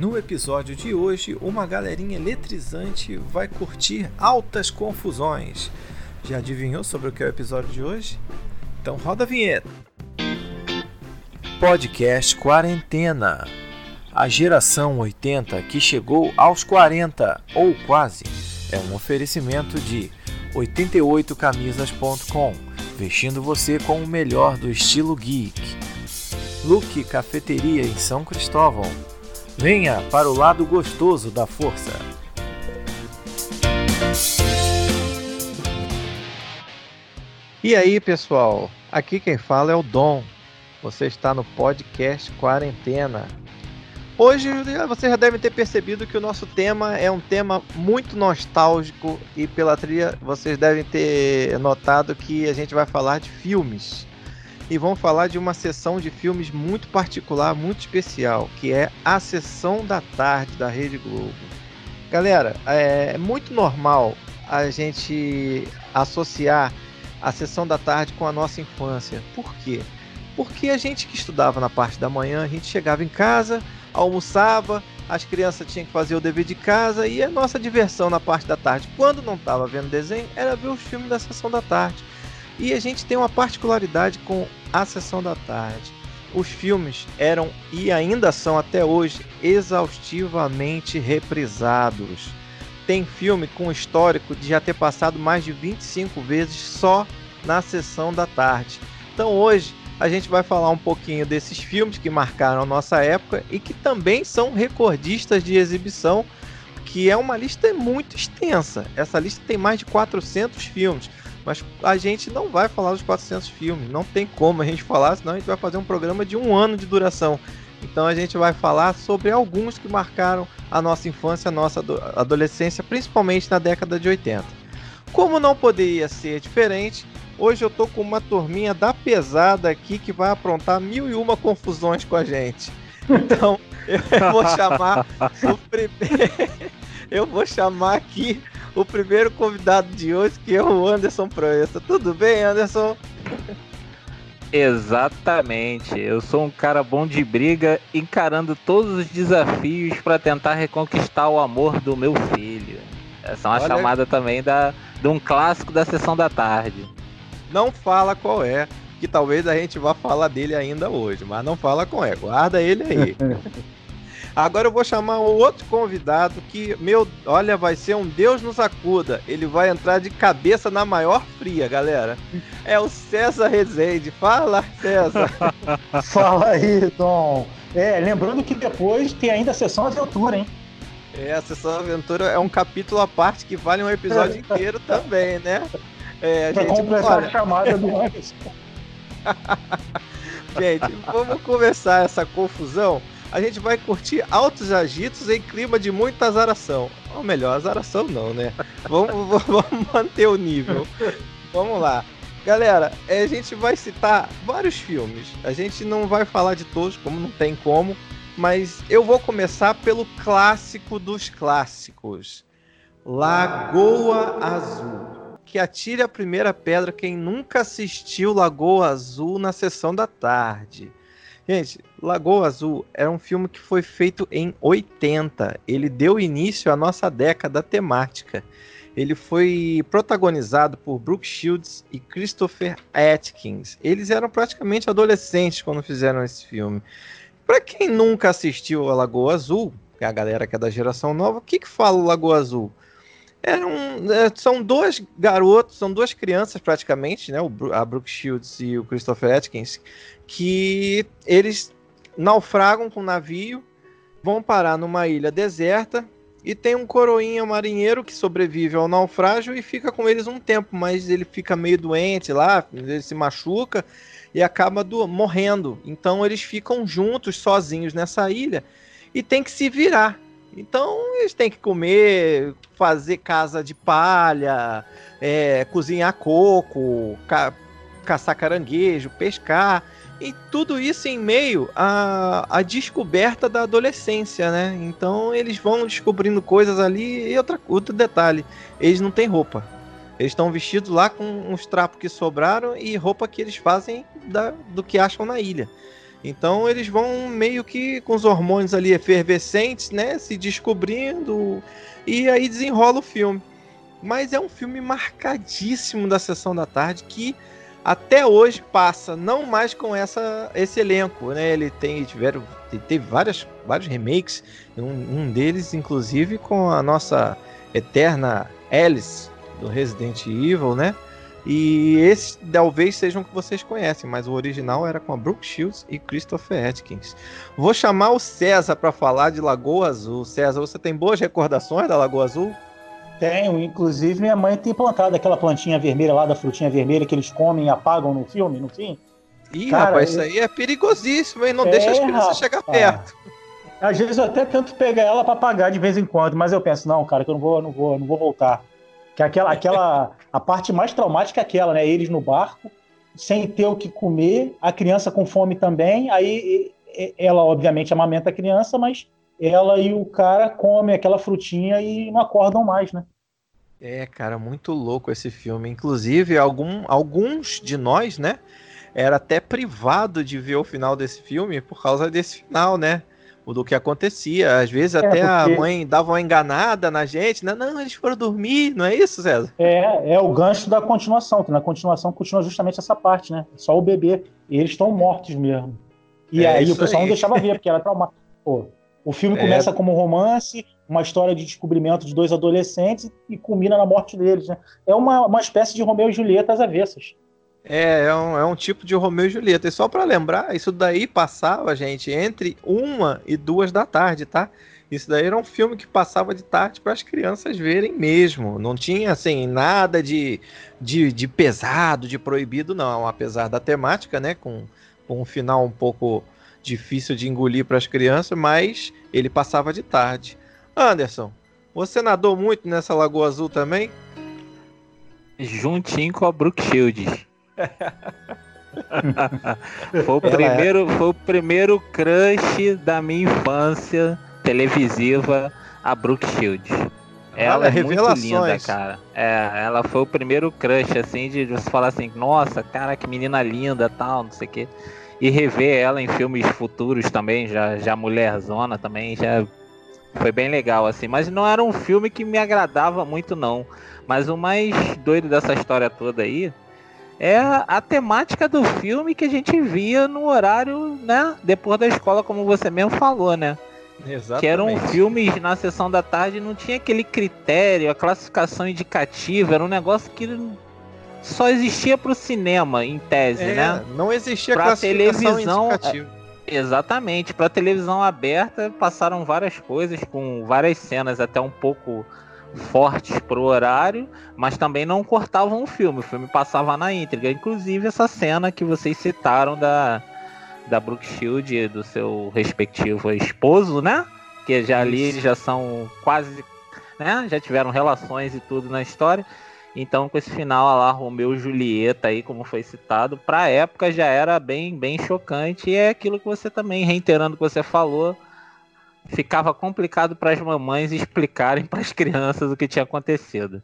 No episódio de hoje, uma galerinha eletrizante vai curtir altas confusões. Já adivinhou sobre o que é o episódio de hoje? Então roda a vinheta. Podcast Quarentena. A geração 80 que chegou aos 40 ou quase é um oferecimento de 88camisas.com, vestindo você com o melhor do estilo geek. Luke Cafeteria em São Cristóvão. Venha para o lado gostoso da força. E aí, pessoal? Aqui quem fala é o Dom. Você está no podcast Quarentena. Hoje vocês já devem ter percebido que o nosso tema é um tema muito nostálgico e pela trilha vocês devem ter notado que a gente vai falar de filmes. E vamos falar de uma sessão de filmes muito particular, muito especial, que é a sessão da tarde da Rede Globo. Galera, é muito normal a gente associar a sessão da tarde com a nossa infância. Por quê? Porque a gente que estudava na parte da manhã, a gente chegava em casa, almoçava, as crianças tinham que fazer o dever de casa e a nossa diversão na parte da tarde, quando não estava vendo desenho, era ver os filmes da sessão da tarde. E a gente tem uma particularidade com a sessão da tarde. Os filmes eram e ainda são até hoje exaustivamente reprisados tem filme com histórico de já ter passado mais de 25 vezes só na sessão da tarde. Então hoje a gente vai falar um pouquinho desses filmes que marcaram a nossa época e que também são recordistas de exibição, que é uma lista muito extensa. Essa lista tem mais de 400 filmes, mas a gente não vai falar dos 400 filmes, não tem como a gente falar, senão a gente vai fazer um programa de um ano de duração. Então a gente vai falar sobre alguns que marcaram a nossa infância, a nossa adolescência, principalmente na década de 80. Como não poderia ser diferente, hoje eu tô com uma turminha da pesada aqui que vai aprontar mil e uma confusões com a gente. Então eu vou chamar o primeiro. eu vou chamar aqui o primeiro convidado de hoje, que é o Anderson Proença. Tudo bem, Anderson? Exatamente. Eu sou um cara bom de briga, encarando todos os desafios para tentar reconquistar o amor do meu filho. Essa é uma Olha... chamada também da, de um clássico da sessão da tarde. Não fala qual é, que talvez a gente vá falar dele ainda hoje, mas não fala qual é. Guarda ele aí. Agora eu vou chamar um outro convidado que, meu, olha, vai ser um Deus nos acuda. Ele vai entrar de cabeça na maior fria, galera. É o César Rezende. Fala, César. Fala aí, Tom. É, lembrando que depois tem ainda a sessão aventura, hein? É, a sessão aventura é um capítulo à parte que vale um episódio inteiro também, né? É, a pra gente, completar olha... a chamada do Anderson. gente, vamos começar essa confusão a gente vai curtir altos agitos em clima de muita azaração. Ou melhor, azaração não, né? vamos, vamos manter o nível. Vamos lá. Galera, é, a gente vai citar vários filmes. A gente não vai falar de todos, como não tem como, mas eu vou começar pelo clássico dos clássicos. Lagoa Azul. Que atire a primeira pedra quem nunca assistiu Lagoa Azul na sessão da tarde. Gente, Lagoa Azul é um filme que foi feito em 80. Ele deu início à nossa década temática. Ele foi protagonizado por Brooke Shields e Christopher Atkins. Eles eram praticamente adolescentes quando fizeram esse filme. Para quem nunca assistiu a Lagoa Azul, que é a galera que é da geração nova, o que, que fala o Lagoa Azul? Eram, é, são dois garotos, são duas crianças praticamente, né? a Brooke Shields e o Christopher Atkins, que eles naufragam com o navio, vão parar numa ilha deserta e tem um coroinha marinheiro que sobrevive ao naufrágio e fica com eles um tempo, mas ele fica meio doente lá, ele se machuca e acaba do, morrendo. Então eles ficam juntos, sozinhos nessa ilha e tem que se virar. Então eles têm que comer, fazer casa de palha, é, cozinhar coco, ca caçar caranguejo, pescar. E tudo isso em meio à, à descoberta da adolescência, né? Então eles vão descobrindo coisas ali. E outra, outro detalhe: eles não têm roupa. Eles estão vestidos lá com uns trapos que sobraram e roupa que eles fazem da, do que acham na ilha. Então eles vão meio que com os hormônios ali efervescentes, né? Se descobrindo. E aí desenrola o filme. Mas é um filme marcadíssimo da sessão da tarde que até hoje passa, não mais com essa, esse elenco, né? Ele tem tiveram teve várias, vários remakes, um, um deles inclusive com a nossa eterna Alice do Resident Evil, né? E esses talvez sejam que vocês conhecem, mas o original era com a Brooke Shields e Christopher Atkins. Vou chamar o César para falar de Lagoa Azul. César, você tem boas recordações da Lagoa Azul? Tenho, inclusive minha mãe tem plantado aquela plantinha vermelha lá da frutinha vermelha que eles comem e apagam no filme, no fim. Ih, Cara, rapaz, isso aí é perigosíssimo, hein? Não é, deixa as crianças chegar perto. Às vezes eu até tento pegar ela para pagar de vez em quando, mas eu penso, não, cara, que eu não vou, não vou, não vou voltar. Que aquela, aquela, a parte mais traumática é aquela, né? Eles no barco, sem ter o que comer, a criança com fome também. Aí ela, obviamente, amamenta a criança, mas ela e o cara comem aquela frutinha e não acordam mais, né? É, cara, muito louco esse filme. Inclusive, algum, alguns de nós, né? Era até privado de ver o final desse filme por causa desse final, né? Do que acontecia. Às vezes é, até porque... a mãe dava uma enganada na gente, né? Não, eles foram dormir, não é isso, César? É, é o gancho da continuação, que na continuação continua justamente essa parte, né? Só o bebê. E eles estão mortos mesmo. E é aí o pessoal aí. não deixava ver, porque era traumático. Pô, o filme é. começa como um romance, uma história de descobrimento de dois adolescentes e culmina na morte deles, né? É uma, uma espécie de Romeu e Julieta às avessas. É, é um, é um tipo de Romeu e Julieta. E só para lembrar, isso daí passava, gente, entre uma e duas da tarde, tá? Isso daí era um filme que passava de tarde para as crianças verem mesmo. Não tinha, assim, nada de, de, de, pesado, de proibido, não. Apesar da temática, né? Com, com um final um pouco difícil de engolir para as crianças, mas ele passava de tarde. Anderson, você nadou muito nessa Lagoa Azul também? Juntinho com a Brook Shields. foi, o primeiro, é... foi o primeiro crush da minha infância televisiva, a Brooke Shields. Ela é muito linda, cara. É, ela foi o primeiro crush, assim, de você falar assim, nossa, cara, que menina linda, tal, não sei o quê. E rever ela em filmes futuros também, já, já Mulherzona também, já foi bem legal, assim. Mas não era um filme que me agradava muito, não. Mas o mais doido dessa história toda aí é a temática do filme que a gente via no horário, né? Depois da escola, como você mesmo falou, né? Exatamente. Que eram filmes na sessão da tarde, não tinha aquele critério, a classificação indicativa, era um negócio que só existia para o cinema, em tese, é, né? Não existia pra classificação televisão, indicativa. É, exatamente, para televisão aberta passaram várias coisas com várias cenas até um pouco fortes pro horário, mas também não cortavam o filme. O filme passava na íntegra. Inclusive essa cena que vocês citaram da, da Brooke Shield e do seu respectivo esposo, né? Que já ali eles já são quase. Né? Já tiveram relações e tudo na história. Então, com esse final lá, Romeu e Julieta aí, como foi citado, pra época já era bem, bem chocante. E é aquilo que você também, reiterando o que você falou, ficava complicado para as mamães explicarem para as crianças o que tinha acontecido.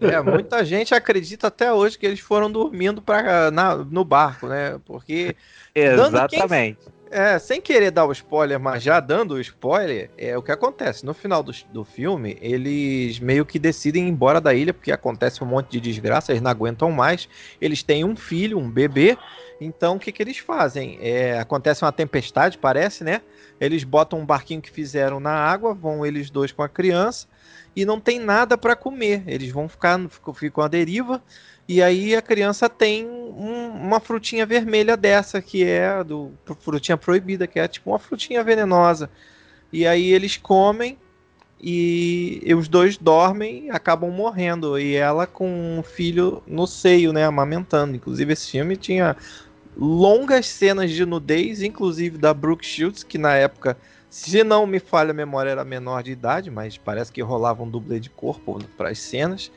É, muita gente acredita até hoje que eles foram dormindo pra, na, no barco, né? Porque. Exatamente. Quem, é, sem querer dar o spoiler, mas já dando o spoiler, é o que acontece. No final do, do filme, eles meio que decidem ir embora da ilha, porque acontece um monte de desgraça, eles não aguentam mais. Eles têm um filho, um bebê. Então, o que, que eles fazem? É, acontece uma tempestade, parece, né? Eles botam um barquinho que fizeram na água, vão eles dois com a criança e não tem nada para comer. Eles vão ficar ficam à deriva e aí a criança tem um, uma frutinha vermelha dessa que é do frutinha proibida, que é tipo uma frutinha venenosa. E aí eles comem e, e os dois dormem, acabam morrendo e ela com um filho no seio, né, amamentando. Inclusive esse filme tinha longas cenas de nudez, inclusive da Brooke Shields, que na época, se não me falha a memória, era menor de idade, mas parece que rolava um dublê de corpo para as cenas.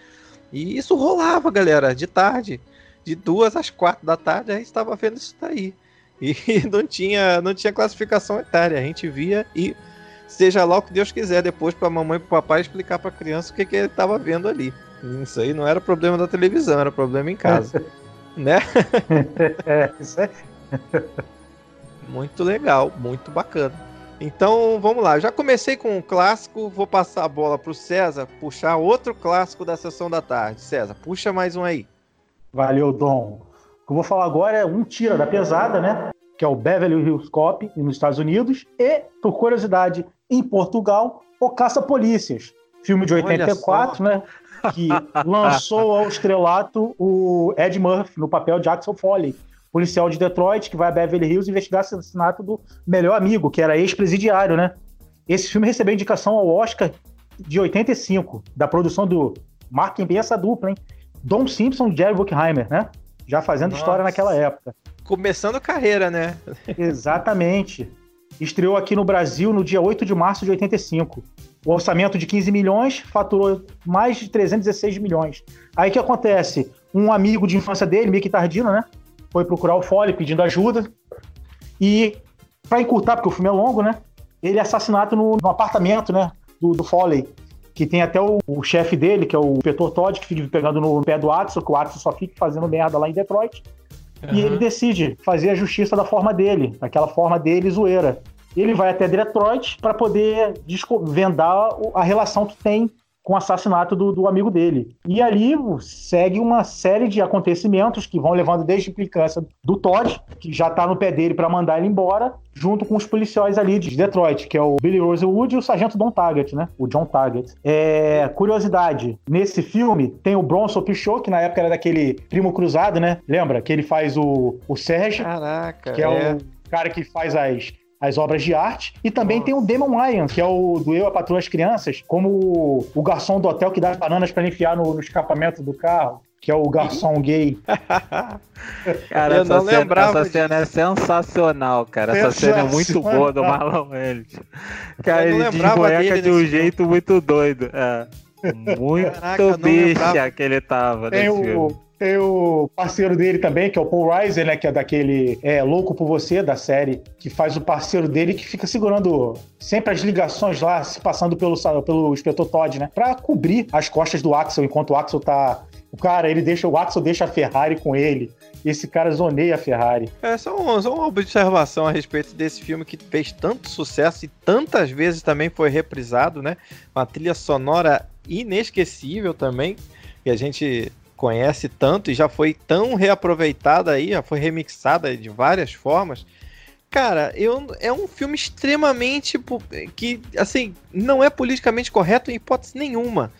E isso rolava, galera, de tarde. De duas às quatro da tarde, a gente estava vendo isso daí. E não tinha, não tinha classificação etária. A gente via e seja lá o que Deus quiser depois para a mamãe e para o papai explicar para a criança o que, que ele estava vendo ali. Isso aí não era problema da televisão, era problema em casa. né? é, isso é. Muito legal, muito bacana. Então vamos lá, já comecei com um clássico, vou passar a bola para o César puxar outro clássico da sessão da tarde. César, puxa mais um aí. Valeu, Dom. O que eu vou falar agora é um tira da pesada, né? Que é o Beverly Hills Cop nos Estados Unidos e, por curiosidade, em Portugal, O Caça-Polícias, filme de 84, né? Que lançou ao estrelato o Ed Murphy no papel de Axel Foley policial de Detroit que vai a Beverly Hills investigar o assassinato do melhor amigo, que era ex-presidiário, né? Esse filme recebeu indicação ao Oscar de 85, da produção do. Marquem bem essa dupla, hein? Don Simpson e Jerry Bruckheimer, né? Já fazendo Nossa. história naquela época. Começando carreira, né? Exatamente. Estreou aqui no Brasil no dia 8 de março de 85. O orçamento de 15 milhões faturou mais de 316 milhões. Aí o que acontece? Um amigo de infância dele, Mickey Tardino, né? foi procurar o Foley pedindo ajuda. E, para encurtar, porque o filme é longo, né? Ele é assassinado no, no apartamento, né? Do, do Foley. Que tem até o, o chefe dele, que é o inspetor Todd, que fica pegando no pé do Axel, que o Axel só fica fazendo merda lá em Detroit. Uhum. E ele decide fazer a justiça da forma dele, daquela forma dele zoeira. Ele vai até Detroit para poder vendar a relação que tem com o assassinato do, do, amigo dele. E ali segue uma série de acontecimentos que vão levando desde a implicância do Todd, que já está no pé dele para mandar ele embora, junto com os policiais ali de Detroit, que é o Billy Rosewood e o sargento Don Taggart, né? O John Taggart. É, curiosidade, nesse filme tem o Bronson Pinchot, que na época era daquele Primo Cruzado, né? Lembra? Que ele faz o, o Sérgio, Caraca, que é, é. o cara que faz as as obras de arte. E também Nossa. tem o Damon Wayans, que é o do Eu, a Patrulha as Crianças, como o garçom do hotel que dá as bananas para enfiar no, no escapamento do carro que é o garçom gay. cara, eu essa, cena, essa cena, é sensacional, cara. Essa cena é muito boa do Marlon Welles. Cara, ele desboeca de um jeito muito doido. É. Muito Caraca, bicha que ele tava tem o, filme. Tem o parceiro dele também, que é o Paul Reiser, né? Que é daquele é, Louco por Você, da série, que faz o parceiro dele que fica segurando sempre as ligações lá, se passando pelo, pelo inspetor Todd, né? Pra cobrir as costas do Axel, enquanto o Axel tá. O cara, ele deixa. O Axel deixa a Ferrari com ele. Esse cara zoneia a Ferrari. É só, um, só uma observação a respeito desse filme que fez tanto sucesso e tantas vezes também foi reprisado, né? Uma trilha sonora inesquecível também. E a gente conhece tanto e já foi tão reaproveitada aí, já foi remixada de várias formas. Cara, eu, é um filme extremamente que, assim, não é politicamente correto em hipótese nenhuma.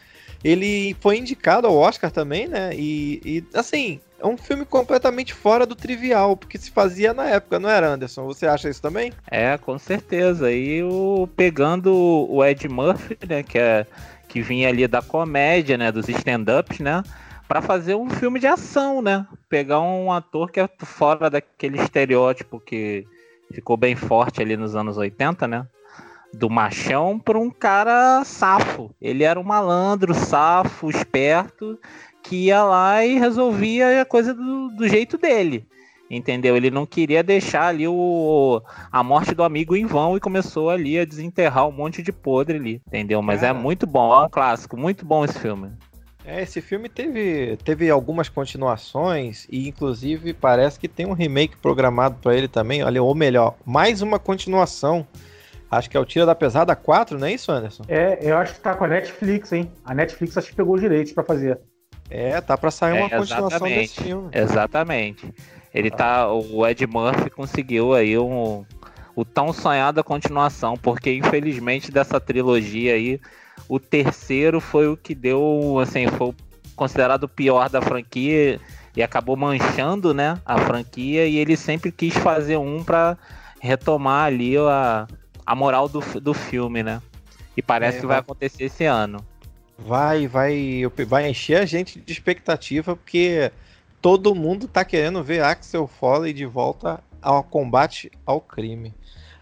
Ele foi indicado ao Oscar também, né? E, e, assim, é um filme completamente fora do trivial, porque se fazia na época, não era, Anderson? Você acha isso também? É, com certeza. E o, pegando o Ed Murphy, né, que, é, que vinha ali da comédia, né, dos stand-ups, né? Para fazer um filme de ação, né? Pegar um ator que é fora daquele estereótipo que ficou bem forte ali nos anos 80, né? Do machão para um cara safo. Ele era um malandro, safo, esperto, que ia lá e resolvia a coisa do, do jeito dele. Entendeu? Ele não queria deixar ali o, a morte do amigo em vão e começou ali a desenterrar um monte de podre ali, entendeu? Mas é muito bom, é um clássico, muito bom esse filme. É, esse filme teve, teve algumas continuações e inclusive parece que tem um remake programado para ele também, olha, ou melhor, mais uma continuação. Acho que é o Tira da Pesada 4, não é isso, Anderson? É, eu acho que tá com a Netflix, hein? A Netflix acho que pegou os direitos para fazer. É, tá para sair uma é, continuação desse filme. Exatamente. Ele tá, o Ed Murphy conseguiu aí um o tão sonhada continuação, porque infelizmente dessa trilogia aí o terceiro foi o que deu, assim, foi considerado o pior da franquia e acabou manchando, né, a franquia e ele sempre quis fazer um para retomar ali a, a moral do, do filme, né? E parece é, que vai, acontecer esse ano. Vai, vai, vai encher a gente de expectativa porque todo mundo tá querendo ver Axel Foley de volta ao combate ao crime.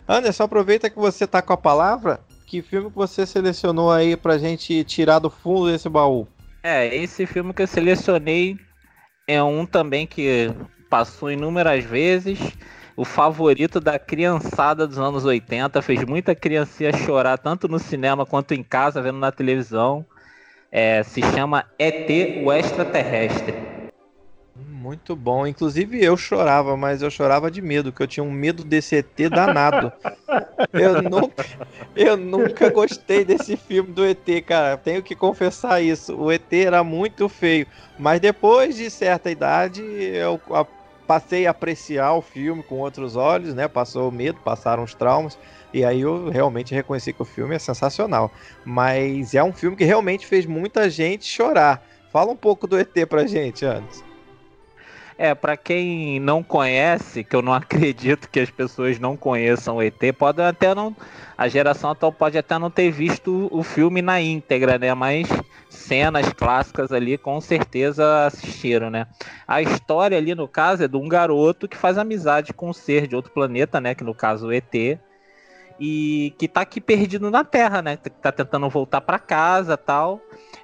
Anderson, aproveita que você tá com a palavra que filme você selecionou aí pra gente tirar do fundo desse baú? É, esse filme que eu selecionei é um também que passou inúmeras vezes. O favorito da criançada dos anos 80, fez muita criancinha chorar tanto no cinema quanto em casa, vendo na televisão. É, se chama ET o Extraterrestre. Muito bom. Inclusive eu chorava, mas eu chorava de medo, que eu tinha um medo desse ET danado. eu, nunca, eu nunca gostei desse filme do ET, cara. Tenho que confessar isso. O ET era muito feio. Mas depois de certa idade, eu passei a apreciar o filme com outros olhos, né? Passou o medo, passaram os traumas. E aí eu realmente reconheci que o filme é sensacional. Mas é um filme que realmente fez muita gente chorar. Fala um pouco do ET pra gente antes. É, para quem não conhece, que eu não acredito que as pessoas não conheçam o ET, pode até não. A geração atual pode até não ter visto o filme na íntegra, né? Mas cenas clássicas ali com certeza assistiram, né? A história ali, no caso, é de um garoto que faz amizade com um ser de outro planeta, né? Que no caso o ET. E que tá aqui perdido na Terra, né? Tá tentando voltar para casa tal.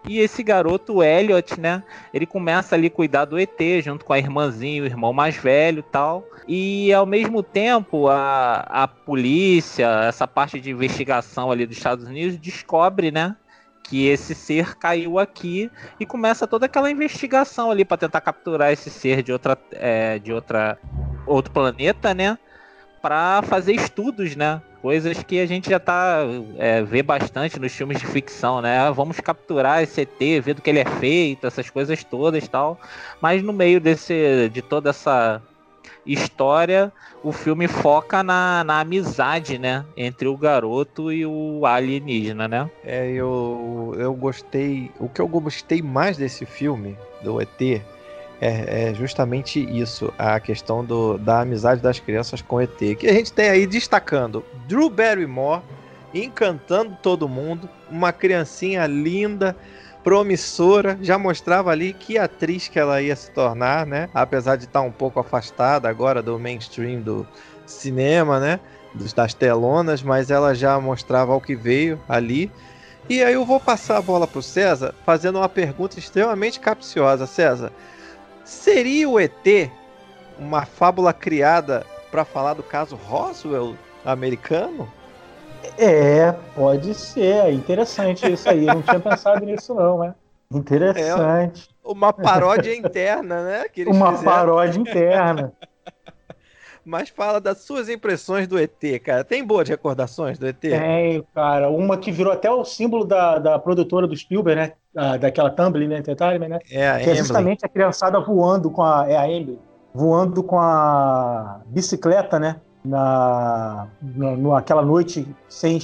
E esse garoto, o Elliot, né? Ele começa ali a cuidar do ET junto com a irmãzinha, o irmão mais velho e tal. E ao mesmo tempo, a, a polícia, essa parte de investigação ali dos Estados Unidos, descobre, né? que esse ser caiu aqui e começa toda aquela investigação ali para tentar capturar esse ser de outra é, de outra outro planeta, né? Para fazer estudos, né? Coisas que a gente já tá é, vê bastante nos filmes de ficção, né? Ah, vamos capturar esse ET, ver do que ele é feito, essas coisas todas, tal. Mas no meio desse de toda essa história, o filme foca na, na amizade, né, entre o garoto e o alienígena, né? É, eu eu gostei, o que eu gostei mais desse filme do ET é, é, justamente isso, a questão do, da amizade das crianças com ET. Que a gente tem aí destacando Drew Barrymore encantando todo mundo, uma criancinha linda, promissora, já mostrava ali que atriz que ela ia se tornar, né? Apesar de estar um pouco afastada agora do mainstream do cinema, né? Das telonas, mas ela já mostrava o que veio ali. E aí eu vou passar a bola para o César, fazendo uma pergunta extremamente capciosa. César, Seria o ET uma fábula criada para falar do caso Roswell americano? É, pode ser. É interessante isso aí. Eu não tinha pensado nisso, não, né? Interessante. É uma paródia interna, né? uma fizeram. paródia interna. Mas fala das suas impressões do ET, cara. Tem boas recordações do ET? Tem, cara. Uma que virou até o símbolo da, da produtora do Spielberg, né? Da, daquela Tumblr, né? Entertainment, né? É, a que é justamente a criançada voando com a. É a Emily. Voando com a bicicleta, né? Na, na, naquela noite sem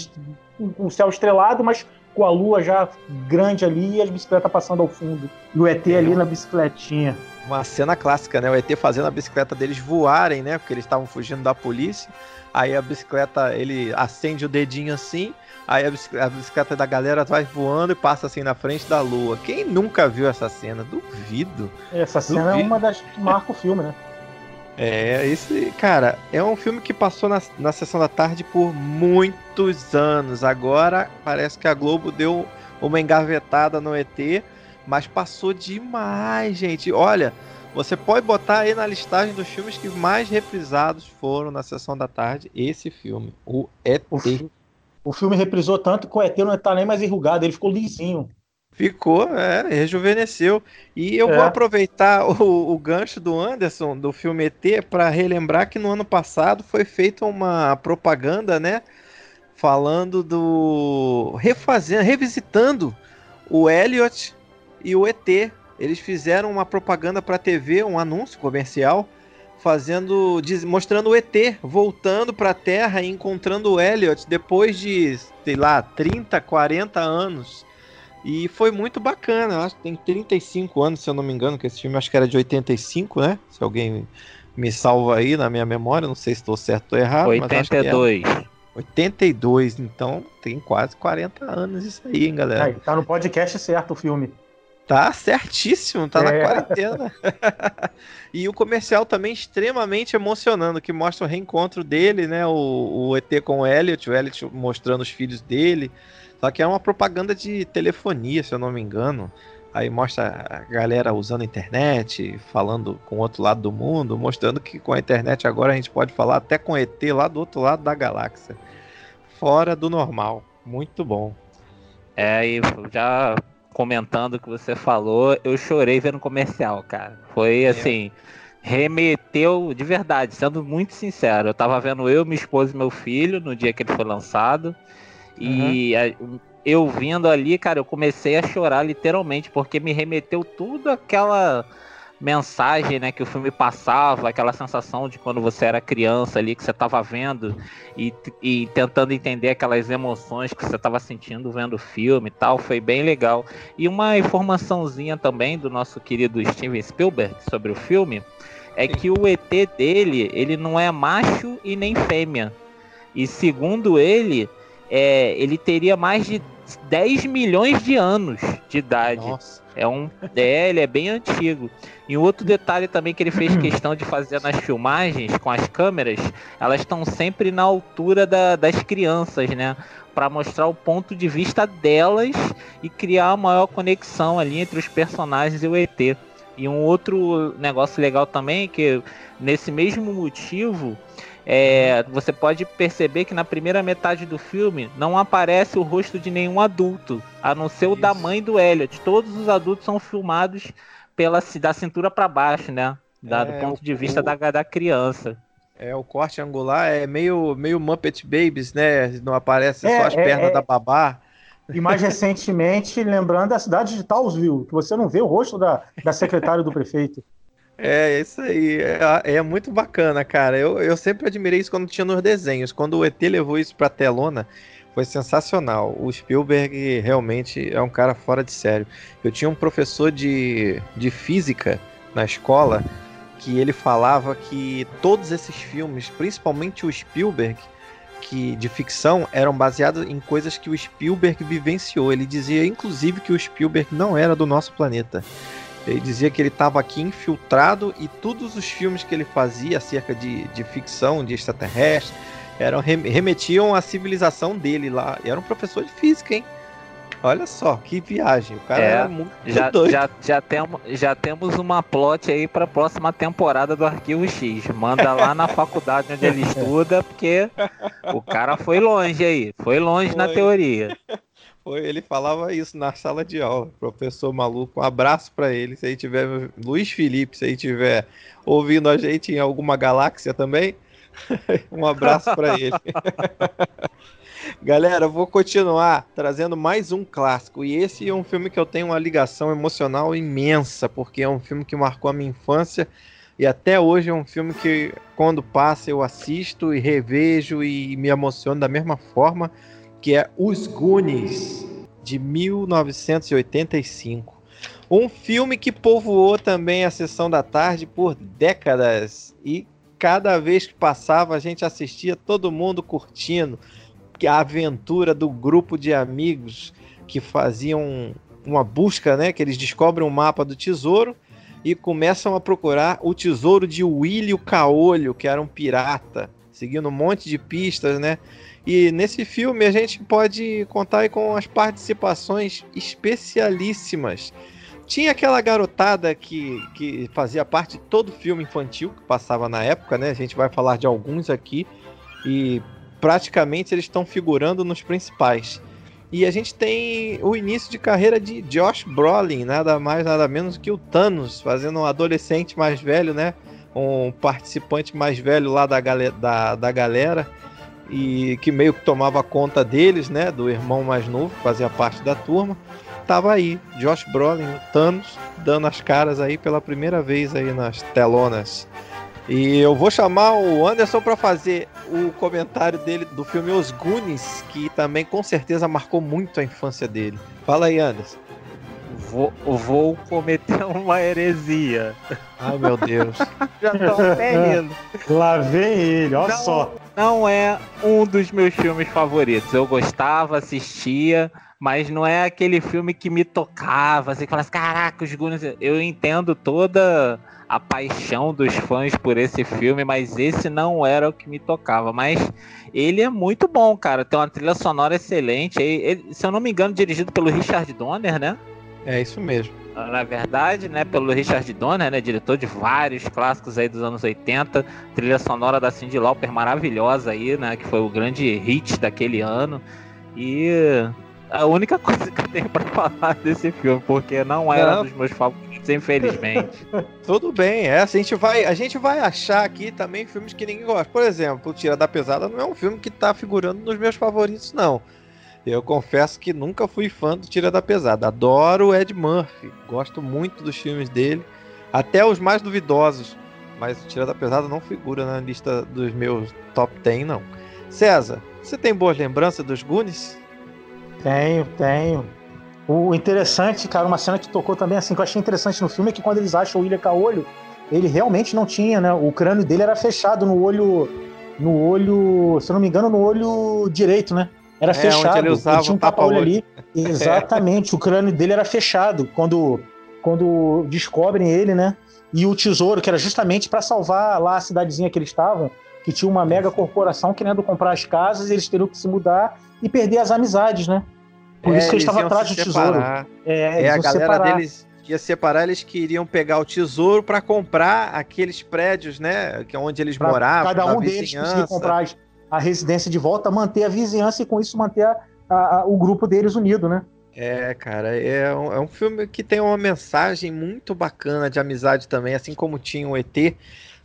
um, um céu estrelado, mas com a lua já grande ali e as bicicletas passando ao fundo. E o ET é. ali na bicicletinha uma cena clássica, né? O ET fazendo a bicicleta deles voarem, né? Porque eles estavam fugindo da polícia. Aí a bicicleta, ele acende o dedinho assim, aí a bicicleta, a bicicleta, da galera vai voando e passa assim na frente da lua. Quem nunca viu essa cena? Duvido. Essa cena Duvido. é uma das que marca o filme, né? É, esse, cara, é um filme que passou na, na sessão da tarde por muitos anos. Agora parece que a Globo deu uma engavetada no ET mas passou demais, gente. Olha, você pode botar aí na listagem dos filmes que mais reprisados foram na sessão da tarde esse filme, o ET. O, fi o filme reprisou tanto que o ET não está nem mais enrugado, ele ficou lisinho. Ficou, é, rejuvenesceu. E eu é. vou aproveitar o, o, gancho do Anderson, do filme ET, para relembrar que no ano passado foi feita uma propaganda, né? Falando do. refazendo, revisitando o Elliot e o ET. Eles fizeram uma propaganda para TV, um anúncio comercial, fazendo, mostrando o ET voltando para a Terra e encontrando o Elliot depois de, sei lá, 30, 40 anos. E foi muito bacana, acho que tem 35 anos, se eu não me engano, que esse filme acho que era de 85, né? Se alguém me salva aí na minha memória, não sei se estou certo ou errado. 82. 82, então tem quase 40 anos isso aí, hein, galera? Aí, tá no podcast certo o filme. Tá certíssimo, tá é. na quarentena. e o comercial também extremamente emocionando, que mostra o reencontro dele, né? O, o ET com o Elliot, o Elliot mostrando os filhos dele. Só que é uma propaganda de telefonia, se eu não me engano. Aí mostra a galera usando a internet, falando com o outro lado do mundo, mostrando que com a internet agora a gente pode falar até com ET lá do outro lado da galáxia. Fora do normal. Muito bom. É, e já comentando que você falou, eu chorei vendo comercial, cara. Foi é. assim, remeteu de verdade, sendo muito sincero. Eu tava vendo eu, minha esposa e meu filho no dia que ele foi lançado. Uhum. E a, eu vindo ali, cara, eu comecei a chorar literalmente, porque me remeteu tudo aquela mensagem, né, que o filme passava, aquela sensação de quando você era criança ali, que você estava vendo e, e tentando entender aquelas emoções que você estava sentindo vendo o filme e tal, foi bem legal. E uma informaçãozinha também do nosso querido Steven Spielberg sobre o filme é que o ET dele, ele não é macho e nem fêmea. E segundo ele, é, ele teria mais de 10 milhões de anos de idade. Nossa. É um. É, ele é bem antigo. E um outro detalhe também que ele fez questão de fazer nas filmagens com as câmeras, elas estão sempre na altura da, das crianças, né? Para mostrar o ponto de vista delas e criar a maior conexão ali entre os personagens e o ET. E um outro negócio legal também é que nesse mesmo motivo é, você pode perceber que na primeira metade do filme não aparece o rosto de nenhum adulto, a não ser o Isso. da mãe do Elliot. Todos os adultos são filmados pela da cintura para baixo, né? Da, é, do ponto de vista o... da, da criança. É, o corte angular é meio, meio Muppet Babies, né? Não aparece é, só as é, pernas é. da babá. E mais recentemente, lembrando a cidade de Townsville, que você não vê o rosto da, da secretária do prefeito. É, isso aí. É, é, muito bacana, cara. Eu, eu sempre admirei isso quando tinha nos desenhos. Quando o ET levou isso pra telona, foi sensacional. O Spielberg realmente é um cara fora de sério. Eu tinha um professor de, de física na escola que ele falava que todos esses filmes, principalmente o Spielberg, que de ficção, eram baseados em coisas que o Spielberg vivenciou. Ele dizia, inclusive, que o Spielberg não era do nosso planeta. Ele dizia que ele estava aqui infiltrado e todos os filmes que ele fazia acerca de, de ficção, de extraterrestre, eram, remetiam à civilização dele lá. E era um professor de física, hein? Olha só, que viagem. O cara é, era muito já, doido. Já, já, temos, já temos uma plot aí para a próxima temporada do Arquivo X. Manda lá na faculdade onde ele estuda, porque o cara foi longe aí. Foi longe foi. na teoria. Foi, ele falava isso na sala de aula. Professor maluco, um abraço para ele. Se aí tiver Luiz Felipe, se aí tiver ouvindo a gente em alguma galáxia também, um abraço para ele. Galera, vou continuar trazendo mais um clássico. E esse é um filme que eu tenho uma ligação emocional imensa, porque é um filme que marcou a minha infância. E até hoje é um filme que, quando passa, eu assisto e revejo e me emociono da mesma forma que é Os Goonies, de 1985. Um filme que povoou também a sessão da tarde por décadas e cada vez que passava a gente assistia todo mundo curtindo a aventura do grupo de amigos que faziam uma busca, né, que eles descobrem um mapa do tesouro e começam a procurar o tesouro de Willy o Caolho, que era um pirata, seguindo um monte de pistas, né? E nesse filme a gente pode contar com as participações especialíssimas. Tinha aquela garotada que, que fazia parte de todo filme infantil que passava na época, né? A gente vai falar de alguns aqui e praticamente eles estão figurando nos principais. E a gente tem o início de carreira de Josh Brolin, nada mais, nada menos que o Thanos, fazendo um adolescente mais velho, né? Um participante mais velho lá da, da, da galera e que meio que tomava conta deles, né, do irmão mais novo, que fazia parte da turma, tava aí, Josh Brolin, Thanos, dando as caras aí pela primeira vez aí nas telonas. E eu vou chamar o Anderson para fazer o comentário dele do filme Os Goonies, que também com certeza marcou muito a infância dele. Fala aí, Anderson. Vou, vou cometer uma heresia. Ai, meu Deus. Já tô até rindo. Lá vem ele, olha só. Não é um dos meus filmes favoritos. Eu gostava, assistia, mas não é aquele filme que me tocava, assim, que falasse, caraca, os Goonies... Eu entendo toda a paixão dos fãs por esse filme, mas esse não era o que me tocava. Mas ele é muito bom, cara. Tem uma trilha sonora excelente. Ele, se eu não me engano, dirigido pelo Richard Donner, né? É isso mesmo. Na verdade, né, pelo Richard Donner, né, diretor de vários clássicos aí dos anos 80, trilha sonora da Cyndi Lauper maravilhosa aí, né, que foi o grande hit daquele ano. E a única coisa que eu tenho pra falar desse filme, porque não era não. um dos meus favoritos, infelizmente. Tudo bem, é, a gente vai, a gente vai achar aqui também filmes que ninguém gosta. Por exemplo, o Tira da Pesada não é um filme que tá figurando nos meus favoritos, não. Eu confesso que nunca fui fã do Tira da Pesada. Adoro o Ed Murphy, gosto muito dos filmes dele, até os mais duvidosos. Mas o Tira da Pesada não figura na lista dos meus top 10, não. César, você tem boas lembranças dos Goonies? Tenho, tenho. O interessante, cara, uma cena que tocou também, assim, que eu achei interessante no filme é que quando eles acham o William Caolho, ele realmente não tinha, né? O crânio dele era fechado no olho. No olho. Se eu não me engano, no olho direito, né? Era é, fechado. Ele, usava ele tinha um tapa-olho ali. Exatamente, o crânio dele era fechado. Quando, quando descobrem ele, né? E o tesouro, que era justamente para salvar lá a cidadezinha que eles estavam, que tinha uma mega corporação querendo comprar as casas, eles teriam que se mudar e perder as amizades, né? Por é, isso que eles estavam atrás do tesouro. É, é a galera separar. deles ia separar, eles queriam pegar o tesouro para comprar aqueles prédios, né? Que é onde eles pra moravam. Cada um deles conseguir comprar a residência de volta, manter a vizinhança e com isso manter a, a, a, o grupo deles unido, né? É, cara, é um, é um filme que tem uma mensagem muito bacana de amizade também, assim como tinha o ET.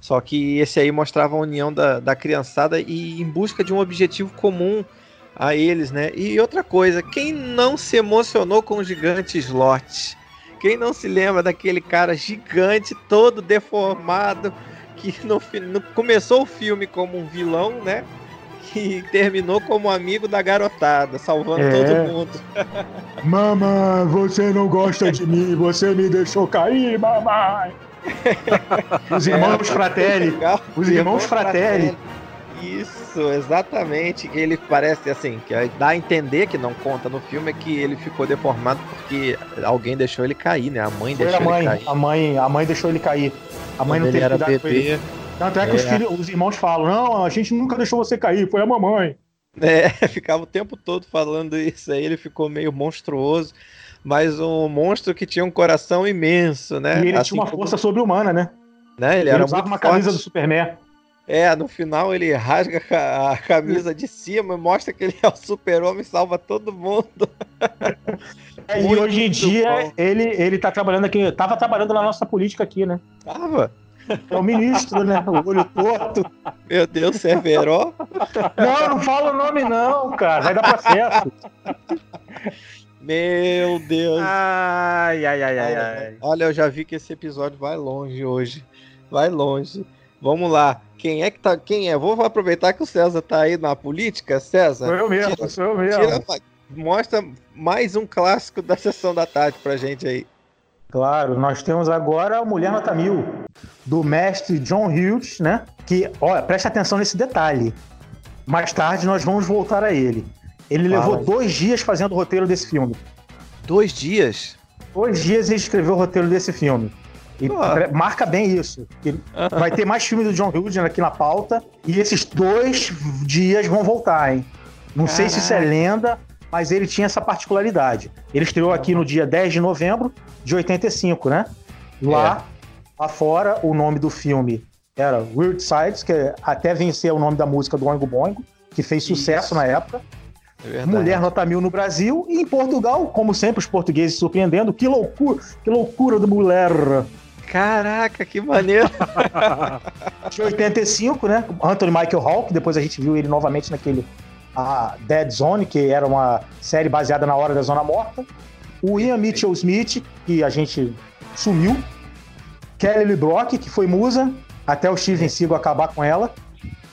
Só que esse aí mostrava a união da, da criançada e em busca de um objetivo comum a eles, né? E outra coisa, quem não se emocionou com o gigante Slot? Quem não se lembra daquele cara gigante, todo deformado, que no, no começou o filme como um vilão, né? E terminou como amigo da garotada, salvando é. todo mundo. mamãe, você não gosta de mim, você me deixou cair, mamãe. Os irmãos é, Fratelli. Os irmãos Fratelli. Isso, exatamente. Ele parece assim, que dá a entender que não conta no filme é que ele ficou deformado porque alguém deixou ele cair, né? A mãe Foi deixou a mãe, ele cair. A mãe, a mãe deixou ele cair. A mãe Quando não teve era cuidado bebê, Tanto é que é. Os, filhos, os irmãos falam: Não, a gente nunca deixou você cair, foi a mamãe. É, ficava o tempo todo falando isso aí, ele ficou meio monstruoso mas um monstro que tinha um coração imenso, né? E ele assim tinha uma como... força sobre-humana, né? né? Ele, ele era usava uma forte. camisa do Superman. É, no final ele rasga a camisa de cima e mostra que ele é o super-homem salva todo mundo. É, e hoje em dia ele, ele tá trabalhando aqui, tava trabalhando na nossa política aqui, né? Tava. É o ministro, né? O olho torto. Meu Deus, Severo. Não, não fala o nome não, cara. Vai dar processo. Meu Deus. Ai, ai, ai, ai, ai. Olha, eu já vi que esse episódio vai longe hoje. Vai longe. Vamos lá. Quem é que tá. Quem é? Vou aproveitar que o César tá aí na política, César. Sou eu mesmo, tira, sou eu mesmo. Tira, mostra mais um clássico da sessão da tarde pra gente aí. Claro, nós temos agora a Mulher Nota Mil, do mestre John Hughes, né? Que, olha, preste atenção nesse detalhe. Mais tarde nós vamos voltar a ele. Ele Fala. levou dois dias fazendo o roteiro desse filme. Dois dias? Dois dias ele escreveu o roteiro desse filme. E marca bem isso. Vai ter mais filme do John Hughes aqui na pauta. E esses dois dias vão voltar, hein? Não Caraca. sei se isso é lenda, mas ele tinha essa particularidade. Ele estreou aqui no dia 10 de novembro de 85, né? Lá, é. lá fora, o nome do filme era Weird Sides, que até venceu o nome da música do Oingo Boingo, que fez sucesso isso. na época. É Mulher nota mil no Brasil e em Portugal, como sempre, os portugueses surpreendendo. Que loucura, que loucura do mulher. Caraca, que maneiro! de 85, né? Anthony Michael Hall, que depois a gente viu ele novamente naquele a Dead Zone, que era uma série baseada na Hora da Zona Morta. O Ian Mitchell Smith, que a gente sumiu. Kelly Lee Brock, que foi musa, até o Steven Seagal acabar com ela.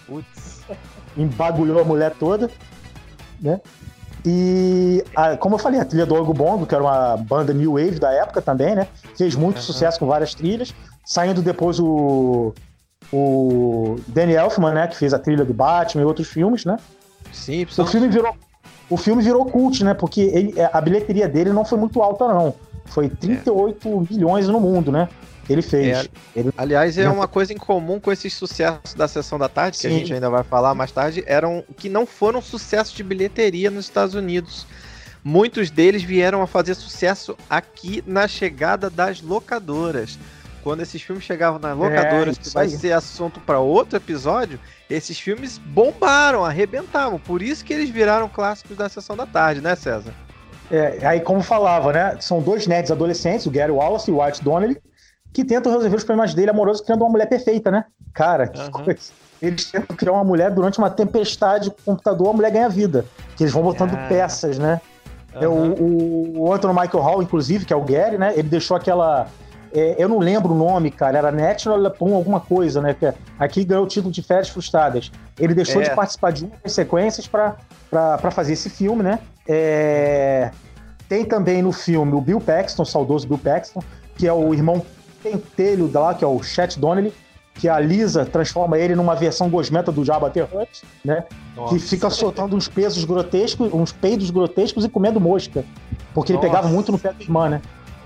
Putz. Embagulhou a mulher toda né? E, a, como eu falei, a trilha do Ogo Bongo, que era uma banda new wave da época também, né? Fez muito uhum. sucesso com várias trilhas. Saindo depois o, o Danny Elfman, né? Que fez a trilha do Batman e outros filmes, né? Sim, o filme virou o filme virou cult, né? Porque ele, a bilheteria dele não foi muito alta, não. Foi 38 é. milhões no mundo, né? ele fez. É, ele... Aliás, é uma coisa em comum com esses sucessos da sessão da tarde, que Sim. a gente ainda vai falar mais tarde, eram que não foram sucessos de bilheteria nos Estados Unidos. Muitos deles vieram a fazer sucesso aqui na chegada das locadoras. Quando esses filmes chegavam nas locadoras, é, que vai aí. ser assunto para outro episódio, esses filmes bombaram, arrebentavam. Por isso que eles viraram clássicos da sessão da tarde, né, César? É, aí, como falava, né? São dois nerds adolescentes, o Gary Wallace e o Art Donnelly, que tentam resolver os problemas dele amorosos criando uma mulher perfeita, né? Cara, que uhum. coisa. Eles tentam criar uma mulher durante uma tempestade com o computador, a mulher ganha vida. Que eles vão botando ah. peças, né? Uhum. É, o, o Anthony Michael Hall, inclusive, que é o Gary, né? Ele deixou aquela. É, eu não lembro o nome, cara. Era National Lampoon alguma coisa, né? Que aqui ganhou o título de Férias Frustradas. Ele deixou é. de participar de uma das sequências para fazer esse filme, né? É, tem também no filme o Bill Paxton, o saudoso Bill Paxton, que é o irmão pentelho da lá, que é o Chet Donnelly, que a Lisa transforma ele numa versão gosmenta do Jabba the Hutt, né? Nossa. Que fica soltando uns pesos grotescos, uns peidos grotescos e comendo mosca. Porque Nossa. ele pegava muito no pé da irmã, né?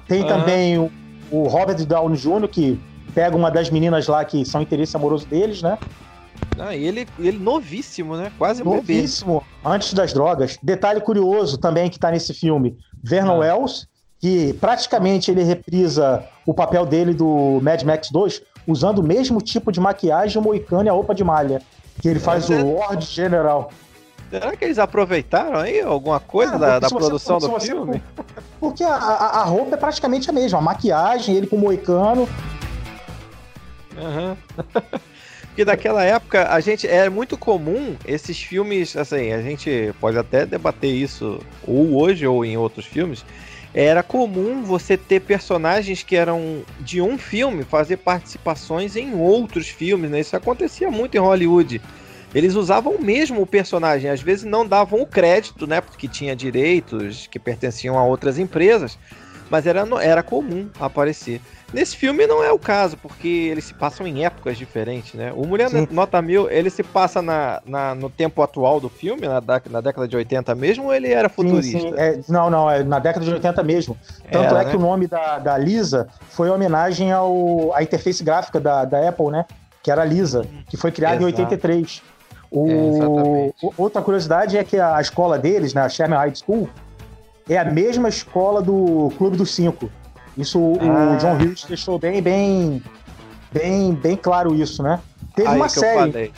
Tem uhum. também o, o Robert Downey Jr., que pega uma das meninas lá que são interesse amoroso deles, né? Ah, e ele, ele novíssimo, né? Quase um novíssimo, bebê. antes das drogas. Detalhe curioso também que tá nesse filme, Vernon ah. Wells, que praticamente ele reprisa o papel dele do Mad Max 2, usando o mesmo tipo de maquiagem, o moicano e a roupa de malha. Que ele faz é, o Lord General. Será que eles aproveitaram aí alguma coisa ah, da, da produção você, do filme? porque a, a, roupa é praticamente a mesma, a maquiagem, ele com o moicano. Uhum. porque daquela época a gente é muito comum esses filmes, assim, a gente pode até debater isso ou hoje ou em outros filmes, era comum você ter personagens que eram de um filme fazer participações em outros filmes, né? Isso acontecia muito em Hollywood. Eles usavam mesmo o personagem, às vezes não davam o crédito, né? Porque tinha direitos que pertenciam a outras empresas, mas era, era comum aparecer. Nesse filme não é o caso, porque eles se passam em épocas diferentes, né? O Mulher Sim. Nota Mil, ele se passa na, na, no tempo atual do filme, na, na década de 80 mesmo, ou ele era futurista? Sim, sim. É, não, não, é na década de 80 mesmo. Tanto era, é né? que o nome da, da Lisa foi homenagem ao, à interface gráfica da, da Apple, né? Que era a Lisa, que foi criada Exato. em 83. O, é, outra curiosidade é que a escola deles, né, a Sherman High School, é a mesma escola do Clube dos Cinco. Isso ah. o John Hughes deixou bem, bem, bem, bem claro isso, né? Teve Aí uma série.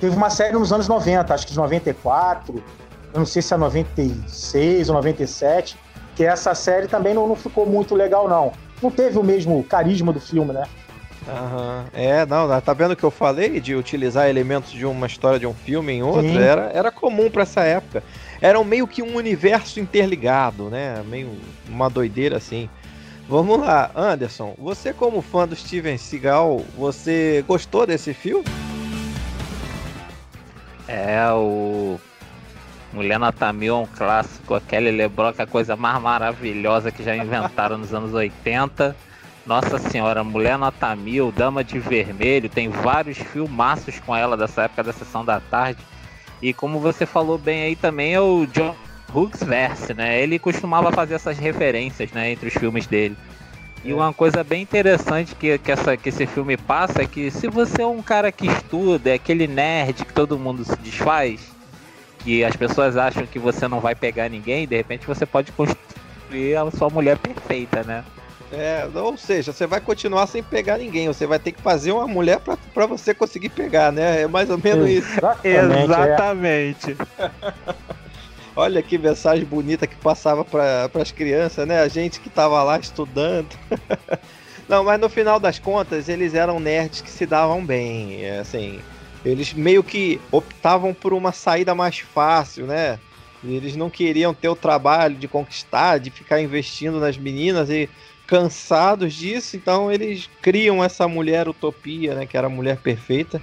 Teve uma série nos anos 90, acho que de 94, eu não sei se é 96 ou 97, que essa série também não, não ficou muito legal, não. Não teve o mesmo carisma do filme, né? Uhum. É, não, tá vendo o que eu falei de utilizar elementos de uma história de um filme em outra? Era, era comum para essa época. Era meio que um universo interligado, né? Meio uma doideira assim. Vamos lá, Anderson, você como fã do Steven Seagal, você gostou desse filme? É, o Mulher Nota Mil é um clássico, aquele lembrou que é a coisa mais maravilhosa que já inventaram nos anos 80. Nossa senhora, Mulher Nota Mil, Dama de Vermelho, tem vários filmaços com ela dessa época da Sessão da Tarde. E como você falou bem aí também, é o John Hughes Verse, né? Ele costumava fazer essas referências, né, entre os filmes dele. E uma coisa bem interessante que, que, essa, que esse filme passa é que se você é um cara que estuda, é aquele nerd que todo mundo se desfaz, que as pessoas acham que você não vai pegar ninguém, de repente você pode construir a sua mulher perfeita, né? É, ou seja, você vai continuar sem pegar ninguém, você vai ter que fazer uma mulher para você conseguir pegar, né? É mais ou menos isso. Exatamente. Olha que mensagem bonita que passava para as crianças, né? A gente que estava lá estudando. Não, mas no final das contas, eles eram nerds que se davam bem, é, assim. Eles meio que optavam por uma saída mais fácil, né? Eles não queriam ter o trabalho de conquistar, de ficar investindo nas meninas e cansados disso, então eles criam essa mulher utopia, né, que era a mulher perfeita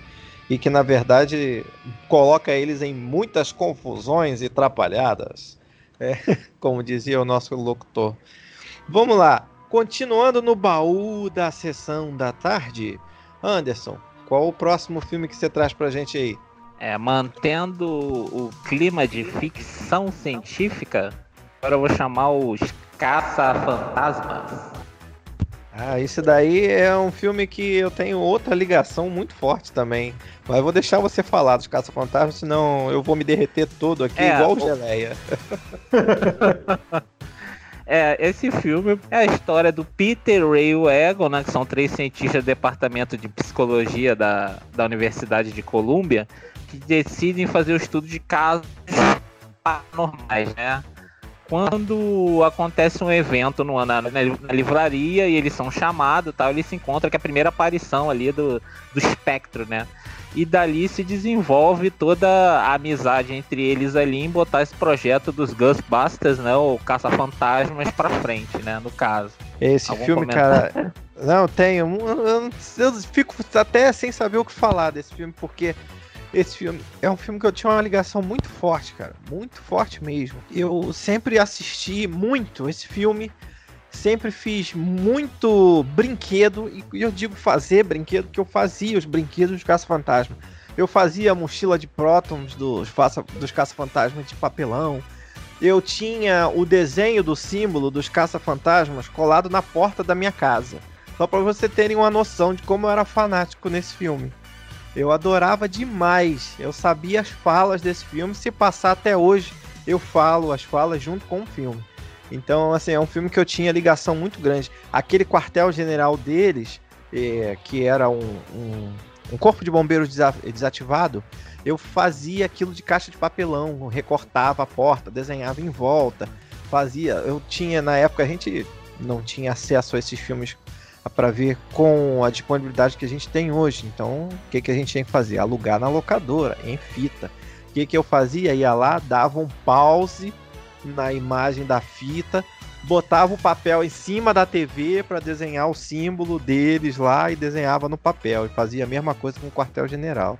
e que na verdade coloca eles em muitas confusões e trapalhadas, é, como dizia o nosso locutor. Vamos lá, continuando no baú da sessão da tarde, Anderson, qual o próximo filme que você traz pra gente aí? É, mantendo o clima de ficção científica, agora eu vou chamar os Caça-Fantasmas. Ah, esse daí é um filme que eu tenho outra ligação muito forte também. Mas vou deixar você falar dos Caça-Fantasmas, senão eu vou me derreter todo aqui, é, igual o Geleia. É, esse filme é a história do Peter Ray Egon, né, que são três cientistas do departamento de psicologia da, da Universidade de Colômbia, que decidem fazer o estudo de casos paranormais, né? Quando acontece um evento no, na, na, na, livraria e eles são chamados tal, eles se encontram que é a primeira aparição ali do, do espectro, né? E dali se desenvolve toda a amizade entre eles ali em botar esse projeto dos Ghostbusters, né? O Caça-Fantasmas pra frente, né? No caso. Esse Algum filme, comentário? cara. Não, tenho. Eu, eu fico até sem saber o que falar desse filme, porque esse filme é um filme que eu tinha uma ligação muito forte, cara. Muito forte mesmo. Eu sempre assisti muito esse filme. Sempre fiz muito brinquedo. E eu digo fazer brinquedo, que eu fazia os brinquedos dos Caça-Fantasma. Eu fazia a mochila de prótons dos, dos Caça-Fantasmas de papelão. Eu tinha o desenho do símbolo dos Caça-Fantasmas colado na porta da minha casa. Só para você terem uma noção de como eu era fanático nesse filme. Eu adorava demais. Eu sabia as falas desse filme. Se passar até hoje, eu falo as falas junto com o filme. Então, assim, é um filme que eu tinha ligação muito grande. Aquele quartel-general deles, é, que era um, um, um, corpo de bombeiros desativado, eu fazia aquilo de caixa de papelão, recortava a porta, desenhava em volta, fazia. Eu tinha, na época, a gente não tinha acesso a esses filmes para ver com a disponibilidade que a gente tem hoje. Então, o que, que a gente tem que fazer? Alugar na locadora, em fita. O que, que eu fazia? Ia lá, dava um pause na imagem da fita, botava o papel em cima da TV para desenhar o símbolo deles lá e desenhava no papel. E fazia a mesma coisa com o quartel-general.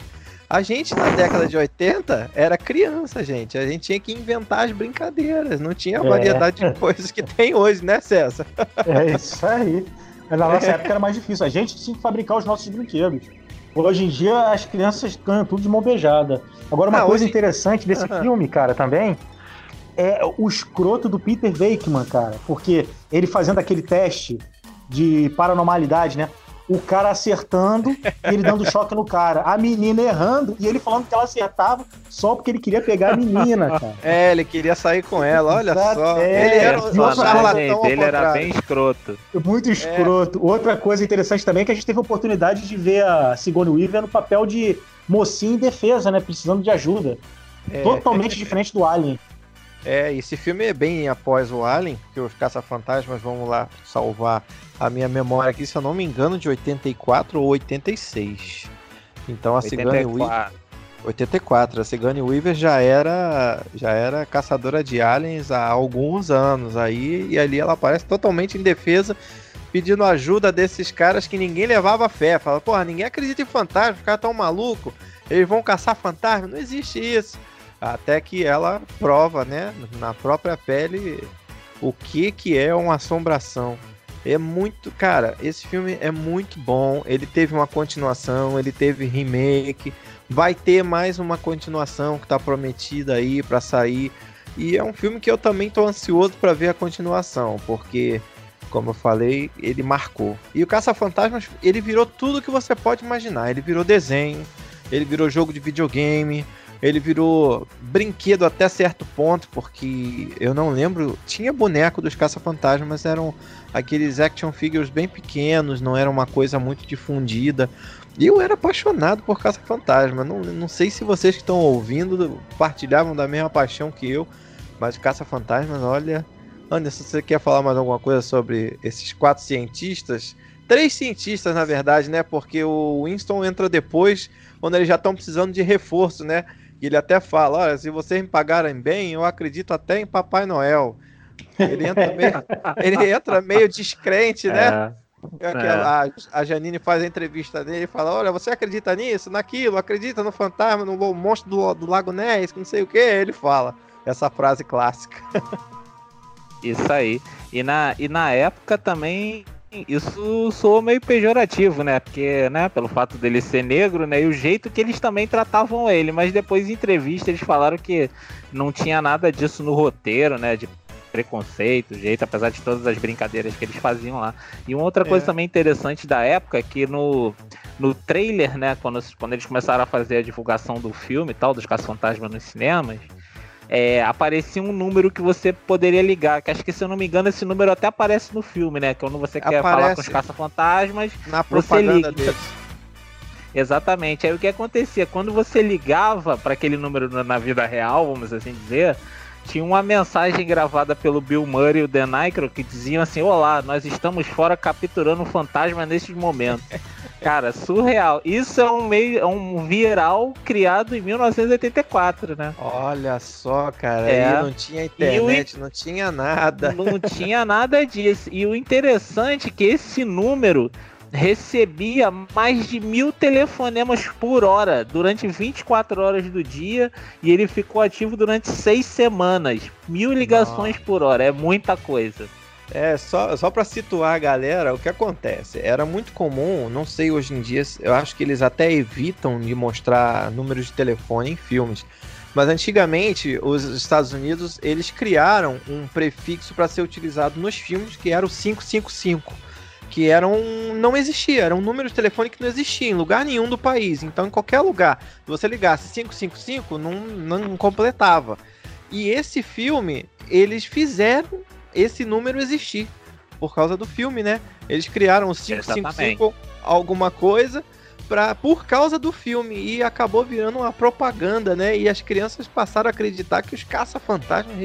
A gente, na década de 80, era criança, gente. A gente tinha que inventar as brincadeiras. Não tinha a é. variedade é. de coisas que tem hoje, né, César? É isso aí. Na nossa época era mais difícil. A gente tinha que fabricar os nossos brinquedos. Hoje em dia as crianças ganham tudo de mão beijada. Agora, uma ah, coisa hoje... interessante desse uhum. filme, cara, também, é o escroto do Peter Venkman, cara. Porque ele fazendo aquele teste de paranormalidade, né? O cara acertando e ele dando choque no cara. A menina errando e ele falando que ela acertava só porque ele queria pegar a menina, cara. É, ele queria sair com ela, olha Exato, só. É, ele era um charlatão Ele era bem escroto. Muito escroto. É. Outra coisa interessante também é que a gente teve a oportunidade de ver a Sigourney Weaver no papel de mocinha em defesa, né? Precisando de ajuda. É. Totalmente diferente do Alien. É, esse filme é bem após o Alien, porque os caça-fantasmas vão lá salvar a minha memória aqui, se eu não me engano, de 84 ou 86. Então a 84. Sigourney Weaver. 84. A Sigourney Weaver já era, já era caçadora de aliens há alguns anos aí, e ali ela aparece totalmente indefesa, pedindo ajuda desses caras que ninguém levava fé. Fala, porra, ninguém acredita em fantasma, os caras tão maluco, eles vão caçar fantasma, não existe isso. Até que ela prova, né, na própria pele, o que que é uma assombração. É muito, cara, esse filme é muito bom. Ele teve uma continuação, ele teve remake, vai ter mais uma continuação que tá prometida aí para sair. E é um filme que eu também tô ansioso para ver a continuação, porque como eu falei, ele marcou. E o Caça-Fantasmas, ele virou tudo que você pode imaginar. Ele virou desenho, ele virou jogo de videogame, ele virou brinquedo até certo ponto, porque eu não lembro. Tinha boneco dos caça-fantasmas, mas eram aqueles action figures bem pequenos, não era uma coisa muito difundida. E eu era apaixonado por caça-fantasma. Não, não sei se vocês que estão ouvindo partilhavam da mesma paixão que eu, mas caça-fantasmas, olha. Anderson, você quer falar mais alguma coisa sobre esses quatro cientistas? Três cientistas, na verdade, né? Porque o Winston entra depois, quando eles já estão precisando de reforço, né? E ele até fala: olha, se vocês me pagarem bem, eu acredito até em Papai Noel. Ele entra meio, ele entra meio descrente, né? É, é. A, a Janine faz a entrevista dele e fala: Olha, você acredita nisso, naquilo, acredita no fantasma, no monstro do, do Lago Ness, não sei o que. Ele fala essa frase clássica. Isso aí. E na, e na época também isso soou meio pejorativo, né? Porque, né, pelo fato dele ser negro, né, e o jeito que eles também tratavam ele, mas depois em entrevista eles falaram que não tinha nada disso no roteiro, né, de preconceito, jeito, apesar de todas as brincadeiras que eles faziam lá. E uma outra coisa é. também interessante da época é que no, no trailer, né, quando, quando eles começaram a fazer a divulgação do filme e tal, dos Caça-Fantasmas nos cinemas, é, aparecia um número que você poderia ligar. Que acho que, se eu não me engano, esse número até aparece no filme, né? Quando você quer aparece falar com os caça-fantasmas, na propaganda deles. Exatamente. Aí o que acontecia? Quando você ligava para aquele número na vida real, vamos assim dizer, tinha uma mensagem gravada pelo Bill Murray e o Dan Aykroyd que diziam assim: Olá, nós estamos fora capturando um fantasma nesses momentos. Cara, surreal. Isso é um meio, é um viral criado em 1984, né? Olha só, cara, é. aí não tinha internet, o... não tinha nada. Não tinha nada disso. E o interessante é que esse número recebia mais de mil telefonemas por hora durante 24 horas do dia e ele ficou ativo durante seis semanas. Mil ligações Nossa. por hora, é muita coisa. É, só, só para situar a galera, o que acontece? Era muito comum, não sei hoje em dia, eu acho que eles até evitam de mostrar números de telefone em filmes. Mas antigamente, os Estados Unidos, eles criaram um prefixo para ser utilizado nos filmes, que era o 555 que era um, não existia, era um número de telefone que não existia em lugar nenhum do país. Então, em qualquer lugar, se você ligasse 555, não, não completava. E esse filme, eles fizeram esse número existir por causa do filme, né? Eles criaram o 555 alguma coisa pra, por causa do filme e acabou virando uma propaganda, né? E as crianças passaram a acreditar que os caça-fantasmas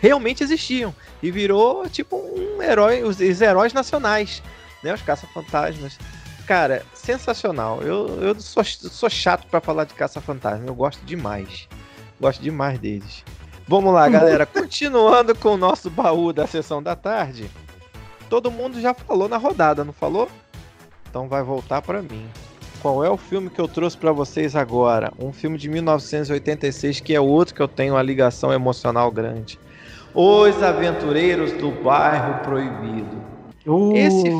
realmente existiam e virou tipo um herói, os, os heróis nacionais, né? Os caça-fantasmas. Cara, sensacional. Eu, eu sou, sou chato para falar de caça-fantasma, eu gosto demais. Gosto demais deles. Vamos lá, galera. Continuando com o nosso baú da sessão da tarde. Todo mundo já falou na rodada, não falou? Então vai voltar para mim. Qual é o filme que eu trouxe para vocês agora? Um filme de 1986 que é outro que eu tenho uma ligação emocional grande. Os Aventureiros do Bairro Proibido. Uh. Esse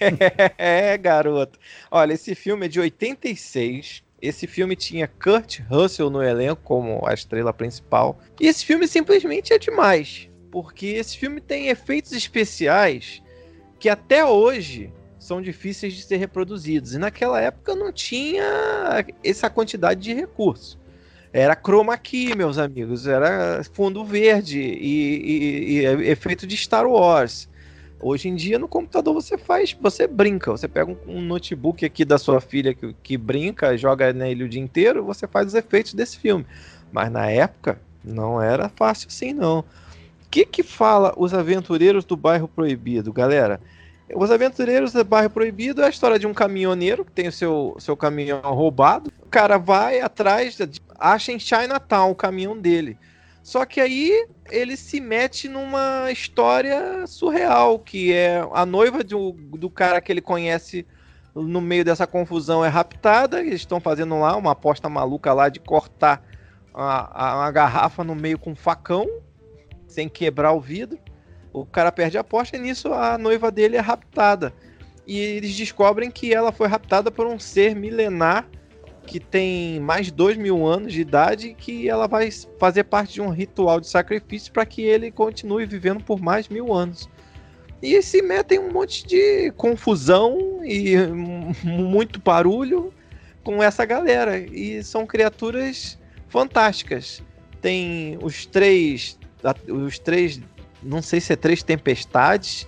é, garoto. Olha, esse filme é de 86. Esse filme tinha Kurt Russell no elenco como a estrela principal. E esse filme simplesmente é demais, porque esse filme tem efeitos especiais que até hoje são difíceis de ser reproduzidos. E naquela época não tinha essa quantidade de recursos. Era chroma key, meus amigos, era fundo verde e, e, e efeito de Star Wars. Hoje em dia no computador você faz, você brinca, você pega um, notebook aqui da sua filha que, que brinca, joga nele o dia inteiro, você faz os efeitos desse filme. Mas na época não era fácil assim não. O que que fala os aventureiros do bairro proibido, galera? Os Aventureiros do Bairro Proibido é a história de um caminhoneiro que tem o seu, seu caminhão roubado. O cara vai atrás, acha em Chinatown o caminhão dele. Só que aí ele se mete numa história surreal, que é a noiva do, do cara que ele conhece no meio dessa confusão é raptada. Eles estão fazendo lá uma aposta maluca lá de cortar a, a, garrafa no meio com um facão, sem quebrar o vidro. O cara perde a aposta e nisso a noiva dele é raptada. E eles descobrem que ela foi raptada por um ser milenar que tem mais de dois mil anos de idade e que ela vai fazer parte de um ritual de sacrifício para que ele continue vivendo por mais mil anos. E se metem um monte de confusão e muito barulho com essa galera. E são criaturas fantásticas. Tem os três, os três não sei se é três tempestades,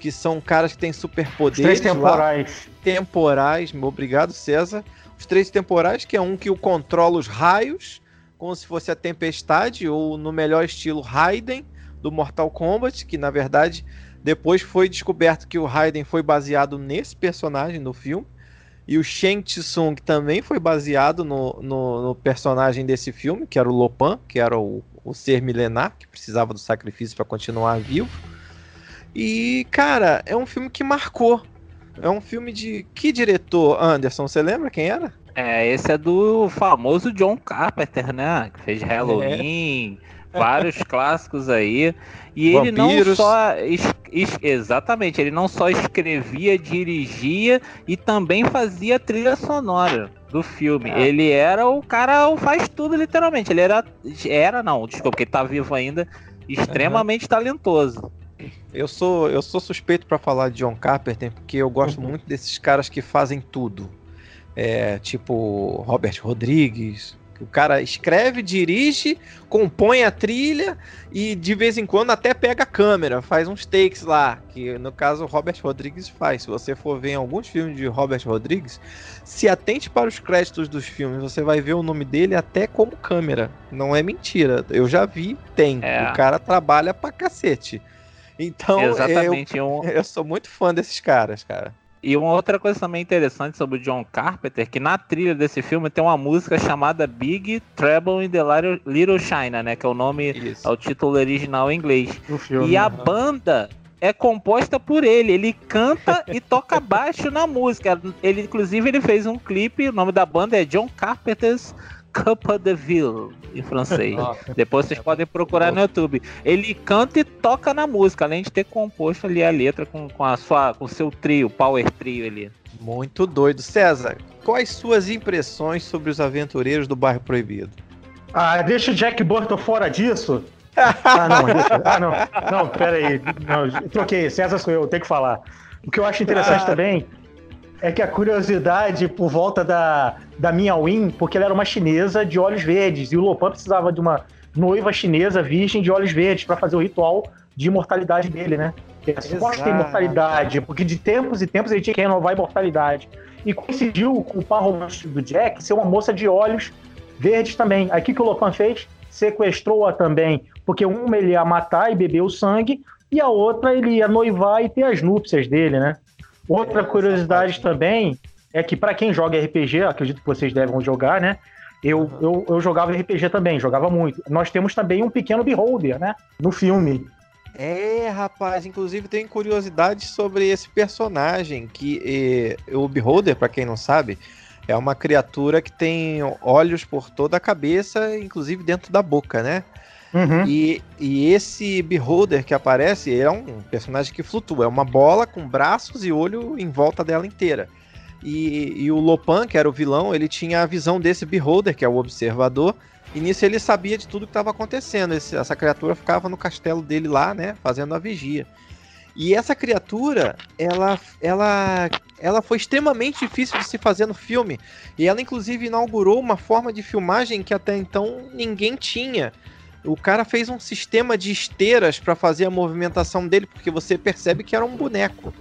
que são caras que têm superpoderes. Três temporais. Lá, temporais, obrigado, César. Os três temporais, que é um que o controla os raios, como se fosse a tempestade, ou no melhor estilo Raiden, do Mortal Kombat, que na verdade depois foi descoberto que o Raiden foi baseado nesse personagem no filme. E o Shang Tsung também foi baseado no, no, no personagem desse filme, que era o Lopan, que era o o ser milenar, que precisava do sacrifício para continuar vivo. E, cara, é um filme que marcou. É um filme de. Que diretor, Anderson? Você lembra quem era? É, esse é do famoso John Carpenter, né? Que fez Halloween, é. vários clássicos aí. E Vampiros. ele não só. Exatamente, ele não só escrevia, dirigia e também fazia trilha sonora do filme. É. Ele era o cara, faz tudo literalmente. Ele era, era não, desculpa, porque ele tá vivo ainda, extremamente uhum. talentoso. Eu sou, eu sou suspeito para falar de John Carpenter porque eu gosto uhum. muito desses caras que fazem tudo. É, tipo Robert Rodrigues, O cara escreve, dirige, compõe a trilha e de vez em quando até pega a câmera, faz uns takes lá, que no caso o Robert Rodrigues faz. Se você for ver em alguns filmes de Robert Rodrigues, se atente para os créditos dos filmes, você vai ver o nome dele até como câmera. Não é mentira. Eu já vi, tem. É. O cara trabalha pra cacete. Então, Exatamente. Eu, eu sou muito fã desses caras, cara. E uma outra coisa também interessante sobre o John Carpenter, que na trilha desse filme tem uma música chamada Big Trouble in the Little China, né? Que é o nome, Isso. é o título original em inglês. Filme, e a né? banda é composta por ele. Ele canta e toca baixo na música. Ele, inclusive, ele fez um clipe, o nome da banda é John Carpenter's Copa de Ville, em francês. Depois vocês podem procurar no YouTube. Ele canta e toca na música, além de ter composto ali a letra com, com a sua, com o seu trio, Power Trio ali. Muito doido. César, quais suas impressões sobre os aventureiros do bairro Proibido? Ah, deixa o Jack Burton fora disso. ah, não, deixa. Ah, não. Não, pera aí. Não, troquei. César sou eu, tenho que falar. O que eu acho interessante ah. também é que a curiosidade por volta da, da minha Win, porque ela era uma chinesa de olhos verdes, e o Lopan precisava de uma noiva chinesa virgem de olhos verdes para fazer o ritual de imortalidade dele, né? Que é a suposta imortalidade, porque de tempos e tempos ele tinha que renovar a imortalidade. E coincidiu com o par romântico do Jack ser uma moça de olhos verdes também. Aí o que, que o Lopan fez? Sequestrou-a também, porque uma ele ia matar e beber o sangue, e a outra ele ia noivar e ter as núpcias dele, né? Outra é, curiosidade também é que para quem joga RPG, acredito que vocês devem jogar, né? Eu, eu, eu jogava RPG também, jogava muito. Nós temos também um pequeno beholder, né? No filme. É, rapaz, inclusive tem curiosidade sobre esse personagem que eh, o Beholder, para quem não sabe, é uma criatura que tem olhos por toda a cabeça, inclusive dentro da boca, né? Uhum. E, e esse Beholder que aparece é um personagem que flutua, é uma bola com braços e olho em volta dela inteira. E, e o Lopan, que era o vilão, ele tinha a visão desse Beholder, que é o observador, e nisso ele sabia de tudo que estava acontecendo. Esse, essa criatura ficava no castelo dele lá, né, fazendo a vigia. E essa criatura, ela, ela, ela foi extremamente difícil de se fazer no filme. E ela, inclusive, inaugurou uma forma de filmagem que até então ninguém tinha. O cara fez um sistema de esteiras para fazer a movimentação dele, porque você percebe que era um boneco.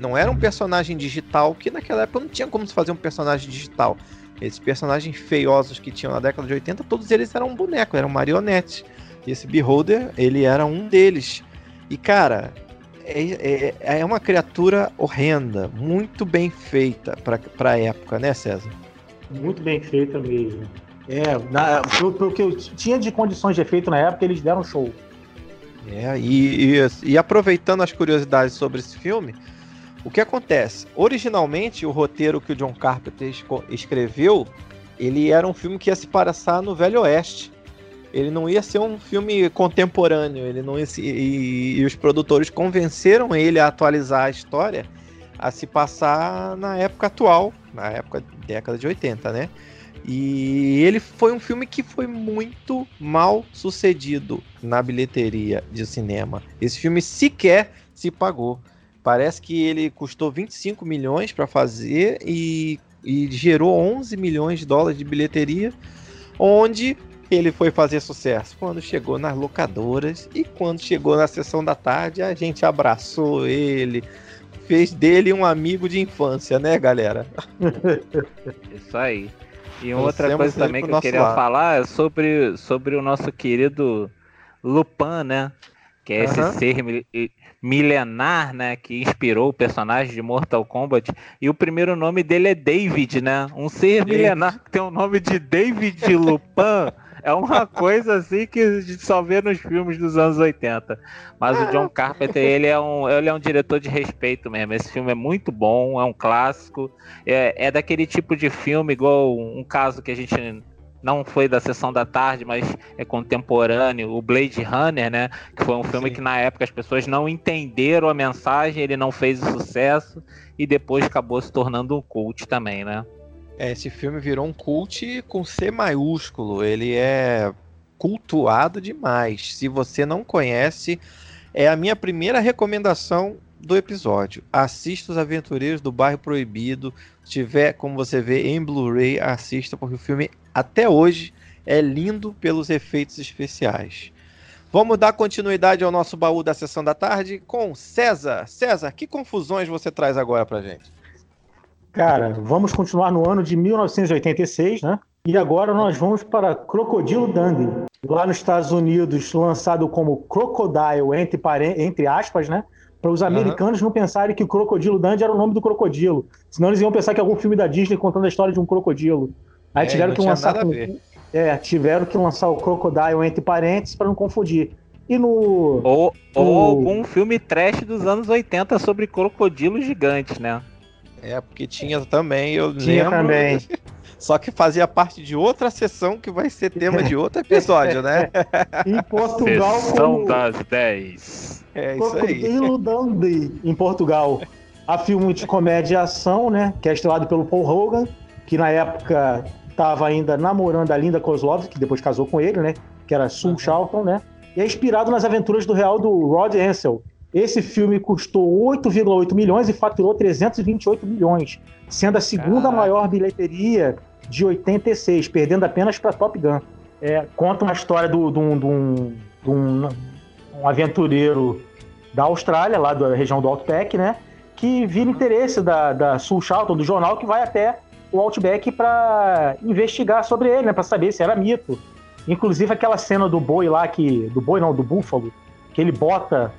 Não era um personagem digital, que naquela época não tinha como se fazer um personagem digital. Esses personagens feiosos que tinham na década de 80, todos eles eram um boneco, eram marionetes. E esse Beholder, ele era um deles. E cara, é, é, é uma criatura horrenda, muito bem feita para a época, né, César? Muito bem feita mesmo. É, na, pelo, que eu tinha de condições de efeito na época, eles deram show. É, e, e, e, aproveitando as curiosidades sobre esse filme, o que acontece? Originalmente, o roteiro que o John Carpenter escreveu, ele era um filme que ia se passar no Velho Oeste. Ele não ia ser um filme contemporâneo, ele não se, e, e os produtores convenceram ele a atualizar a história a se passar na época atual, na época década de 80, né? E ele foi um filme que foi muito mal sucedido na bilheteria de cinema. Esse filme sequer se pagou. Parece que ele custou 25 milhões para fazer e, e gerou 11 milhões de dólares de bilheteria, onde ele foi fazer sucesso quando chegou nas locadoras e quando chegou na sessão da tarde a gente abraçou ele, fez dele um amigo de infância, né, galera? Isso aí. E outra coisa também que eu queria lado. falar é sobre, sobre o nosso querido Lupin, né? Que é esse ser milenar, né? Que inspirou o personagem de Mortal Kombat. E o primeiro nome dele é David, né? Um ser milenar que tem o nome de David Lupin. É uma coisa assim que a gente só vê nos filmes dos anos 80. Mas o John Carpenter, ele é um, ele é um diretor de respeito mesmo. Esse filme é muito bom, é um clássico. É, é daquele tipo de filme, igual um caso que a gente não foi da sessão da tarde, mas é contemporâneo, o Blade Runner, né? Que foi um filme Sim. que na época as pessoas não entenderam a mensagem, ele não fez o sucesso e depois acabou se tornando um cult também, né? É, esse filme virou um cult com C maiúsculo. Ele é cultuado demais. Se você não conhece, é a minha primeira recomendação do episódio. Assista Os Aventureiros do Bairro Proibido. Se tiver, como você vê, em Blu-ray, assista, porque o filme até hoje é lindo pelos efeitos especiais. Vamos dar continuidade ao nosso baú da sessão da tarde com César. César, que confusões você traz agora pra gente? Cara, vamos continuar no ano de 1986, né? E agora nós vamos para Crocodilo Dundee. Lá nos Estados Unidos, lançado como Crocodile, entre, entre aspas, né? Para os americanos uhum. não pensarem que o Crocodilo Dundee era o nome do crocodilo. Senão eles iam pensar que é algum filme da Disney contando a história de um crocodilo. Aí é, tiveram que lançar. Com... É, tiveram que lançar o Crocodile entre parênteses para não confundir. E no. Ou, no... ou algum filme trash dos anos 80 sobre crocodilos gigantes, né? É, porque tinha também, eu tinha lembro. também. Só que fazia parte de outra sessão que vai ser tema de outro episódio, né? em Portugal. Sessão como... das 10. É isso aí. Crocodilo Dundee, em Portugal. A filme de comédia e ação, né? Que é estrelado pelo Paul Hogan, que na época estava ainda namorando a Linda Kozlov, que depois casou com ele, né? Que era uhum. Charlton, né? E é inspirado nas aventuras do real do Rod Ansel. Esse filme custou 8,8 milhões e faturou 328 milhões, sendo a segunda Caraca. maior bilheteria de 86, perdendo apenas para Top Gun. É, conta uma história de um, um, um aventureiro da Austrália, lá da região do Outback, né? Que vira interesse da, da Sul Charlton, do jornal, que vai até o Outback para investigar sobre ele, né, para saber se era mito. Inclusive aquela cena do boi lá que do boi não, do búfalo, que ele bota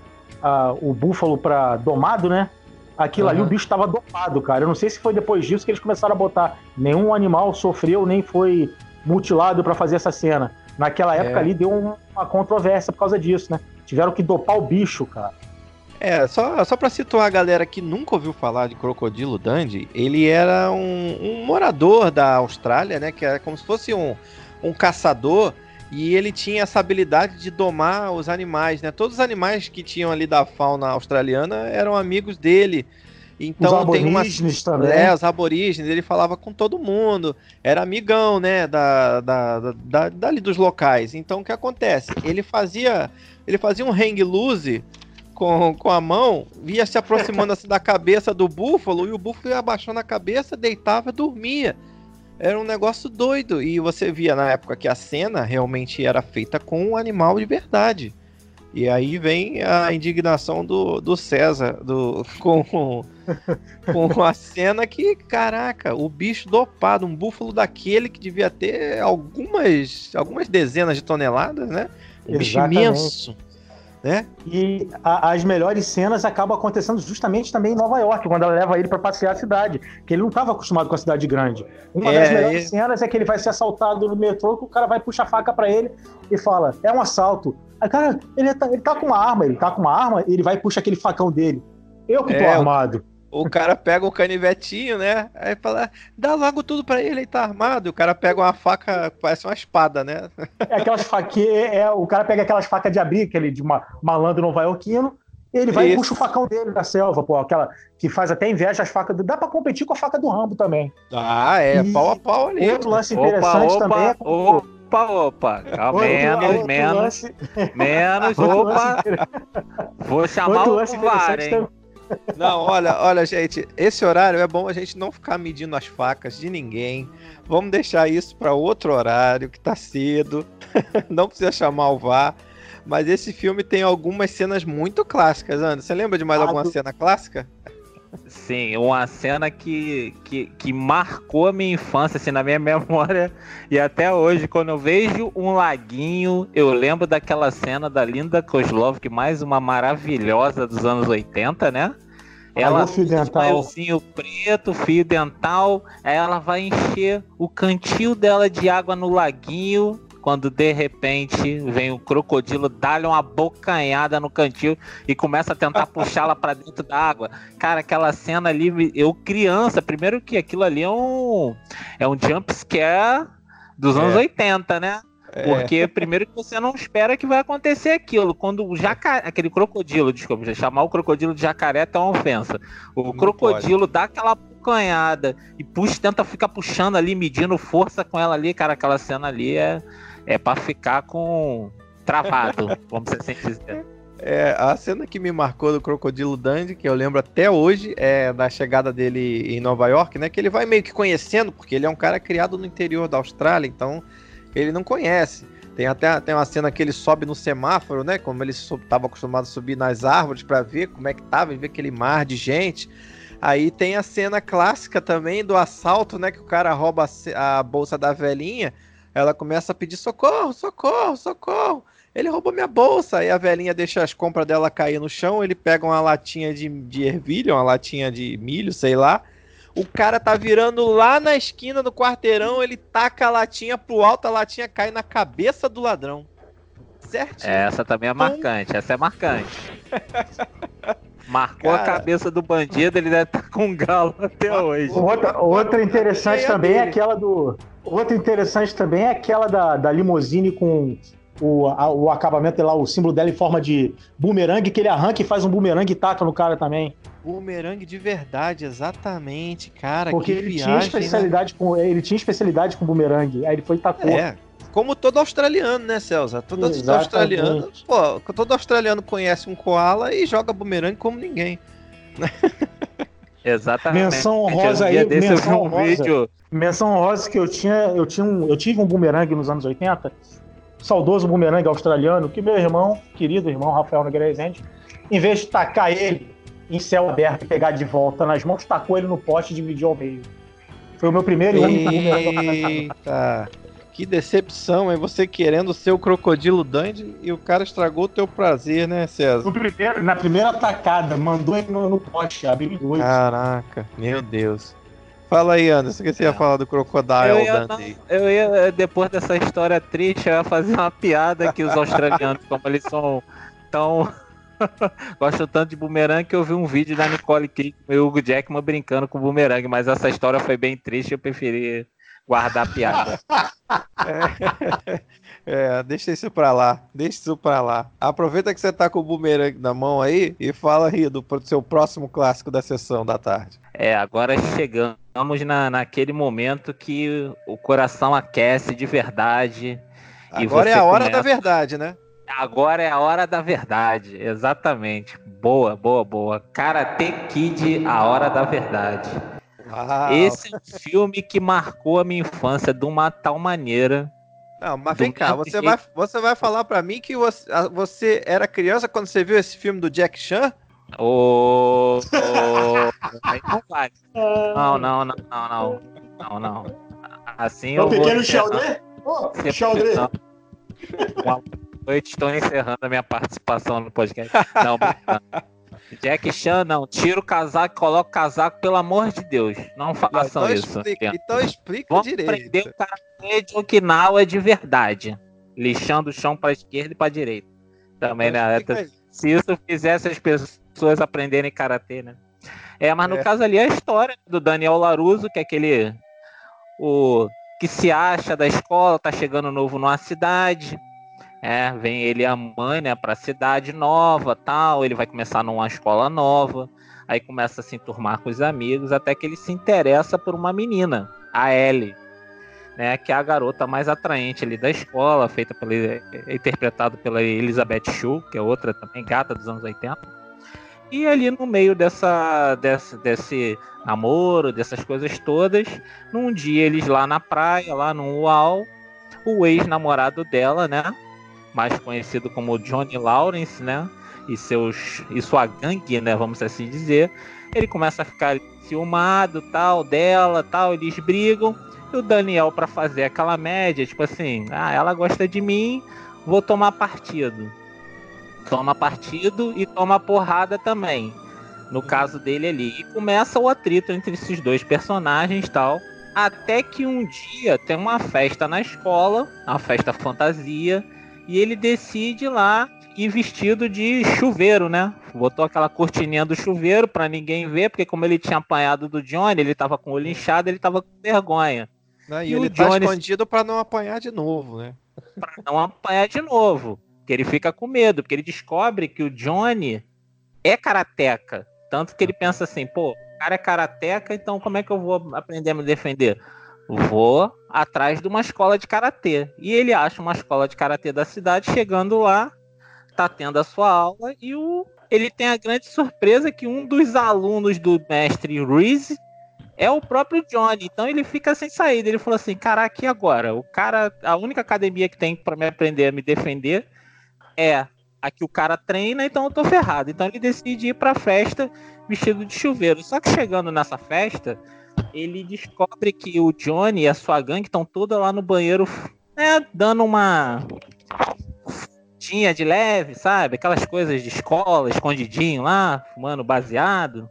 uh, o búfalo para domado, né? Aquilo uhum. ali o bicho estava dopado, cara. Eu não sei se foi depois disso que eles começaram a botar nenhum animal sofreu nem foi mutilado para fazer essa cena. Naquela época é. ali deu uma controvérsia por causa disso, né? Tiveram que dopar o bicho, cara. É, só, só pra situar a galera que nunca ouviu falar de Crocodilo Dundee, ele era um, um morador da Austrália, né? Que era como se fosse um, um caçador e ele tinha essa habilidade de domar os animais, né? Todos os animais que tinham ali da fauna australiana eram amigos dele. Então os tem aborígenes também. É, os aborígenes, ele falava com todo mundo, era amigão, né, da, da, da, da, dali dos locais. Então o que acontece? Ele fazia, ele fazia um hang loose com, com a mão, ia se aproximando assim da cabeça do búfalo, e o búfalo ia abaixando a cabeça, deitava e dormia. Era um negócio doido. E você via na época que a cena realmente era feita com um animal de verdade. E aí vem a indignação do, do César do, com, com a cena que, caraca, o bicho dopado, um búfalo daquele que devia ter algumas, algumas dezenas de toneladas, né? Um Exatamente. bicho imenso né? E a, as melhores cenas acabam acontecendo justamente também em Nova York, quando ela leva ele para passear a cidade, que ele não estava acostumado com a cidade grande. Uma é, das melhores cenas é que ele vai ser assaltado no metrô, que o cara vai puxar a faca para ele e fala: "É um assalto". Aí, cara, ele tá, ele tá com uma arma, ele tá com uma arma, ele vai e puxa aquele facão dele. Eu que tô é, armado. O cara pega o canivetinho, né? Aí fala, dá logo tudo para ele, ele tá armado. O cara pega uma faca, parece uma espada, né? É aquelas faquinhas, é, o cara pega aquelas facas de abrir, aquele de uma, malandro nova-iorquino, ele vai Isso. e puxa o facão dele da selva, pô, aquela que faz até inveja as facas. Do... Dá pra competir com a faca do Rambo também. Ah, é, e pau a pau ali. Outro lance interessante opa, também é. Opa, opa, calma, menos, menos, lance... menos, opa. Vou chamar o VAR, hein? Também. Não, olha, olha, gente, esse horário é bom a gente não ficar medindo as facas de ninguém. Vamos deixar isso para outro horário, que tá cedo. não precisa chamar o VAR. Mas esse filme tem algumas cenas muito clássicas, Ana. Você lembra de mais ah, alguma do... cena clássica? Sim, uma cena que, que, que marcou a minha infância, assim, na minha memória. E até hoje, quando eu vejo um laguinho, eu lembro daquela cena da Linda Kozlov, que mais uma maravilhosa dos anos 80, né? Ela fio dental. fio preto, fio dental. Aí ela vai encher o cantil dela de água no laguinho quando de repente vem o crocodilo, dá-lhe uma bocanhada no cantil e começa a tentar puxá-la para dentro da água. Cara, aquela cena ali, eu criança, primeiro que aquilo ali é um é um jump scare dos anos é. 80, né? É. Porque primeiro que você não espera que vai acontecer aquilo. Quando o jacaré, aquele crocodilo, desculpa, chamar o crocodilo de jacaré é uma ofensa. O não crocodilo pode. dá aquela bocanhada e puxa, tenta ficar puxando ali, medindo força com ela ali, cara, aquela cena ali é é para ficar com travado, vamos assim dizer. É, a cena que me marcou do Crocodilo Dundee, que eu lembro até hoje, é da chegada dele em Nova York, né? Que ele vai meio que conhecendo, porque ele é um cara criado no interior da Austrália, então ele não conhece. Tem até tem uma cena que ele sobe no semáforo, né? Como ele estava acostumado a subir nas árvores para ver como é que tava, e ver aquele mar de gente. Aí tem a cena clássica também do assalto, né? Que o cara rouba a bolsa da velhinha. Ela começa a pedir socorro, socorro, socorro. Ele roubou minha bolsa. Aí a velhinha deixa as compras dela cair no chão. Ele pega uma latinha de, de ervilha, uma latinha de milho, sei lá. O cara tá virando lá na esquina do quarteirão, ele taca a latinha pro alto, a latinha cai na cabeça do ladrão. Certo? Essa também é marcante, essa é marcante. Marcou cara... a cabeça do bandido, ele deve estar tá com um galo até hoje. Outra, outra interessante também é aquela do. Outra interessante também é aquela da, da limousine com o, a, o acabamento lá, o símbolo dela em forma de bumerangue, que ele arranca e faz um bumerangue e taca no cara também. Bumerangue de verdade, exatamente, cara. Porque ele viagem, tinha né? especialidade né? com ele tinha especialidade com bumerangue, aí ele foi e tacou. É. Como todo australiano, né, Celso? Todo australiano, pô, todo australiano conhece um koala e joga bumerangue como ninguém. Exatamente. Menção honrosa aí, menção honrosa. Vídeo. Menção honrosa que eu tinha, eu tinha um, eu tive um bumerangue nos anos 80 saudoso bumerangue australiano, que meu irmão, querido irmão Rafael Nogueira Rezende, em vez de tacar ele em céu aberto e pegar de volta nas mãos, tacou ele no poste e dividiu ao meio. Foi o meu primeiro e único bumerangue. Eita, que decepção, é você querendo ser o crocodilo Dandy e o cara estragou o teu prazer, né, César? Primeiro, na primeira atacada, mandou ele no, no poste, abriu dois. Caraca, meu Deus. Fala aí, Anderson, o que você ia falar do Crocodile eu ia, Dundee? Eu ia, depois dessa história triste, eu ia fazer uma piada que os australianos, como eles são tão. gostam tanto de bumerangue que eu vi um vídeo da Nicole Kidman e o Hugo Jackman brincando com bumerangue, mas essa história foi bem triste, eu preferi guardar a piada. é, é, deixa isso pra lá, deixa isso pra lá. Aproveita que você tá com o bumerangue na mão aí e fala aí do seu próximo clássico da sessão da tarde. É, agora chegamos na, naquele momento que o coração aquece de verdade. Agora é a hora começa... da verdade, né? Agora é a hora da verdade, exatamente. Boa, boa, boa. Karate Kid, a hora da verdade. Uau. Esse é um filme que marcou a minha infância de uma tal maneira. Não, mas vem cá, você vai, você vai falar para mim que você, você era criança quando você viu esse filme do Jack Chan? Ô. Não vai. Não, não, não, não, não. Não, não. Assim o eu pequeno Sheldon? Ô, Sheldon. Boa noite, estou encerrando a minha participação no podcast. Não, Jack Chan, não. Tira o casaco, coloca o casaco, pelo amor de Deus. Não façam então isso. Explica, então explica Vamos direito. aprender o cara de Okinawa de verdade. Lixando o chão para esquerda e para direita. Também, então né? Se isso fizesse as pessoas pessoas aprenderem karatê, né? É, mas no é. caso ali é a história do Daniel Laruso, que é aquele o que se acha da escola, tá chegando novo numa cidade, é, vem ele e a mãe, né, para cidade nova, tal, ele vai começar numa escola nova, aí começa a se enturmar com os amigos, até que ele se interessa por uma menina, a Ellie, né, que é a garota mais atraente ali da escola, feita pela interpretado pela Elizabeth Shue, que é outra também gata dos anos 80. E ali no meio dessa, dessa, desse namoro, dessas coisas todas, num dia eles lá na praia, lá no UAU, o ex-namorado dela, né? Mais conhecido como Johnny Lawrence, né? E, seus, e sua gangue, né? Vamos assim dizer. Ele começa a ficar ciumado, tal, dela, tal, eles brigam. E o Daniel, para fazer aquela média, tipo assim, ah, ela gosta de mim, vou tomar partido toma partido e toma porrada também. No caso dele ali. E começa o atrito entre esses dois personagens tal. Até que um dia tem uma festa na escola, uma festa fantasia, e ele decide lá ir vestido de chuveiro, né? Botou aquela cortininha do chuveiro para ninguém ver, porque como ele tinha apanhado do Johnny, ele tava com o olho inchado, ele tava com vergonha. Não, e, e, ele o tá Johnny... escondido para não apanhar de novo, né? Pra não apanhar de novo que ele fica com medo, porque ele descobre que o Johnny é karateca. Tanto que ele pensa assim, pô, o cara é karateca, então como é que eu vou aprender a me defender? Vou atrás de uma escola de karatê. E ele acha uma escola de karatê da cidade, chegando lá, tá tendo a sua aula e o ele tem a grande surpresa que um dos alunos do mestre Reese é o próprio Johnny. Então ele fica sem saída. Ele falou assim: caraca, e agora? O cara, a única academia que tem para me aprender a me defender é a que o cara treina, então eu tô ferrado. Então ele decide ir pra festa vestido de chuveiro. Só que chegando nessa festa, ele descobre que o Johnny e a sua gangue estão toda lá no banheiro, né, dando uma tinha de leve, sabe? Aquelas coisas de escola, escondidinho lá, fumando baseado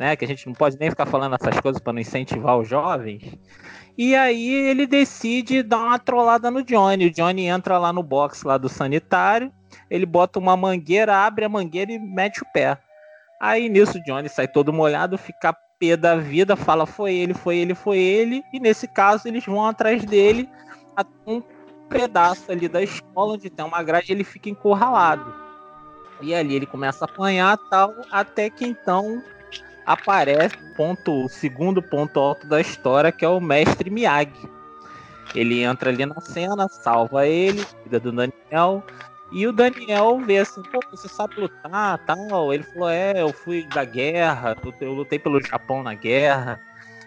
né? Que a gente não pode nem ficar falando essas coisas para não incentivar os jovens. E aí ele decide dar uma trollada no Johnny. O Johnny entra lá no box lá do sanitário, ele bota uma mangueira, abre a mangueira e mete o pé. Aí nisso o Johnny sai todo molhado, fica pé da vida, fala foi ele, foi ele, foi ele. E nesse caso eles vão atrás dele a um pedaço ali da escola onde tem uma grade, ele fica encurralado. E ali ele começa a apanhar tal, até que então aparece ponto, o segundo ponto alto da história, que é o mestre Miyagi. Ele entra ali na cena, salva ele, cuida do Daniel. E o Daniel vê assim, pô, você sabe lutar, tal. Ele falou, é, eu fui da guerra, eu lutei pelo Japão na guerra,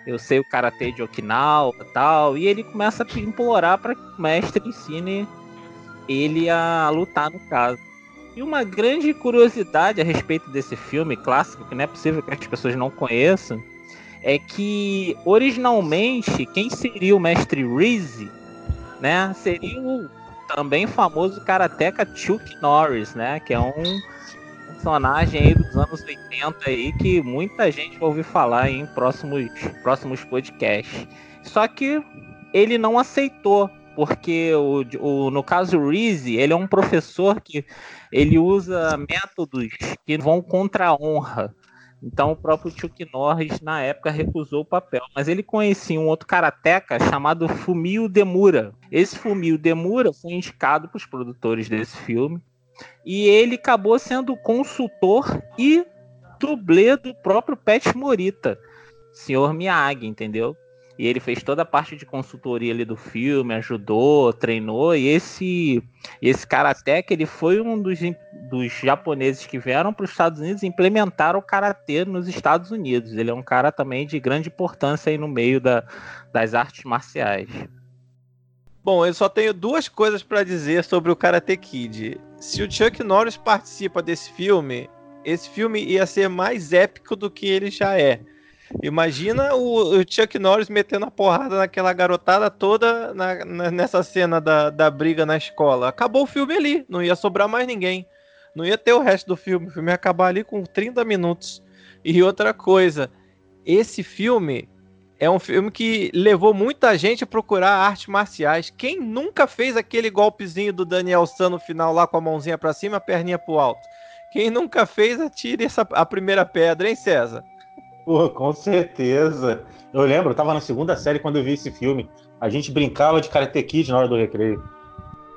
eu sei o karatê de Okinawa, tal. E ele começa a implorar para que o mestre ensine ele a lutar no caso. E uma grande curiosidade a respeito desse filme clássico, que não é possível que as pessoas não conheçam, é que originalmente quem seria o mestre Reese, né, seria o também famoso karateca Chuck Norris, né, que é um personagem aí dos anos 80 aí que muita gente vai ouvir falar em próximos próximos podcasts. Só que ele não aceitou porque o, o, no caso o Reese, ele é um professor que ele usa métodos que vão contra a honra. Então o próprio Chuck Norris na época recusou o papel, mas ele conhecia um outro karateca chamado Fumio Demura. Esse Fumio Demura foi indicado para os produtores desse filme e ele acabou sendo consultor e dublê do próprio Pet Morita, senhor Miyagi, entendeu? E ele fez toda a parte de consultoria ali do filme, ajudou, treinou. E esse esse karateka, ele foi um dos, dos japoneses que vieram para os Estados Unidos e implementaram o karatê nos Estados Unidos. Ele é um cara também de grande importância aí no meio da, das artes marciais. Bom, eu só tenho duas coisas para dizer sobre o Karate Kid. Se o Chuck Norris participa desse filme, esse filme ia ser mais épico do que ele já é. Imagina o, o, Chuck Norris metendo a porrada naquela garotada toda na, na, nessa cena da, da briga na escola. Acabou o filme ali, não ia sobrar mais ninguém. Não ia ter o resto do filme. O filme ia acabar ali com 30 minutos. E outra coisa, esse filme é um filme que levou muita gente a procurar artes marciais. Quem nunca fez aquele golpezinho do Daniel San no final lá com a mãozinha para cima, a perninha pro alto? Quem nunca fez, atire essa, a primeira pedra, hein, César? Pô, com certeza. Eu lembro, eu tava na segunda série quando eu vi esse filme. A gente brincava de Karate Kid na hora do recreio.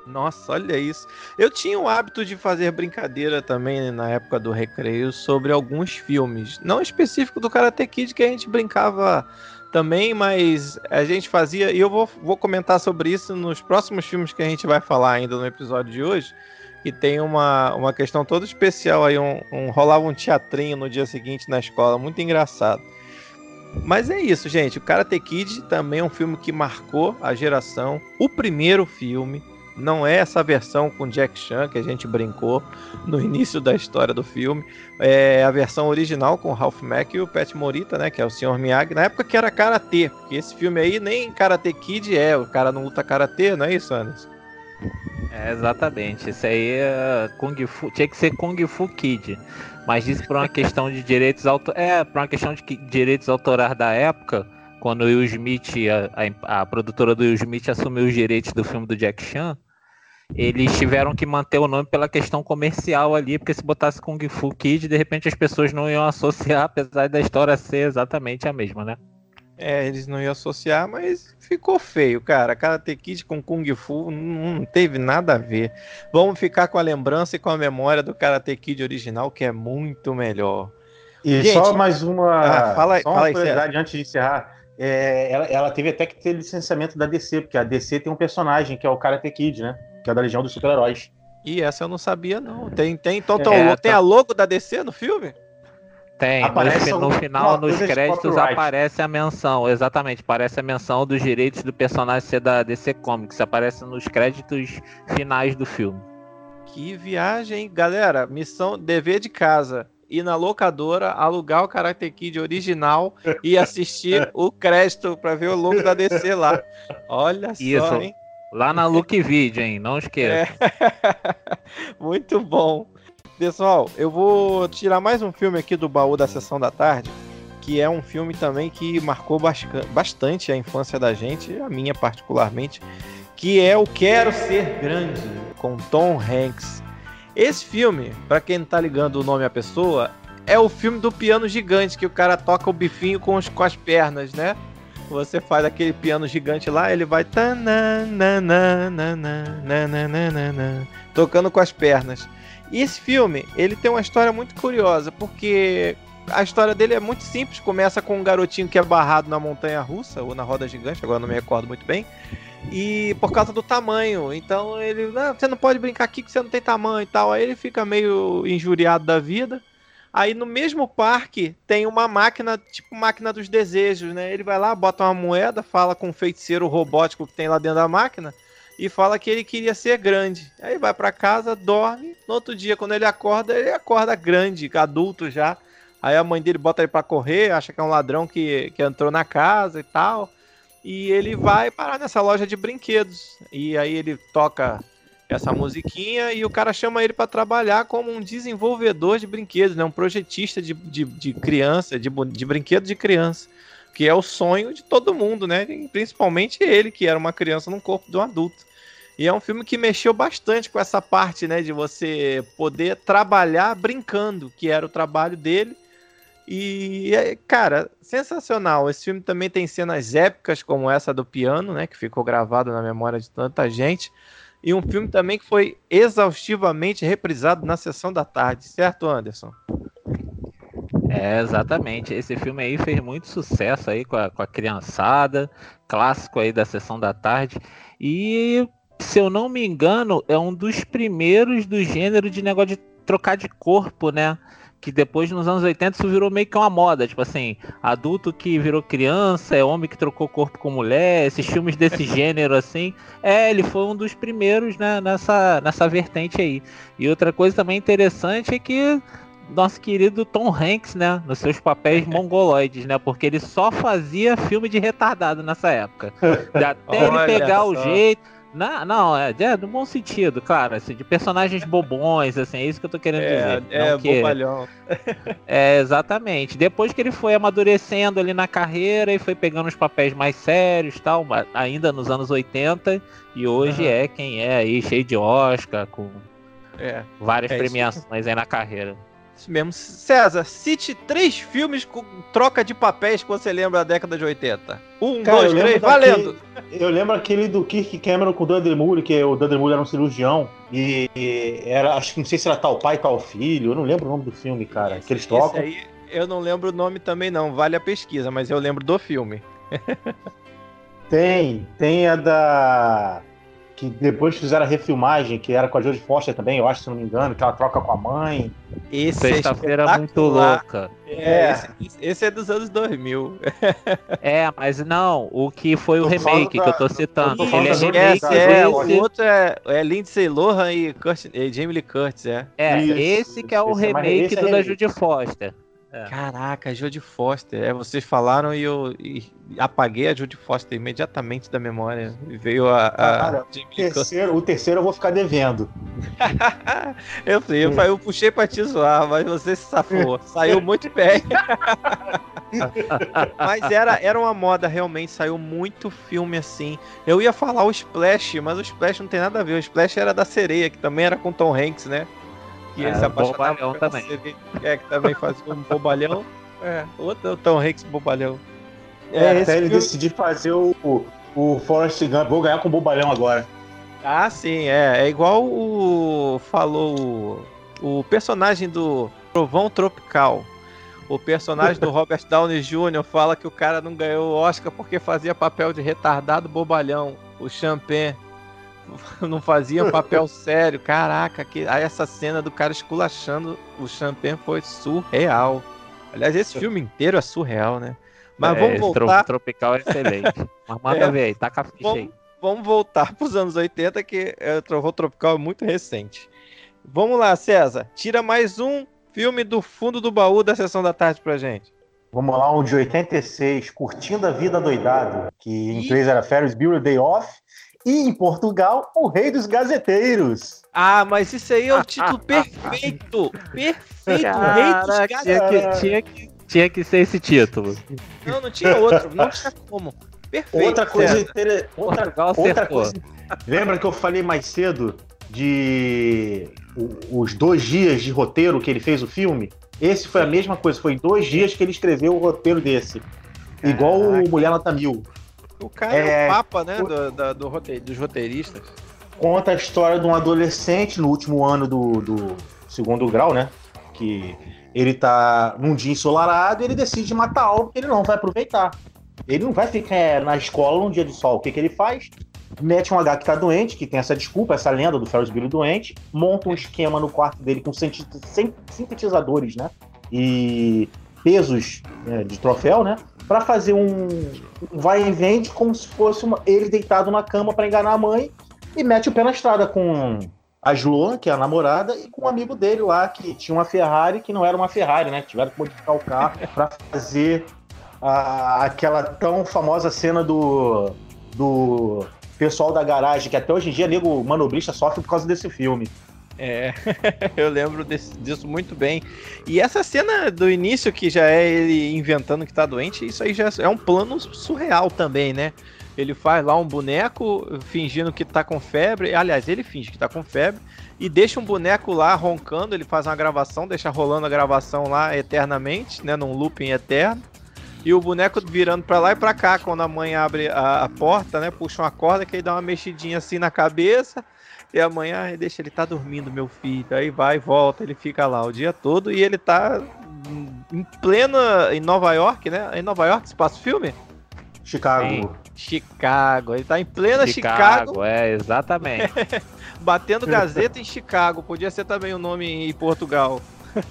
Nossa, olha isso. Eu tinha o hábito de fazer brincadeira também na época do recreio sobre alguns filmes. Não específico do Karate Kid, que a gente brincava também, mas a gente fazia. E eu vou, vou comentar sobre isso nos próximos filmes que a gente vai falar ainda no episódio de hoje que tem uma, uma questão toda especial aí, um, um, rolava um teatrinho no dia seguinte na escola, muito engraçado. Mas é isso, gente. O Karate Kid também é um filme que marcou a geração. O primeiro filme, não é essa versão com Jack Chan que a gente brincou no início da história do filme. É a versão original com Ralph Mack e o Pat Morita, né? Que é o Sr. Miyagi. Na época que era Karatê, porque esse filme aí nem Karate Kid é. O cara não luta Karatê, não é isso, Anderson? É, exatamente. Isso aí é Kung Fu, tinha que ser Kung Fu Kid. Mas isso por uma questão de direitos autorais. É, por uma questão de direitos autorais da época, quando Will Smith, a, a, a, produtora do Will Smith assumiu os direitos do filme do Jack Chan, eles tiveram que manter o nome pela questão comercial ali, porque se botasse Kung Fu Kid, de repente as pessoas não iam associar, apesar da história ser exatamente a mesma, né? É, eles não iam associar, mas ficou feio, cara. Karate Kid com Kung Fu não teve nada a ver. Vamos ficar com a lembrança e com a memória do Karate Kid original, que é muito melhor. E Gente, só mais uma, ah, fala, só uma fala curiosidade aí, antes de encerrar. É, ela, ela, teve até que ter licenciamento da DC, porque a DC tem um personagem que é o Karate Kid, né? Que é da Legião dos Super-Heróis. E essa eu não sabia, não. Tem, tem, então, é, tem a logo da DC no filme? Tem, aparece no, no final, nos créditos, aparece a menção, exatamente, aparece a menção dos direitos do personagem ser da DC Comics, aparece nos créditos finais do filme. Que viagem, galera, missão, dever de casa, ir na locadora, alugar o Karate Kid original e assistir o crédito para ver o logo da DC lá. Olha Isso. só, hein? Lá na Look Video, hein? Não esqueça. É. Muito bom. Pessoal, eu vou tirar mais um filme aqui do baú da sessão da tarde, que é um filme também que marcou bastante a infância da gente, a minha particularmente, que é o Quero Ser Grande, com Tom Hanks. Esse filme, para quem não tá ligando o nome à pessoa, é o filme do piano gigante, que o cara toca o bifinho com, os, com as pernas, né? Você faz aquele piano gigante lá, ele vai tocando com as pernas. E esse filme, ele tem uma história muito curiosa, porque a história dele é muito simples. Começa com um garotinho que é barrado na montanha russa, ou na roda gigante, agora não me recordo muito bem. E por causa do tamanho. Então ele. Não, você não pode brincar aqui que você não tem tamanho e tal. Aí ele fica meio injuriado da vida. Aí no mesmo parque tem uma máquina, tipo máquina dos desejos, né? Ele vai lá, bota uma moeda, fala com o feiticeiro robótico que tem lá dentro da máquina e fala que ele queria ser grande. Aí vai para casa, dorme. No outro dia, quando ele acorda, ele acorda grande, adulto já. Aí a mãe dele bota ele para correr, acha que é um ladrão que, que entrou na casa e tal. E ele vai parar nessa loja de brinquedos. E aí ele toca essa musiquinha e o cara chama ele para trabalhar como um desenvolvedor de brinquedos, né? Um projetista de, de, de criança, de, de brinquedo de criança que é o sonho de todo mundo, né? Principalmente ele, que era uma criança no corpo de um adulto. E é um filme que mexeu bastante com essa parte, né, de você poder trabalhar brincando, que era o trabalho dele. E, cara, sensacional. Esse filme também tem cenas épicas como essa do piano, né, que ficou gravado na memória de tanta gente. E um filme também que foi exaustivamente reprisado na sessão da tarde, certo, Anderson? É, exatamente. Esse filme aí fez muito sucesso aí com a, com a criançada, clássico aí da sessão da tarde. E, se eu não me engano, é um dos primeiros do gênero de negócio de trocar de corpo, né? Que depois, nos anos 80, isso virou meio que uma moda. Tipo assim, adulto que virou criança, é homem que trocou corpo com mulher, esses filmes desse gênero, assim. É, ele foi um dos primeiros né, nessa, nessa vertente aí. E outra coisa também interessante é que nosso querido Tom Hanks, né? Nos seus papéis mongoloides, né? Porque ele só fazia filme de retardado nessa época. Até ele pegar só. o jeito. Não, não, é, é no bom sentido, claro, assim, de personagens bobões, assim, é isso que eu tô querendo é, dizer. É, que... bobalhão. É, exatamente. Depois que ele foi amadurecendo ali na carreira e foi pegando os papéis mais sérios tal, ainda nos anos 80, e hoje uhum. é quem é aí, cheio de Oscar, com é, várias é premiações aí na carreira. Isso mesmo. César, cite três filmes com troca de papéis que você lembra da década de 80. Um, Cara, dois, três, valendo. Eu lembro aquele do Kirk Cameron com o Dudley Moore, que o Dudley Moore era um cirurgião. E era, acho que não sei se era tal pai, tal filho. Eu não lembro o nome do filme, cara. Esse, que eles trocam. Aí, eu não lembro o nome também, não. Vale a pesquisa, mas eu lembro do filme. tem, tem a da que depois fizeram a refilmagem, que era com a Jodie Foster também, eu acho, se não me engano, que ela troca com a mãe. Esse Sexta-feira é muito louca. É, esse, esse, é dos anos 2000. é, mas não, o que foi o remake da... que eu tô citando. Ele é remake. É, é, o outro é, é Lindsay Lohan e, Kurt, e Jamie Lee Curtis, é. É, Isso. esse que é o esse é remake é do da Jodie Foster. É. Caraca, Jodie Foster. É, vocês falaram e eu e apaguei a Jodie Foster imediatamente da memória. E veio a. a Cara, o, terceiro, o terceiro eu vou ficar devendo. eu eu, eu, puxei pra te zoar, mas você se safou. Saiu muito bem. mas era, era uma moda, realmente. Saiu muito filme assim. Eu ia falar o Splash, mas o Splash não tem nada a ver. O Splash era da sereia, que também era com Tom Hanks, né? Que é, ele se apaixonava também. É, que também fazia um bobalhão. É, outro Tom Hanks bobalhão. É, é até ele decidir fazer o, o, o Forrest Gump. Vou ganhar com o bobalhão agora. Ah, sim, é. É igual o. Falou o, o personagem do Trovão Tropical. O personagem do Robert Downey Jr. fala que o cara não ganhou o Oscar porque fazia papel de retardado bobalhão. O Champagne. não fazia um papel sério. Caraca, que, aí essa cena do cara esculachando o Champagne foi surreal. Aliás, esse filme inteiro é surreal, né? Mas é, vamos voltar. Tropical é excelente. Mas manda é, ver aí, taca a ficha vamos, aí. Vamos voltar para os anos 80, que é, o Tropical é muito recente. Vamos lá, César. Tira mais um filme do fundo do baú da sessão da tarde pra gente. Vamos lá, um de 86, Curtindo a Vida Doidado, que em inglês era Ferris Bueller Day Off, e em Portugal, O Rei dos Gazeteiros. Ah, mas isso aí é o título perfeito! Perfeito! Caraca, Rei dos Gazeteiros. Tinha que, tinha, que, tinha que ser esse título. Não, não tinha outro, não tinha como. Perfeito. Outra coisa, inter... outra, outra coisa. Lembra que eu falei mais cedo de os dois dias de roteiro que ele fez o filme? Esse foi a mesma coisa, foi dois dias que ele escreveu o roteiro desse. Caraca. Igual o Mulher Nota Mil. O cara é, é o papa, né, o... do, do, do roteiro, dos roteiristas. Conta a história de um adolescente no último ano do, do segundo grau, né? Que ele tá num dia ensolarado e ele decide matar algo que ele não vai aproveitar. Ele não vai ficar na escola num dia de sol. O que, que ele faz? Mete um H que tá doente, que tem essa desculpa, essa lenda do Ferris Bueller doente, monta um esquema no quarto dele com sintetizadores, né? E pesos né, de troféu, né? Para fazer um, vai e vende como se fosse uma, ele deitado na cama para enganar a mãe e mete o pé na estrada com a Sloan, que é a namorada, e com um amigo dele lá que tinha uma Ferrari que não era uma Ferrari, né? Tiveram que modificar o carro para fazer a, aquela tão famosa cena do, do pessoal da garagem, que até hoje em dia nego manobrista sofre por causa desse filme. É, eu lembro desse, disso muito bem. E essa cena do início, que já é ele inventando que tá doente, isso aí já é um plano surreal também, né? Ele faz lá um boneco fingindo que tá com febre. Aliás, ele finge que tá com febre. E deixa um boneco lá roncando. Ele faz uma gravação, deixa rolando a gravação lá eternamente, né? Num looping eterno e o boneco virando para lá e para cá quando a mãe abre a, a, porta, né? Puxa uma corda que aí dá uma mexidinha assim na cabeça e a mãe ah, deixa ele tá dormindo, meu filho. Aí vai e volta, ele fica lá o dia todo e ele tá em plena em Nova York, né? Em Nova York, espaço filme? Chicago. Sim. Chicago, ele tá em plena Chicago. Chicago é, exatamente. Batendo Gazeta em Chicago, podia ser também o nome em Portugal.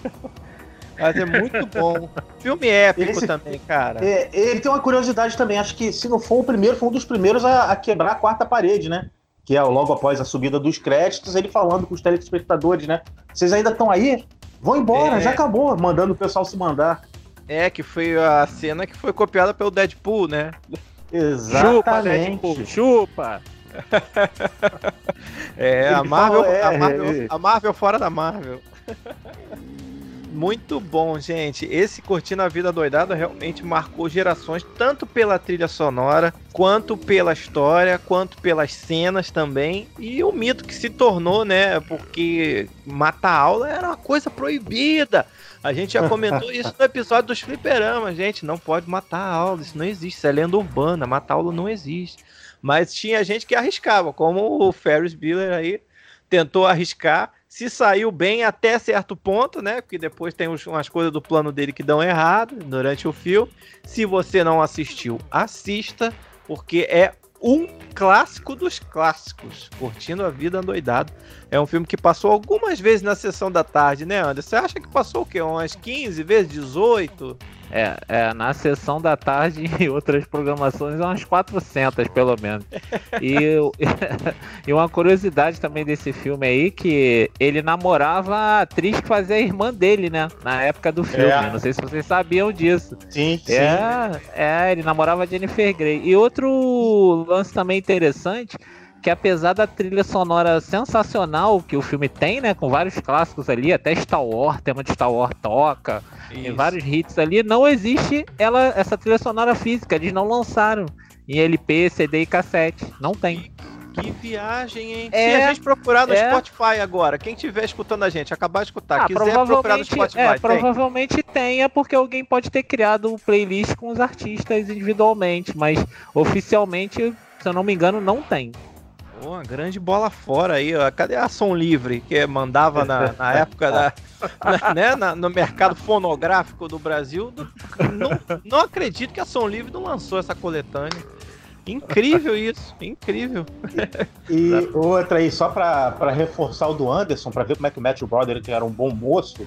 Mas é muito bom. Filme épico Esse, também, cara. É, ele tem uma curiosidade também. Acho que se não for o primeiro, foi um dos primeiros a, a quebrar a quarta parede, né? Que é logo após a subida dos créditos, ele falando com os telespectadores, né? Vocês ainda estão aí? Vão embora, é. já acabou, mandando o pessoal se mandar. É, que foi a cena que foi copiada pelo Deadpool, né? Exatamente. Chupa, Deadpool, chupa! é, a Marvel, é, a Marvel, a Marvel fora da Marvel. Muito bom, gente. Esse Curtindo a Vida Doidada realmente marcou gerações, tanto pela trilha sonora, quanto pela história, quanto pelas cenas também. E o mito que se tornou, né? Porque matar aula era uma coisa proibida. A gente já comentou isso no episódio dos fliperamas, gente. Não pode matar aula, isso não existe. Isso é lenda urbana, matar aula não existe. Mas tinha gente que arriscava, como o Ferris Bueller aí tentou arriscar se saiu bem até certo ponto, né? Porque depois tem umas coisas do plano dele que dão errado durante o filme. Se você não assistiu, assista, porque é um clássico dos clássicos. Curtindo a vida doidado. É um filme que passou algumas vezes na sessão da tarde, né, Anderson? Você acha que passou o quê? Umas 15 vezes? 18? É, é, na sessão da tarde e outras programações, umas 400 pelo menos. E, e uma curiosidade também desse filme aí, que ele namorava a atriz que fazia a irmã dele, né? Na época do filme. É. Não sei se vocês sabiam disso. Sim, sim. É, é, ele namorava a Jennifer Grey. E outro lance também interessante que apesar da trilha sonora sensacional que o filme tem, né, com vários clássicos ali, até Star Wars, tema de Star Wars toca, tem vários hits ali, não existe ela essa trilha sonora física, eles não lançaram em LP, CD e cassete, não tem. Que viagem, hein? É, Se a gente procurar no é... Spotify agora, quem estiver escutando a gente, acabar de escutar, ah, quiser procurar no Spotify, é, tem. provavelmente tenha, porque alguém pode ter criado um playlist com os artistas individualmente, mas oficialmente, se eu não me engano, não tem. Uma grande bola fora aí, ó. Cadê a Som Livre que mandava na, na época da, na, né, na, no mercado fonográfico do Brasil? Não, não acredito que a Som Livre não lançou essa coletânea. Incrível isso, incrível. E, e outra aí, só para reforçar o do Anderson, para ver como é que o Matthew Broderick era um bom moço,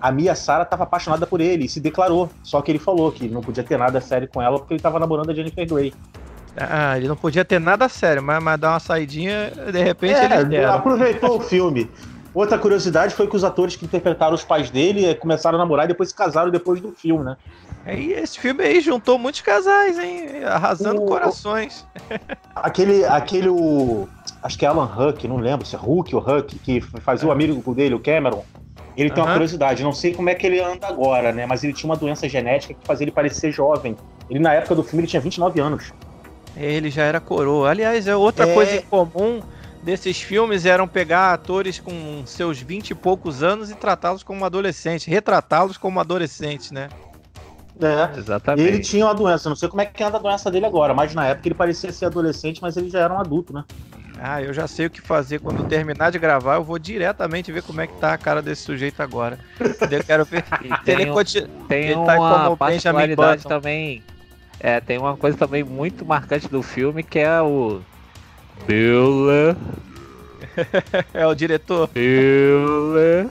a Mia Sara estava apaixonada por ele e se declarou. Só que ele falou que não podia ter nada sério com ela porque ele estava namorando a Jennifer Grey. Ah, ele não podia ter nada sério, mas, mas dar uma saidinha, de repente é, ele aproveitou o filme. Outra curiosidade foi que os atores que interpretaram os pais dele eh, começaram a namorar e depois se casaram depois do filme, né? E esse filme aí juntou muitos casais, hein? Arrasando o, corações. Aquele, aquele, o, acho que é Alan Huck, não lembro se é Huck ou Huck, que fazia o amigo dele, o Cameron. Ele tem uma curiosidade, não sei como é que ele anda agora, né? Mas ele tinha uma doença genética que fazia ele parecer jovem. Ele, na época do filme, ele tinha 29 anos. Ele já era coroa. Aliás, é outra é... coisa comum desses filmes eram pegar atores com seus 20 e poucos anos e tratá-los como adolescentes, retratá-los como adolescentes, né? É, exatamente. Ele tinha uma doença, não sei como é que anda a doença dele agora, mas na época ele parecia ser adolescente, mas ele já era um adulto, né? Ah, eu já sei o que fazer. Quando terminar de gravar, eu vou diretamente ver como é que tá a cara desse sujeito agora. Eu quero ver se ele continua. Tem ele tá uma particularidade também. É, tem uma coisa também muito marcante do filme que é o Bill. é o diretor. Bill.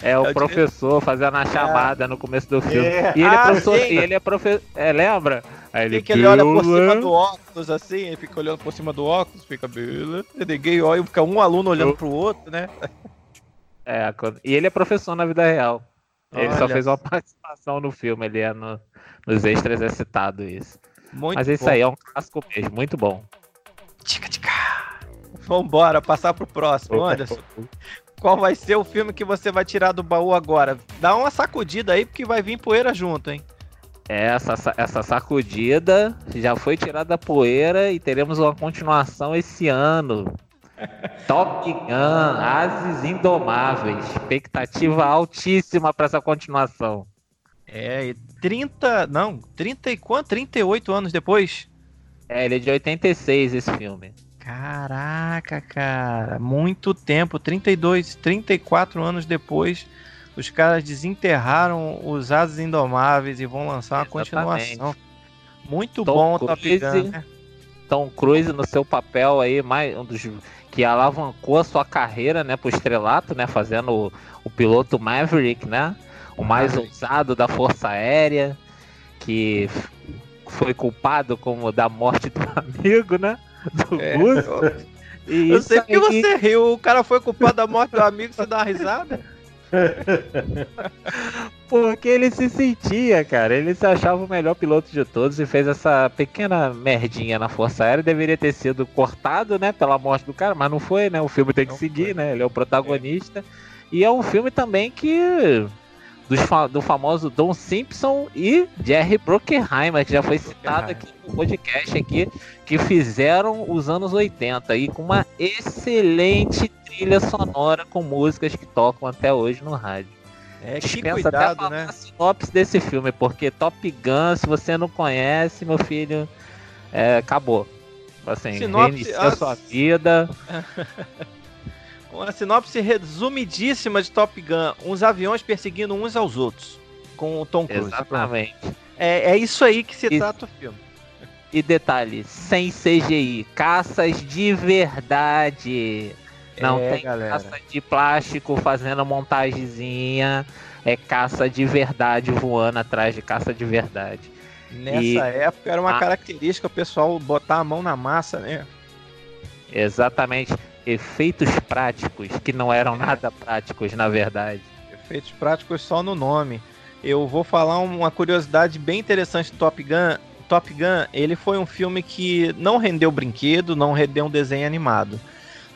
É o, é o professor diretor. fazendo a chamada é. no começo do filme. É. E ele, ah, é professor, e ele é professor. É, lembra? Aí ele, que ele olha por cima do óculos, assim, ele fica olhando por cima do óculos, fica Bela. Ninguém olha, fica um aluno olhando pro outro, né? É, e ele é professor na vida real. Ele olha. só fez uma participação no filme, ele é no, nos extras é citado isso. Muito Mas isso bom. aí é um clássico mesmo, muito bom. Tica, tica. Vambora, passar pro próximo, Anderson. Qual vai ser o filme que você vai tirar do baú agora? Dá uma sacudida aí, porque vai vir poeira junto, hein? Essa, essa sacudida já foi tirada da poeira e teremos uma continuação esse ano. Top Gun, Ases Indomáveis. Expectativa altíssima para essa continuação. É, e 30. Não, 30 e quanto? 38 anos depois? É, ele é de 86 esse filme. Caraca, cara. Muito tempo. 32, 34 anos depois os caras desenterraram os Asas Indomáveis e vão lançar uma Exatamente. continuação. Muito Tom bom Cruise, Top Gun. Né? Tom Cruise no seu papel aí, mais um dos que alavancou a sua carreira, né, pro estrelato, né, fazendo o, o piloto Maverick, né, o mais Maverick. ousado da Força Aérea, que foi culpado como da morte do amigo, né, do é, Eu, eu sei que você riu, o cara foi culpado da morte do amigo, você dá uma risada? Porque ele se sentia, cara. Ele se achava o melhor piloto de todos e fez essa pequena merdinha na Força Aérea. Deveria ter sido cortado, né? Pela morte do cara, mas não foi, né? O filme tem que não seguir, foi. né? Ele é o protagonista. É. E é um filme também que. Do, do famoso Don Simpson e Jerry Bruckheimer, que já foi citado aqui no podcast aqui, que fizeram os anos 80 e com uma excelente trilha sonora com músicas que tocam até hoje no rádio. É, que Dispensa cuidado, até né? a sinopse desse filme, porque Top Gun, se você não conhece, meu filho, é, acabou. Assim, sinopse, reinicia a sua vida. Uma sinopse resumidíssima de Top Gun: uns aviões perseguindo uns aos outros, com o Tom Cruise. Exatamente. É, é isso aí que se e, trata o filme. E detalhe: sem CGI, caças de verdade. Não é, tem galera. caça de plástico fazendo montagenzinha. É caça de verdade voando atrás de caça de verdade. Nessa e época era uma a... característica o pessoal botar a mão na massa, né? Exatamente. Efeitos práticos que não eram nada práticos, na verdade. Efeitos práticos só no nome. Eu vou falar uma curiosidade bem interessante do Top Gun. Top Gun, ele foi um filme que não rendeu brinquedo, não rendeu um desenho animado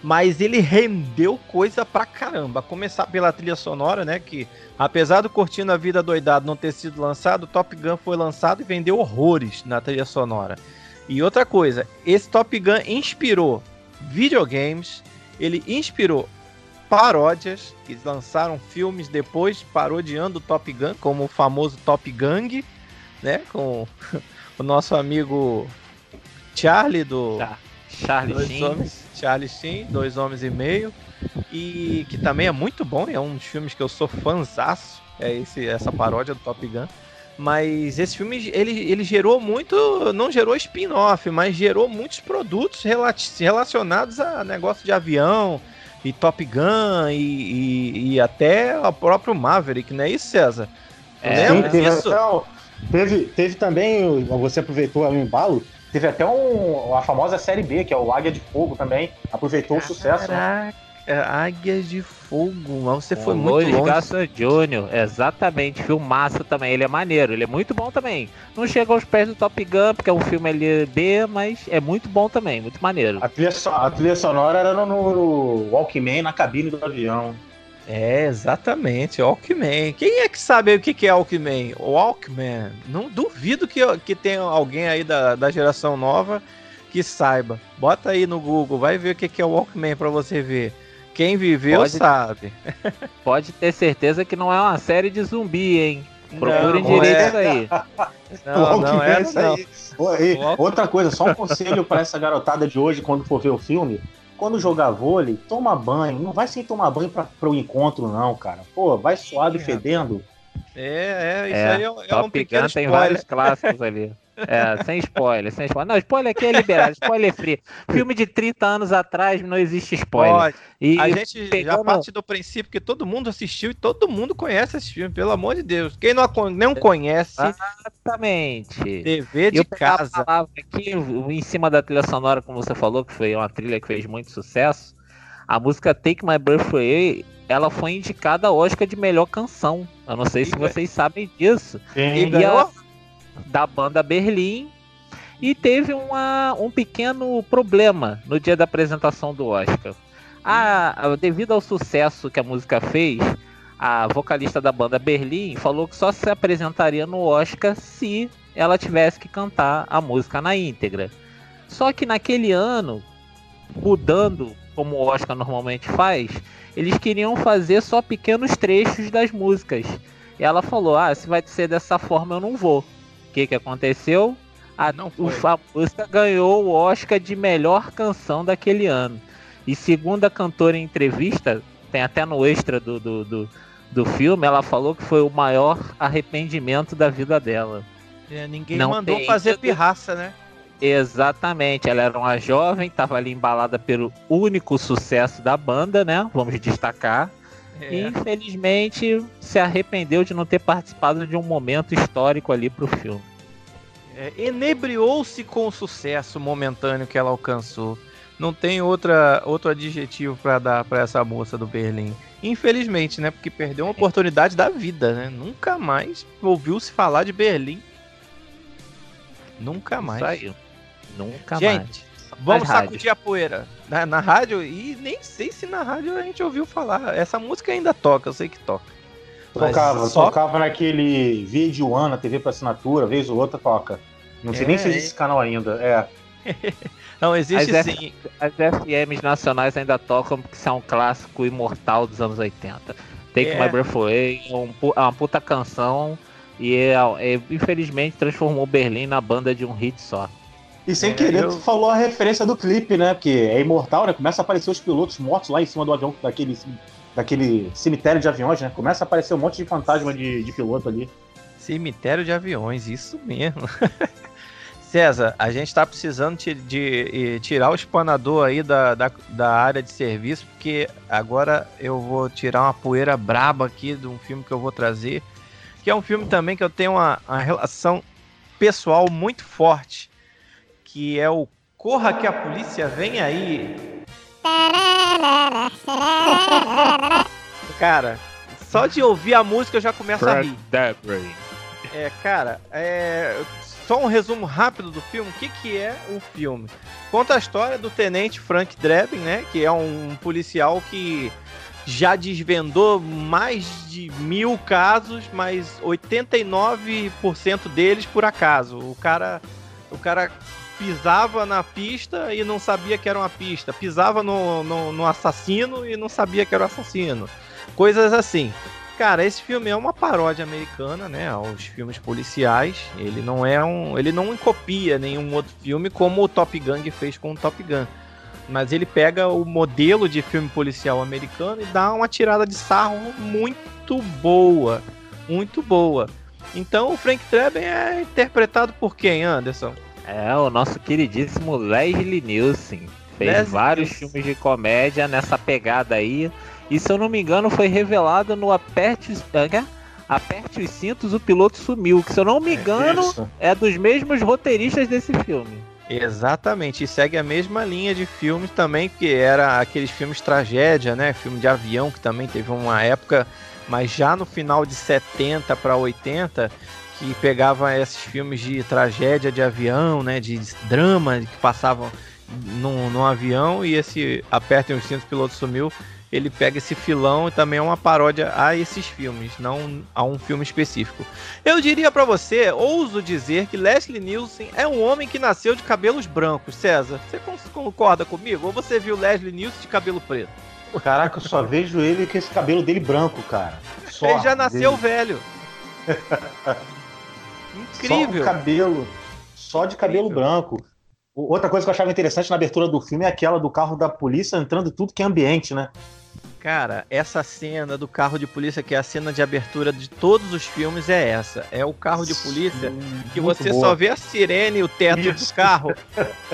mas ele rendeu coisa pra caramba. Começar pela trilha sonora, né? Que apesar do Curtindo a Vida Doidado não ter sido lançado, Top Gun foi lançado e vendeu horrores na trilha sonora. E outra coisa, esse Top Gun inspirou videogames, ele inspirou paródias, que lançaram filmes depois parodiando o Top Gun, como o famoso Top Gang, né? Com o nosso amigo Charlie do. Charlie Sheen. Charlie Sheen, Dois Homens e Meio, e que também é muito bom, é um dos filmes que eu sou fãzaço, é esse, essa paródia do Top Gun. Mas esse filme, ele, ele gerou muito, não gerou spin-off, mas gerou muitos produtos relacionados a negócio de avião, e Top Gun e, e, e até o próprio Maverick, não é isso, César? É, Sim, teve, isso? teve, teve também, você aproveitou o embalo, teve até um, a famosa série B, que é o Águia de Fogo também, aproveitou Caraca. o sucesso. Né? É, Águias de Fogo, mas você foi o muito longe. Garça Jr., exatamente, filmaço também, ele é maneiro, ele é muito bom também. Não chega aos pés do Top Gun, porque é um filme ali B, mas é muito bom também, muito maneiro. A trilha, a trilha sonora era no, no Walkman, na cabine do avião. É, exatamente, Walkman. Quem é que sabe o que é Walkman? Walkman. Não duvido que, que tenha alguém aí da, da geração nova que saiba. Bota aí no Google, vai ver o que é o Walkman para você ver. Quem viveu pode, sabe. Pode ter certeza que não é uma série de zumbi, hein? Procurem não, direito é. aí. Não, não é isso aí. Outra coisa, só um conselho para essa garotada de hoje, quando for ver o filme. Quando jogar vôlei, toma banho. Não vai sem tomar banho para o encontro, não, cara. Pô, vai suado e fedendo. É, é, isso é, aí é, é um pequeno Gun tem vários clássicos ali. É, sem spoiler, sem spoiler. Não, spoiler aqui é liberado, spoiler free. Filme de 30 anos atrás não existe spoiler. Pode. E a gente pegando... já parte do princípio que todo mundo assistiu e todo mundo conhece esse filme, pelo amor de Deus. Quem não, não conhece. Exatamente. TV de casa. Aqui, em cima da trilha sonora, como você falou, que foi uma trilha que fez muito sucesso. A música Take My Breath Away, ela foi indicada ao Oscar de melhor canção. Eu não sei se vocês sabem disso. Quem e ela da banda Berlim e teve uma, um pequeno problema no dia da apresentação do Oscar. A, devido ao sucesso que a música fez, a vocalista da banda Berlim falou que só se apresentaria no Oscar se ela tivesse que cantar a música na íntegra. Só que naquele ano, mudando como o Oscar normalmente faz, eles queriam fazer só pequenos trechos das músicas. E ela falou: Ah, se vai ser dessa forma, eu não vou que, que aconteceu? A, Não foi. a música ganhou o Oscar de melhor canção daquele ano. E segundo a cantora em entrevista, tem até no extra do, do, do, do filme, ela falou que foi o maior arrependimento da vida dela. É, ninguém Não mandou tem... fazer pirraça, né? Exatamente, ela era uma jovem, estava ali embalada pelo único sucesso da banda, né? Vamos destacar. É. E infelizmente se arrependeu de não ter participado de um momento histórico ali pro filme. É, enebriou-se com o sucesso momentâneo que ela alcançou. Não tem outra, outro adjetivo para dar para essa moça do Berlim. Infelizmente, né? Porque perdeu uma oportunidade da vida, né? Nunca mais ouviu-se falar de Berlim. Nunca mais. Saiu. Nunca Gente, mais. Vamos sacudir a poeira na, na, rádio e nem sei se na rádio a gente ouviu falar. Essa música ainda toca, eu sei que toca. Tocava, só... tocava naquele vídeo One, TV para assinatura, vez ou outra toca. Não sei é, nem se existe esse canal ainda. É. Não, existe as sim. F, as FMs nacionais ainda tocam porque são um clássico imortal dos anos 80. Take é. My Breath Away é, um, é uma puta canção e é, é, infelizmente transformou Berlim na banda de um hit só. E sem é, querer, eu... tu falou a referência do clipe, né? Porque é imortal, né? Começa a aparecer os pilotos mortos lá em cima do avião, daquele, daquele cemitério de aviões, né? Começa a aparecer um monte de fantasma de, de piloto ali. Cemitério de aviões, isso mesmo. César, a gente está precisando de, de, de, tirar o espanador aí da, da, da, área de serviço, porque agora eu vou tirar uma poeira braba aqui de um filme que eu vou trazer, que é um filme também que eu tenho uma, uma relação pessoal muito forte que é o Corra que a polícia vem aí. Cara, só de ouvir a música eu já começo a rir. É, cara, é, só um resumo rápido do filme. O que, que é o filme? Conta a história do tenente Frank Drebin, né? Que é um policial que já desvendou mais de mil casos, mas 89% deles por acaso. O cara, o cara pisava na pista e não sabia que era uma pista, pisava no, no, no assassino e não sabia que era o assassino. Coisas assim. Cara, esse filme é uma paródia americana, né, aos filmes policiais. Ele não é um, ele não copia nenhum outro filme como o Top Gun fez com o Top Gun. Mas ele pega o modelo de filme policial americano e dá uma tirada de sarro muito boa, muito boa. Então o Frank Drebin é interpretado por quem, Anderson? É, o nosso queridíssimo Leslie Nielsen. Fez Leslie vários Nielsen. filmes de comédia nessa pegada aí. E se eu não me engano, foi revelado no Aperte, é? Aperte os cintos, o piloto sumiu. Que se eu não me é engano, é, é dos mesmos roteiristas desse filme. Exatamente, e segue a mesma linha de filmes também, que era aqueles filmes tragédia, né? Filme de avião, que também teve uma época, mas já no final de 70 para 80, que pegava esses filmes de tragédia de avião, né? De drama que passavam num, num avião e esse Apertem os Cintos, o piloto sumiu ele pega esse filão e também é uma paródia a esses filmes, não a um filme específico. Eu diria para você, ouso dizer que Leslie Nielsen é um homem que nasceu de cabelos brancos, César. Você concorda comigo? Ou você viu Leslie Nielsen de cabelo preto? Caraca, eu só vejo ele com esse cabelo dele branco, cara. Só ele já nasceu dele. velho. Incrível. Só de cabelo, só de cabelo Incrível. branco. Outra coisa que eu achava interessante na abertura do filme é aquela do carro da polícia entrando tudo que é ambiente, né? Cara, essa cena do carro de polícia, que é a cena de abertura de todos os filmes, é essa. É o carro de polícia Sim, que você boa. só vê a sirene e o teto Isso. do carro.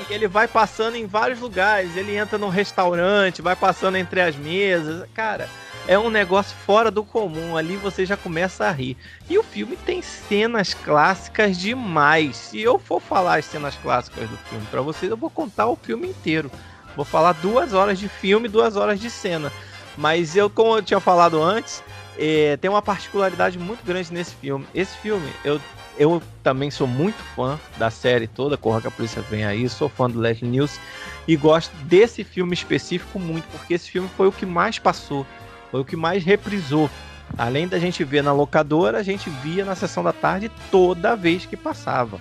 e ele vai passando em vários lugares. Ele entra num restaurante, vai passando entre as mesas. Cara, é um negócio fora do comum. Ali você já começa a rir. E o filme tem cenas clássicas demais. Se eu for falar as cenas clássicas do filme para vocês, eu vou contar o filme inteiro. Vou falar duas horas de filme, duas horas de cena. Mas eu, como eu tinha falado antes, é, tem uma particularidade muito grande nesse filme. Esse filme, eu, eu também sou muito fã da série toda, Corra que a Polícia Vem Aí, sou fã do Leslie News e gosto desse filme específico muito, porque esse filme foi o que mais passou, foi o que mais reprisou. Além da gente ver na locadora, a gente via na sessão da tarde toda vez que passava.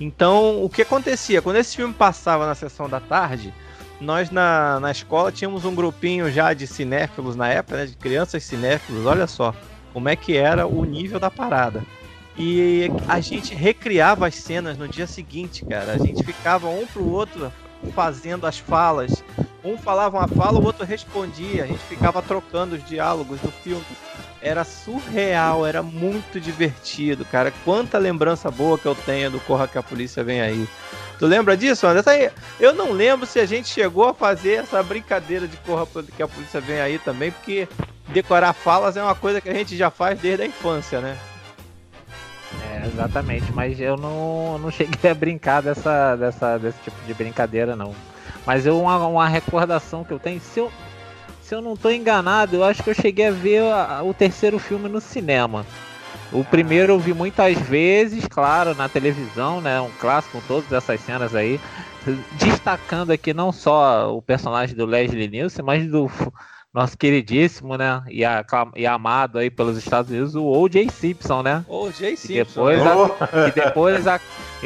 Então, o que acontecia? Quando esse filme passava na sessão da tarde, nós na, na escola tínhamos um grupinho já de cinéfilos na época, né, de crianças cinéfilos, olha só como é que era o nível da parada. E a gente recriava as cenas no dia seguinte, cara. A gente ficava um pro outro fazendo as falas. Um falava uma fala, o outro respondia. A gente ficava trocando os diálogos do filme. Era surreal, era muito divertido, cara. Quanta lembrança boa que eu tenho do Corra que a Polícia Vem Aí. Tu lembra disso, Anderson? Eu não lembro se a gente chegou a fazer essa brincadeira de corra que a polícia vem aí também, porque decorar falas é uma coisa que a gente já faz desde a infância, né? É, exatamente, mas eu não, não cheguei a brincar dessa, dessa, desse tipo de brincadeira, não. Mas eu, uma, uma recordação que eu tenho, se eu, se eu não estou enganado, eu acho que eu cheguei a ver a, o terceiro filme no cinema. O primeiro eu vi muitas vezes, claro, na televisão, né? Um clássico com todas essas cenas aí. Destacando aqui não só o personagem do Leslie Nielsen, mas do nosso queridíssimo, né? E, a, e amado aí pelos Estados Unidos, o O.J. Simpson, né? O.J. Simpson. E depois, oh. a, e depois a,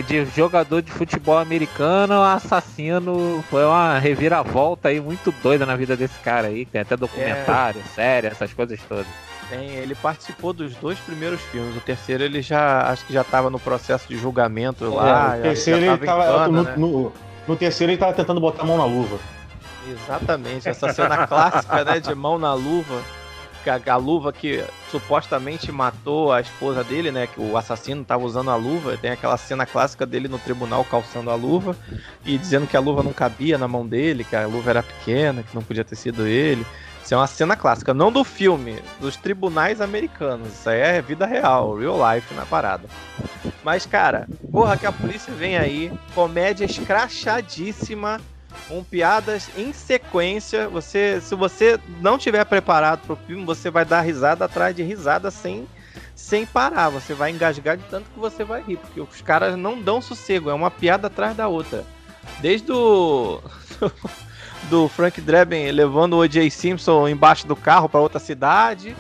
de jogador de futebol americano, assassino. Foi uma reviravolta aí muito doida na vida desse cara aí. Tem até documentário, é. série, essas coisas todas. Tem, ele participou dos dois primeiros filmes. O terceiro ele já acho que já estava no processo de julgamento é, lá. O terceiro ele tava, no, né? no, no, terceiro ele estava tentando botar a mão na luva. Exatamente, essa cena clássica, né, de mão na luva. A, a, luva que supostamente matou a esposa dele, né? Que o assassino estava usando a luva. Tem aquela cena clássica dele no tribunal calçando a luva e dizendo que a luva não cabia na mão dele, que a luva era pequena, que não podia ter sido ele. Isso é uma cena clássica, não do filme, dos tribunais americanos. Isso aí é vida real, real life na parada. Mas, cara, porra, que a polícia vem aí, comédia escrachadíssima, com piadas em sequência. Você, se você não tiver preparado pro filme, você vai dar risada atrás de risada sem sem parar. Você vai engasgar de tanto que você vai rir, porque os caras não dão sossego, é uma piada atrás da outra. Desde o do Frank Drebin levando o O.J. Simpson embaixo do carro para outra cidade,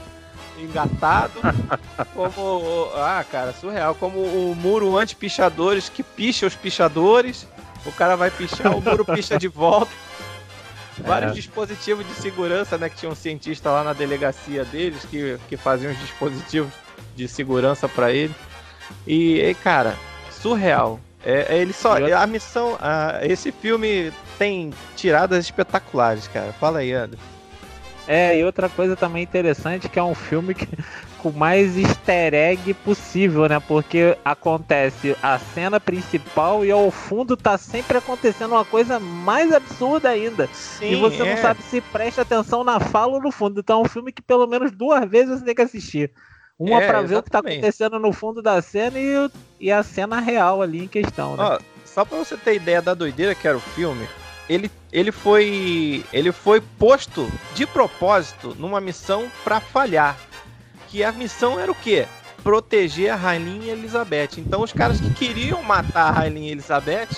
engatado. como. Ah, cara, surreal. Como o muro anti-pichadores que picha os pichadores. O cara vai pichar, o muro picha de volta. Vários é. dispositivos de segurança, né? Que tinha um cientista lá na delegacia deles que, que faziam os dispositivos de segurança para ele. E, e, cara, surreal. É, é ele só. A missão. A, esse filme tem tiradas espetaculares, cara. Fala aí, André. É, e outra coisa também interessante que é um filme que, elenco mais easter egg possível, né? Porque acontece a cena principal e ao fundo tá sempre acontecendo uma coisa mais absurda ainda. Sim, e você é. não sabe se presta atenção na fala ou no fundo. Então é um filme que pelo menos duas vezes você tem que assistir. Uma é, para ver o que tá acontecendo no fundo da cena e, e a cena real ali em questão, né? Ó, só pra você ter ideia da doideira que era o filme, ele, ele foi ele foi posto de propósito numa missão para falhar. Que a missão era o quê? Proteger a Rainha Elizabeth. Então os caras que queriam matar a Rainha Elizabeth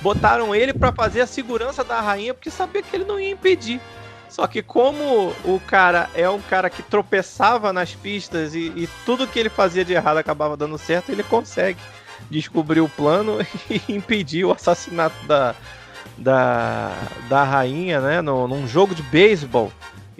botaram ele para fazer a segurança da rainha porque sabia que ele não ia impedir. Só que como o cara é um cara que tropeçava nas pistas e, e tudo que ele fazia de errado acabava dando certo, ele consegue descobrir o plano e impedir o assassinato da, da, da rainha, né? No, num jogo de beisebol.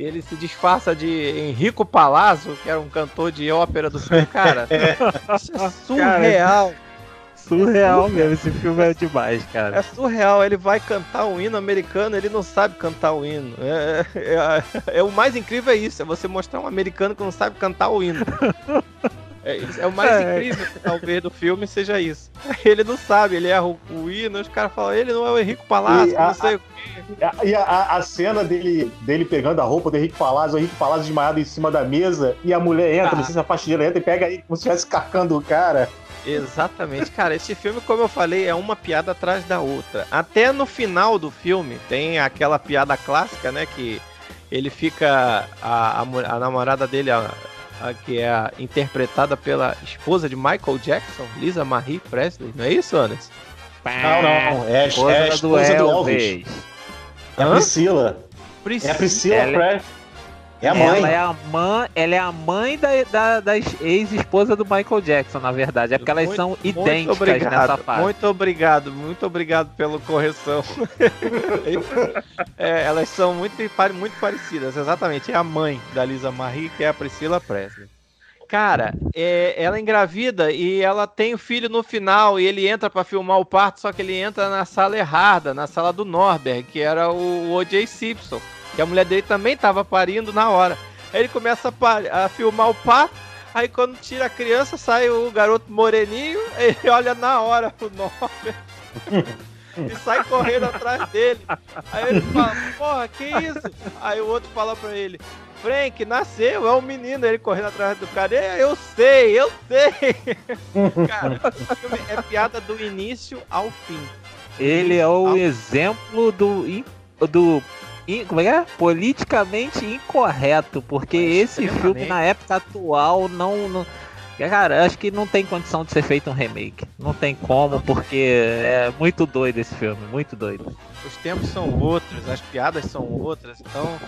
Ele se disfarça de Henrico Palazzo, que era um cantor de ópera do filme. Cara, isso é surreal. Cara, surreal mesmo, esse filme é demais, cara. É surreal, ele vai cantar um hino americano, ele não sabe cantar o hino. É, é, é, é, o mais incrível é isso, é você mostrar um americano que não sabe cantar o hino. É, é o mais é. incrível, talvez, do filme seja isso. Ele não sabe, ele erra o, o hino, os caras falam, ele não é o Henrique Palazzo, não sei o quê. E a, a, cena dele, dele pegando a roupa do Henrique Palazzo, o Henrique Palazzo desmaiado em cima da mesa, e a mulher entra, ah. não sei se a faxineira entra e pega ele como se estivesse carcando o cara. Exatamente, cara. Esse filme, como eu falei, é uma piada atrás da outra. Até no final do filme tem aquela piada clássica, né? Que ele fica. A, a, a namorada dele, a, a, que é interpretada pela esposa de Michael Jackson, Lisa Marie Presley, não é isso, Anderson? Não, não, é, esposa, é a esposa do Elvis. Elvis. É a Priscila. Priscila. É a Priscila Presley. É a mãe. Ela é a mãe, ela é a mãe da, da, da ex-esposa do Michael Jackson, na verdade. É porque elas muito, são idênticas obrigado, nessa parte. Muito obrigado, muito obrigado pela correção. é, elas são muito, muito parecidas, exatamente. É a mãe da Lisa Marie, que é a Priscila Presley. Cara, é, ela é engravida e ela tem o filho no final e ele entra para filmar o parto, só que ele entra na sala errada, na sala do Norberg, que era o O.J. Simpson que a mulher dele também tava parindo na hora. Aí ele começa a, a filmar o pato, aí quando tira a criança, sai o garoto moreninho, ele olha na hora o nome. e sai correndo atrás dele. Aí ele fala, porra, que isso? Aí o outro fala pra ele, Frank, nasceu, é um menino, ele correndo atrás do cara. Eu sei, eu sei. cara, é piada do início ao fim. Ele é o exemplo do, do como é que é? Politicamente incorreto, porque esse filme na época atual não, não. Cara, acho que não tem condição de ser feito um remake. Não tem como, porque é muito doido esse filme, muito doido. Os tempos são outros, as piadas são outras. Então,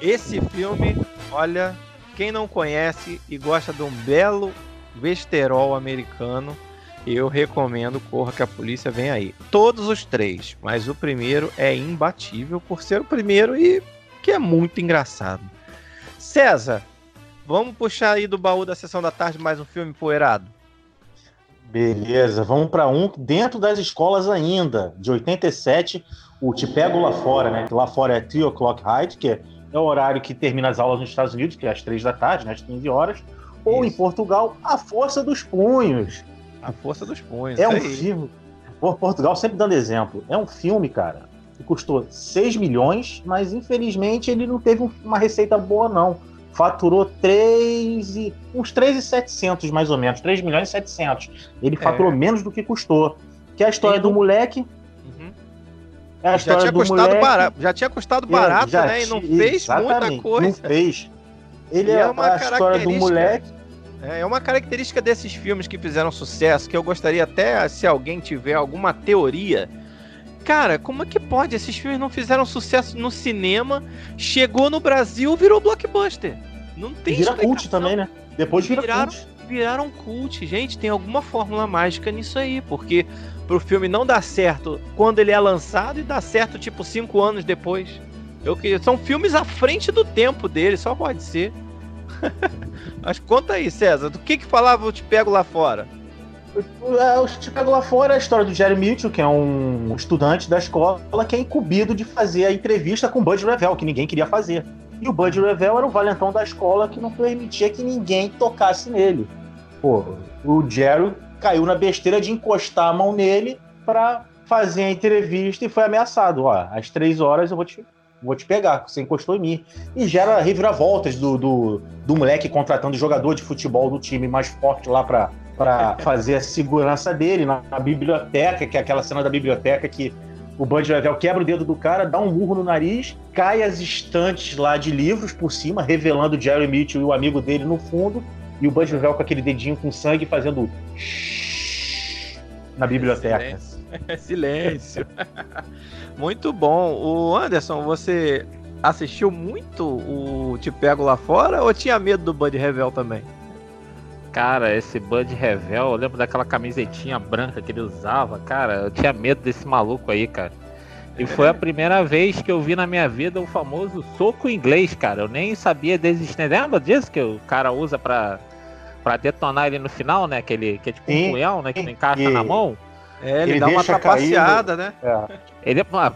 esse filme, olha, quem não conhece e gosta de um belo besterol americano, eu recomendo Corra que a Polícia Vem Aí. Todos os três, mas o primeiro é imbatível por ser o primeiro e que é muito engraçado. César, vamos puxar aí do baú da sessão da tarde mais um filme poeirado? Beleza, vamos para um dentro das escolas ainda, de 87, o Te Pego Lá Fora, né? Que lá fora é 3 o'clock High, que é o horário que termina as aulas nos Estados Unidos, que é às 3 da tarde, né, às 15 horas. Ou Isso. em Portugal, A Força dos Punhos, a força dos punhos. É um aí. filme. Por Portugal sempre dando exemplo. É um filme, cara, que custou 6 milhões, mas infelizmente ele não teve uma receita boa, não. Faturou 3 e, uns 3,700 mais ou menos, 3 milhões e 700. Ele faturou é. menos do que custou. Que é a história do moleque. Uhum. É a história já tinha moleque. barato, já tinha custado barato, é, né? E não fez muita coisa. Não fez. Ele é, é a história do moleque é, é uma característica desses filmes que fizeram sucesso, que eu gostaria até, se alguém tiver alguma teoria. Cara, como é que pode? Esses filmes não fizeram sucesso no cinema, chegou no Brasil, virou blockbuster. Não tem Vira cult também, né? Depois vira viraram, cult. Viraram cult. Gente, tem alguma fórmula mágica nisso aí, porque pro filme não dar certo quando ele é lançado e dá certo tipo cinco anos depois. Eu, são filmes à frente do tempo dele, só pode ser. Mas conta aí, César, do que que falava o Te Pego Lá Fora? O Te Pego Lá Fora é a história do Jerry Mitchell, que é um estudante da escola que é incumbido de fazer a entrevista com Bud Revell, que ninguém queria fazer. E o Bud Revell era o valentão da escola que não permitia que ninguém tocasse nele. Pô, o Jerry caiu na besteira de encostar a mão nele para fazer a entrevista e foi ameaçado. Ó, às três horas eu vou te, vou te pegar, você encostou em mim. E gera reviravoltas do, do, do moleque contratando jogador de futebol do time mais forte lá para para fazer a segurança dele na, na, biblioteca, que é aquela cena da biblioteca que o Bud Level quebra o dedo do cara, dá um murro no nariz, cai as estantes lá de livros por cima, revelando o Jerry Mitchell e o amigo dele no fundo, e o Bud Level com aquele dedinho com sangue fazendo na biblioteca. Silêncio. Silêncio. muito bom. O Anderson, você assistiu muito o Te Pego Lá Fora ou tinha medo do Bud Revel também? Cara, esse Bud Revel, eu lembro daquela camisetinha branca que ele usava, cara, eu tinha medo desse maluco aí, cara. E foi a primeira vez que eu vi na minha vida o famoso soco inglês, cara. Eu nem sabia da existência. Lembra disso que o cara usa pra, pra detonar ele no final, né? Aquele, que é tipo um punhal, né? Que não encaixa na mão. É, ele, ele dá uma trapaceada, né? É. Ele, ah,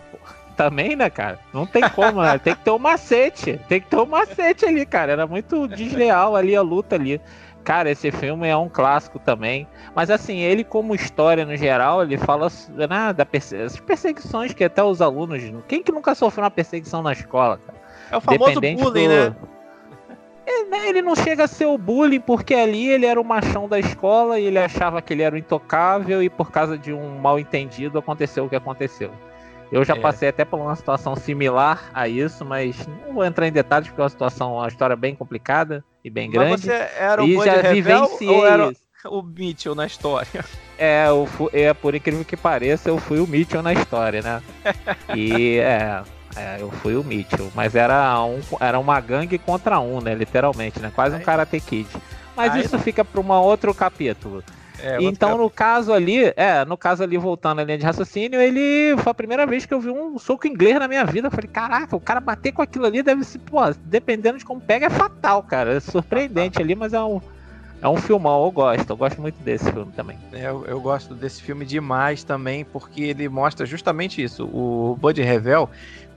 também, né, cara? Não tem como, né? Tem que ter um macete. Tem que ter um macete ali, cara. Era muito desleal ali a luta ali. Cara, esse filme é um clássico também. Mas assim, ele como história no geral, ele fala né, das perse perseguições que até os alunos. Quem que nunca sofreu uma perseguição na escola, cara? É o famoso bullying, do... né? Ele, né, ele, não chega a ser o bullying, porque ali ele era o machão da escola e ele achava que ele era o intocável, e por causa de um mal entendido aconteceu o que aconteceu. Eu já é. passei até por uma situação similar a isso, mas não vou entrar em detalhes porque é uma situação, uma história bem complicada e bem grande. Mas você era o e já vivenciei ou era o Mitchell na história? É, eu fui, é, por incrível que pareça, eu fui o Mitchell na história, né? e é, é, eu fui o Mitchell, mas era, um, era uma gangue contra um, né? Literalmente, né? Quase um Karate Kid. Mas Aí isso fica para um outro capítulo. É, então, no caso ali, é, no caso ali, voltando à linha de raciocínio, ele foi a primeira vez que eu vi um soco inglês na minha vida. Eu falei, caraca, o cara bater com aquilo ali deve ser, pô, dependendo de como pega, é fatal, cara. É surpreendente ali, mas é um, é um filmão, eu gosto, eu gosto muito desse filme também. É, eu, eu, gosto desse filme demais também, porque ele mostra justamente isso. O Bud Revel,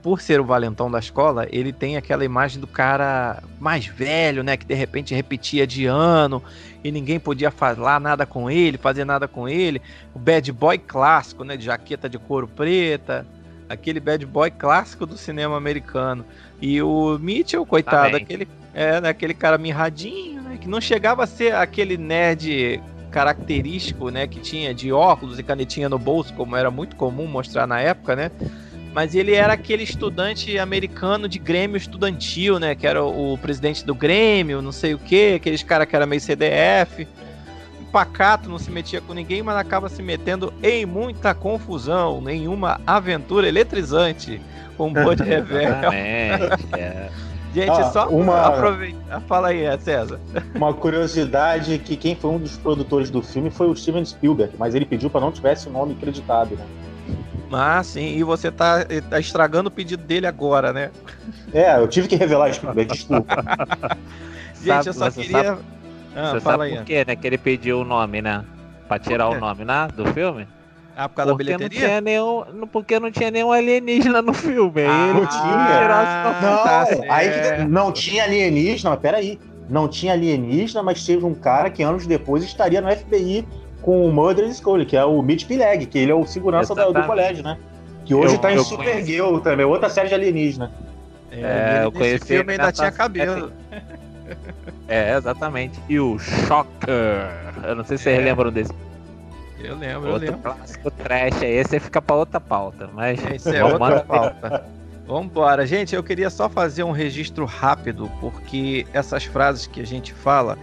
por ser o valentão da escola, ele tem aquela imagem do cara mais velho, né? Que de repente repetia de ano e ninguém podia falar nada com ele, fazer nada com ele. O bad boy clássico, né? De jaqueta de couro preta. Aquele bad boy clássico do cinema americano. E o Mitchell, coitado, aquele, é, né, aquele cara mirradinho, né? Que não chegava a ser aquele nerd característico, né? Que tinha de óculos e canetinha no bolso, como era muito comum mostrar na época, né? Mas ele era aquele estudante americano de Grêmio estudantil, né? Que era o, presidente do Grêmio, não sei o que, aqueles cara que era meio CDF. Pacato, não se metia com ninguém, mas acaba se metendo em muita confusão, nenhuma aventura eletrizante com o Bud Revel. é. Gente, ah, só uma... aproveita. Fala aí, César. Uma curiosidade que quem foi um dos produtores do filme foi o Steven Spielberg, mas ele pediu para não tivesse o nome acreditado, né? Ah, sim, e você tá, tá estragando o pedido dele agora, né? É, eu tive que revelar Spielberg, desculpa. Gente, sabe, eu só queria. Sabe, ah, você sabe aí. por quê, né? Que ele pediu o nome, né? Pra tirar o nome, né? Do filme? Ah, por causa porque da bilheteria? Não tinha nenhum, porque não tinha nenhum alienígena no filme. Ah, ele não tinha. Não, tá aí, não tinha alienígena, mas peraí. Não tinha alienígena, mas teve um cara que anos depois estaria no FBI com o Murder School, que é o Mitch Pileg, que ele é o segurança do, do, colégio, né? Que hoje eu, tá em Supergirl também, outra série de alienígena. É, é eu conheci filme ainda tinha cabelo. É, exatamente. E o Shocker. Eu não sei se vocês é. lembram desse. Eu lembro, Outro eu lembro. clássico trash aí, esse fica pra outra pauta, mas... Esse é outra pauta. Vambora. Gente, eu queria só fazer um registro rápido, porque essas frases que a gente fala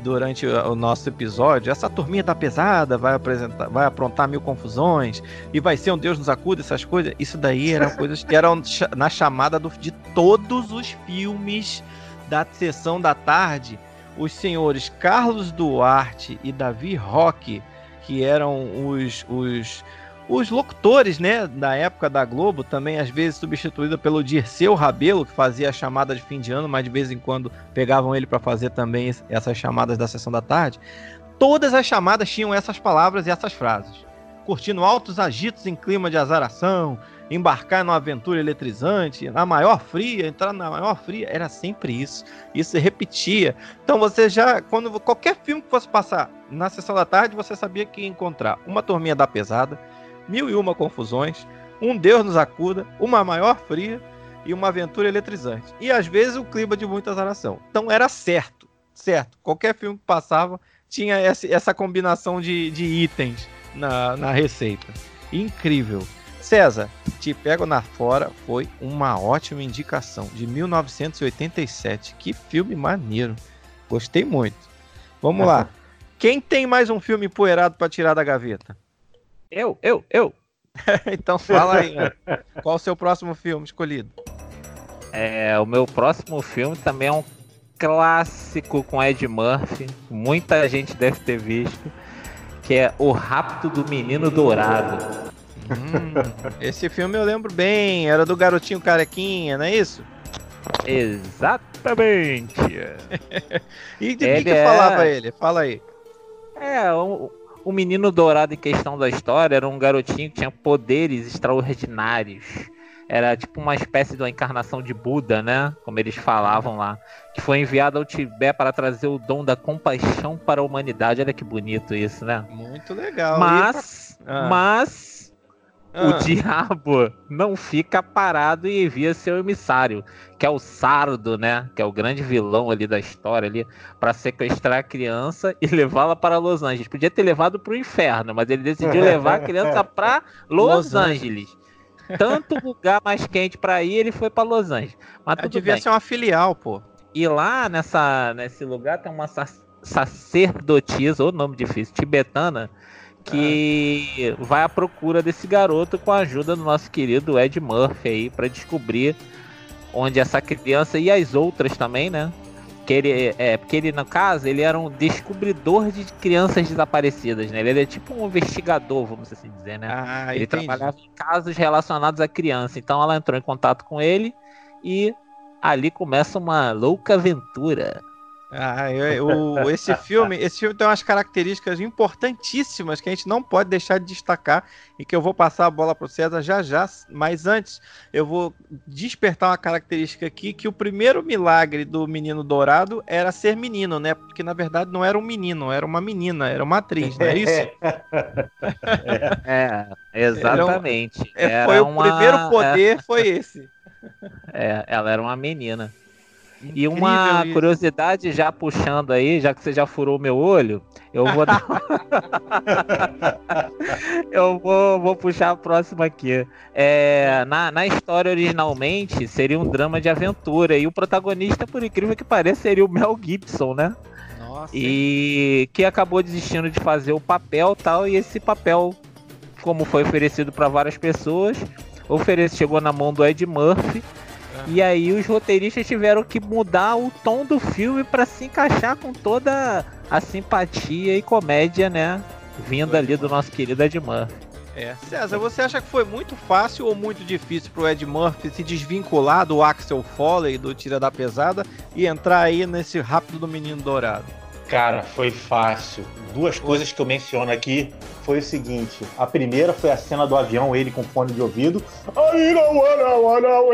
durante o nosso episódio, essa turminha tá pesada, vai apresentar, vai aprontar mil confusões e vai ser um Deus nos acuda, essas coisas. Isso daí eram coisas que eram na chamada do, de todos os filmes da sessão da tarde. Os senhores Carlos Duarte e Davi Roque, que eram os, os os locutores, né, da época da Globo, também às vezes substituído pelo Dirceu Rabelo, que fazia a chamada de fim de ano, mas de vez em quando pegavam ele para fazer também essas chamadas da sessão da tarde. Todas as chamadas tinham essas palavras e essas frases. Curtindo altos agitos em clima de azaração, embarcar numa aventura eletrizante, na maior fria, entrar na maior fria, era sempre isso. Isso se repetia. Então você já, quando qualquer filme que fosse passar na sessão da tarde, você sabia que ia encontrar uma turminha da pesada, mil e uma confusões, um Deus nos acuda, uma maior fria e uma aventura eletrizante. E às vezes o clima de muita azaração. Então era certo, certo. Qualquer filme que passava tinha essa combinação de, de itens na, na receita. Incrível. César, Te Pego na Fora foi uma ótima indicação, de 1987. Que filme maneiro. Gostei muito. Vamos lá. Quem tem mais um filme empoeirado para tirar da gaveta? Eu, eu, eu. então fala aí, qual o seu próximo filme escolhido? É, o meu próximo filme também é um clássico com Ed Murphy. Muita gente deve ter visto. Que é O Rapto do Menino Dourado. Hum, esse filme eu lembro bem, era do garotinho carequinha, não é isso? Exatamente. e de ele que, que é... falava ele? Fala aí. É, o, o menino dourado em questão da história era um garotinho que tinha poderes extraordinários. Era tipo uma espécie de uma encarnação de Buda, né? Como eles falavam lá. Que foi enviado ao Tibete para trazer o dom da compaixão para a humanidade. Olha que bonito isso, né? Muito legal. Mas, ah. mas ah. O diabo não fica parado e envia seu emissário, que é o Sardo, né? Que é o grande vilão ali da história ali, para sequestrar a criança e levá-la para Los Angeles. Podia ter levado para o inferno, mas ele decidiu levar a criança para Los, Los Angeles. Tanto lugar mais quente para ir, ele foi para Los Angeles. Mas tudo devia bem. ser uma filial, pô. E lá nessa, nesse lugar tem uma sacerdotisa, ou nome difícil, tibetana, que ah. vai à procura desse garoto com a ajuda do nosso querido Ed Murphy aí para descobrir onde essa criança e as outras também, né? Que ele, é, porque ele, no caso, ele era um descobridor de crianças desaparecidas, né? Ele era tipo um investigador, vamos assim dizer, né? Ah, ele entendi. trabalhava em casos relacionados à criança. Então ela entrou em contato com ele e ali começa uma louca aventura. Ah, eu, o, esse filme, esse filme tem umas características importantíssimas que a gente não pode deixar de destacar e que eu vou passar a bola para o César já já. Mas antes, eu vou despertar uma característica aqui que o primeiro milagre do Menino Dourado era ser menino, né? Porque na verdade não era um menino, era uma menina, era uma atriz, não é isso? é, exatamente. Era, um, é, foi uma... o primeiro poder, é, foi esse. É, ela era uma menina. E uma isso. curiosidade já puxando aí, já que você já furou meu olho, eu vou dar... eu vou, vou puxar a próxima aqui. É, na, na história originalmente seria um drama de aventura e o protagonista, por incrível que pareça, seria o Mel Gibson, né? Nossa. E que acabou desistindo de fazer o papel tal e esse papel, como foi oferecido para várias pessoas, oferece, chegou na mão do Ed Murphy e aí os roteiristas tiveram que mudar o tom do filme para se encaixar com toda a simpatia e comédia, né? Vinda ali do nosso querido Ed Murphy. É. César, você acha que foi muito fácil ou muito difícil pro Ed Murphy se desvincular do Axel Foley, do Tira da Pesada, e entrar aí nesse rápido do Menino Dourado? Cara, foi fácil. Duas coisas que eu menciono aqui foi o seguinte: a primeira foi a cena do avião, ele com fone de ouvido. Aí não, não, não,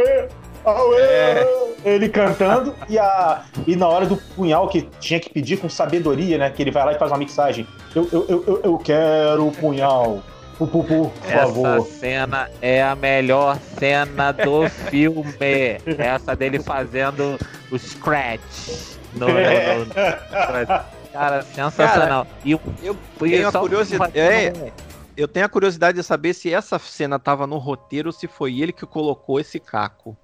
é. Ele cantando e, a, e na hora do punhal que tinha que pedir com sabedoria, né? Que ele vai lá e faz uma mixagem. Eu, eu, eu, eu quero o punhal. Por, por, por Essa cena é a melhor cena do filme. Essa dele fazendo o scratch. No, no, no, Cara, sensacional. Cara, e eu, eu tenho a curiosidade. É, eu tenho a curiosidade de saber se essa cena tava no roteiro ou se foi ele que colocou esse caco.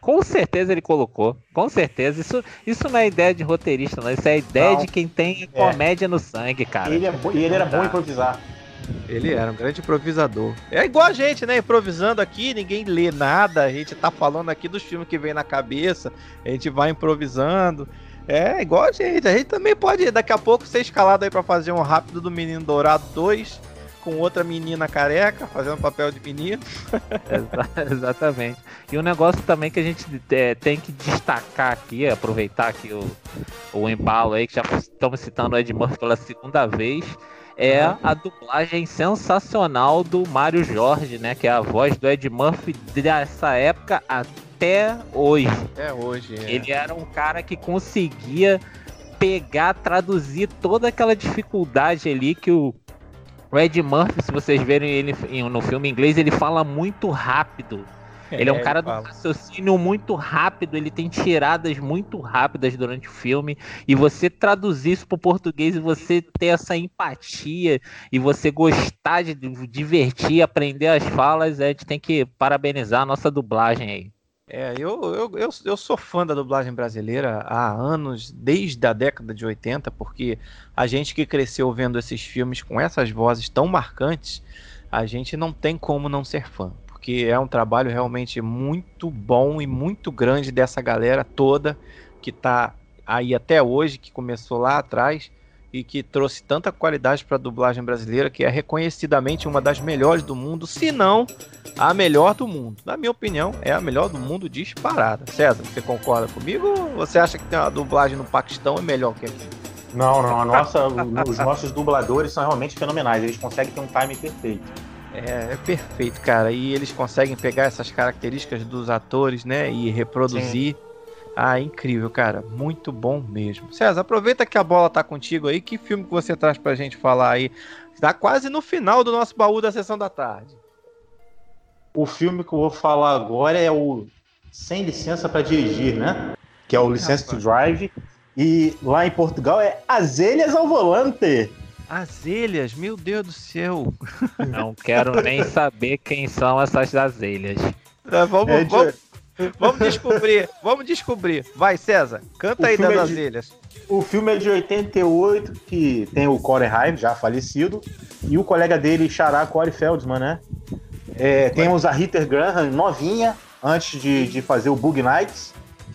Com certeza ele colocou. Com certeza. Isso, isso não é ideia de roteirista, não. Isso é ideia não. de quem tem é. comédia no sangue, cara. Ele, é e ele era bom improvisar. Ele era um grande improvisador. É igual a gente, né? Improvisando aqui, ninguém lê nada. A gente tá falando aqui dos filmes que vem na cabeça. A gente vai improvisando. É igual a gente. A gente também pode, daqui a pouco, ser escalado aí para fazer um rápido do Menino Dourado 2 com outra menina careca, fazendo papel de menino. Exatamente. E um negócio também que a gente é, tem que destacar aqui, aproveitar aqui o, o embalo aí, que já estamos citando o Ed Murphy pela segunda vez, é a dublagem sensacional do Mário Jorge, né? Que é a voz do Ed Murphy dessa época até hoje. Até hoje. É. Ele era um cara que conseguia pegar, traduzir toda aquela dificuldade ali que o Ed Murphy, se vocês verem ele no filme inglês, ele fala muito rápido. Ele é um é, cara do raciocínio muito rápido, ele tem tiradas muito rápidas durante o filme. E você traduzir isso pro português e você ter essa empatia e você gostar de divertir, aprender as falas, a gente tem que parabenizar a nossa dublagem aí. É, eu, eu, eu, eu, sou fã da dublagem brasileira há anos, desde a década de 80, porque a gente que cresceu vendo esses filmes com essas vozes tão marcantes, a gente não tem como não ser fã porque é um trabalho realmente muito bom e muito grande dessa galera toda que está aí até hoje, que começou lá atrás e que trouxe tanta qualidade para a dublagem brasileira, que é reconhecidamente uma das melhores do mundo, se não a melhor do mundo. Na minha opinião, é a melhor do mundo disparada. César, você concorda comigo ou você acha que uma dublagem no Paquistão é melhor que aqui? Não, não, a nossa, os nossos dubladores são realmente fenomenais, eles conseguem ter um time perfeito. É, é, perfeito, cara. E eles conseguem pegar essas características dos atores, né? E reproduzir. Sim. Ah, incrível, cara. Muito bom mesmo. César, aproveita que a bola tá contigo aí. Que filme que você traz pra gente falar aí? Tá quase no final do nosso baú da sessão da tarde. O filme que eu vou falar agora é o Sem Licença para Dirigir, né? Que é o Licença to Drive. E lá em Portugal é Azelhas ao Volante. Azelhas, meu Deus do céu. Não quero nem saber quem são essas azelhas. Tá, vamos, é, vamos, vamos, descobrir, vamos descobrir. Vai, César, canta o aí das é azelhas. o filme é de 88, que tem o Corey Hive, já falecido, e o colega dele, Xará Corey Feldman, né? É, temos a Ritter Graham, novinha, antes de, de fazer o Bug Nights.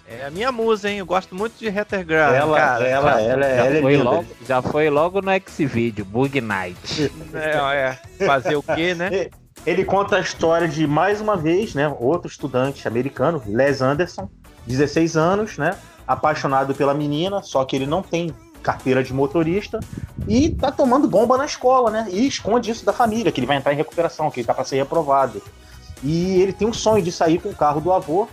É a minha musa, hein? Eu gosto muito de Graham, ela, cara. Ela, ela, ela, já, é foi logo, já foi logo no X-Video, Bug Night. É, é. Fazer o quê, né? Ele conta a história de, mais uma vez, né? Outro estudante americano, Les Anderson, 16 anos, né? Apaixonado pela menina, só que ele não tem carteira de motorista e tá tomando bomba na escola, né? E esconde isso da família, que ele vai entrar em recuperação, que ele tá para ser reprovado. E ele tem um sonho de sair com o carro do avô,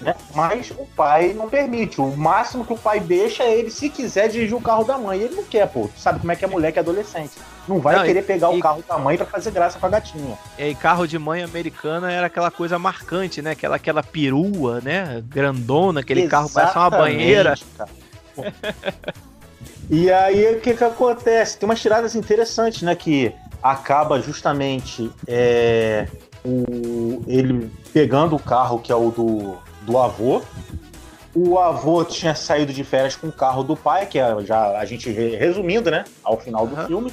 né? Mas o pai não permite. O máximo que o pai deixa é ele, se quiser, dirigir o carro da mãe. Ele não quer, pô. Tu sabe como é que é mulher que é adolescente. Não vai não, querer e, pegar e, o carro da mãe para fazer graça com a gatinha. E carro de mãe americana era aquela coisa marcante, né? Aquela, aquela perua, né? Grandona, aquele Exatamente, carro parece uma banheira. e aí, o que que acontece? Tem umas tiradas interessantes, né? Que acaba justamente é, o, ele pegando o carro que é o do do avô. O avô tinha saído de férias com o carro do pai, que é já a gente resumindo, né? Ao final do uhum. filme.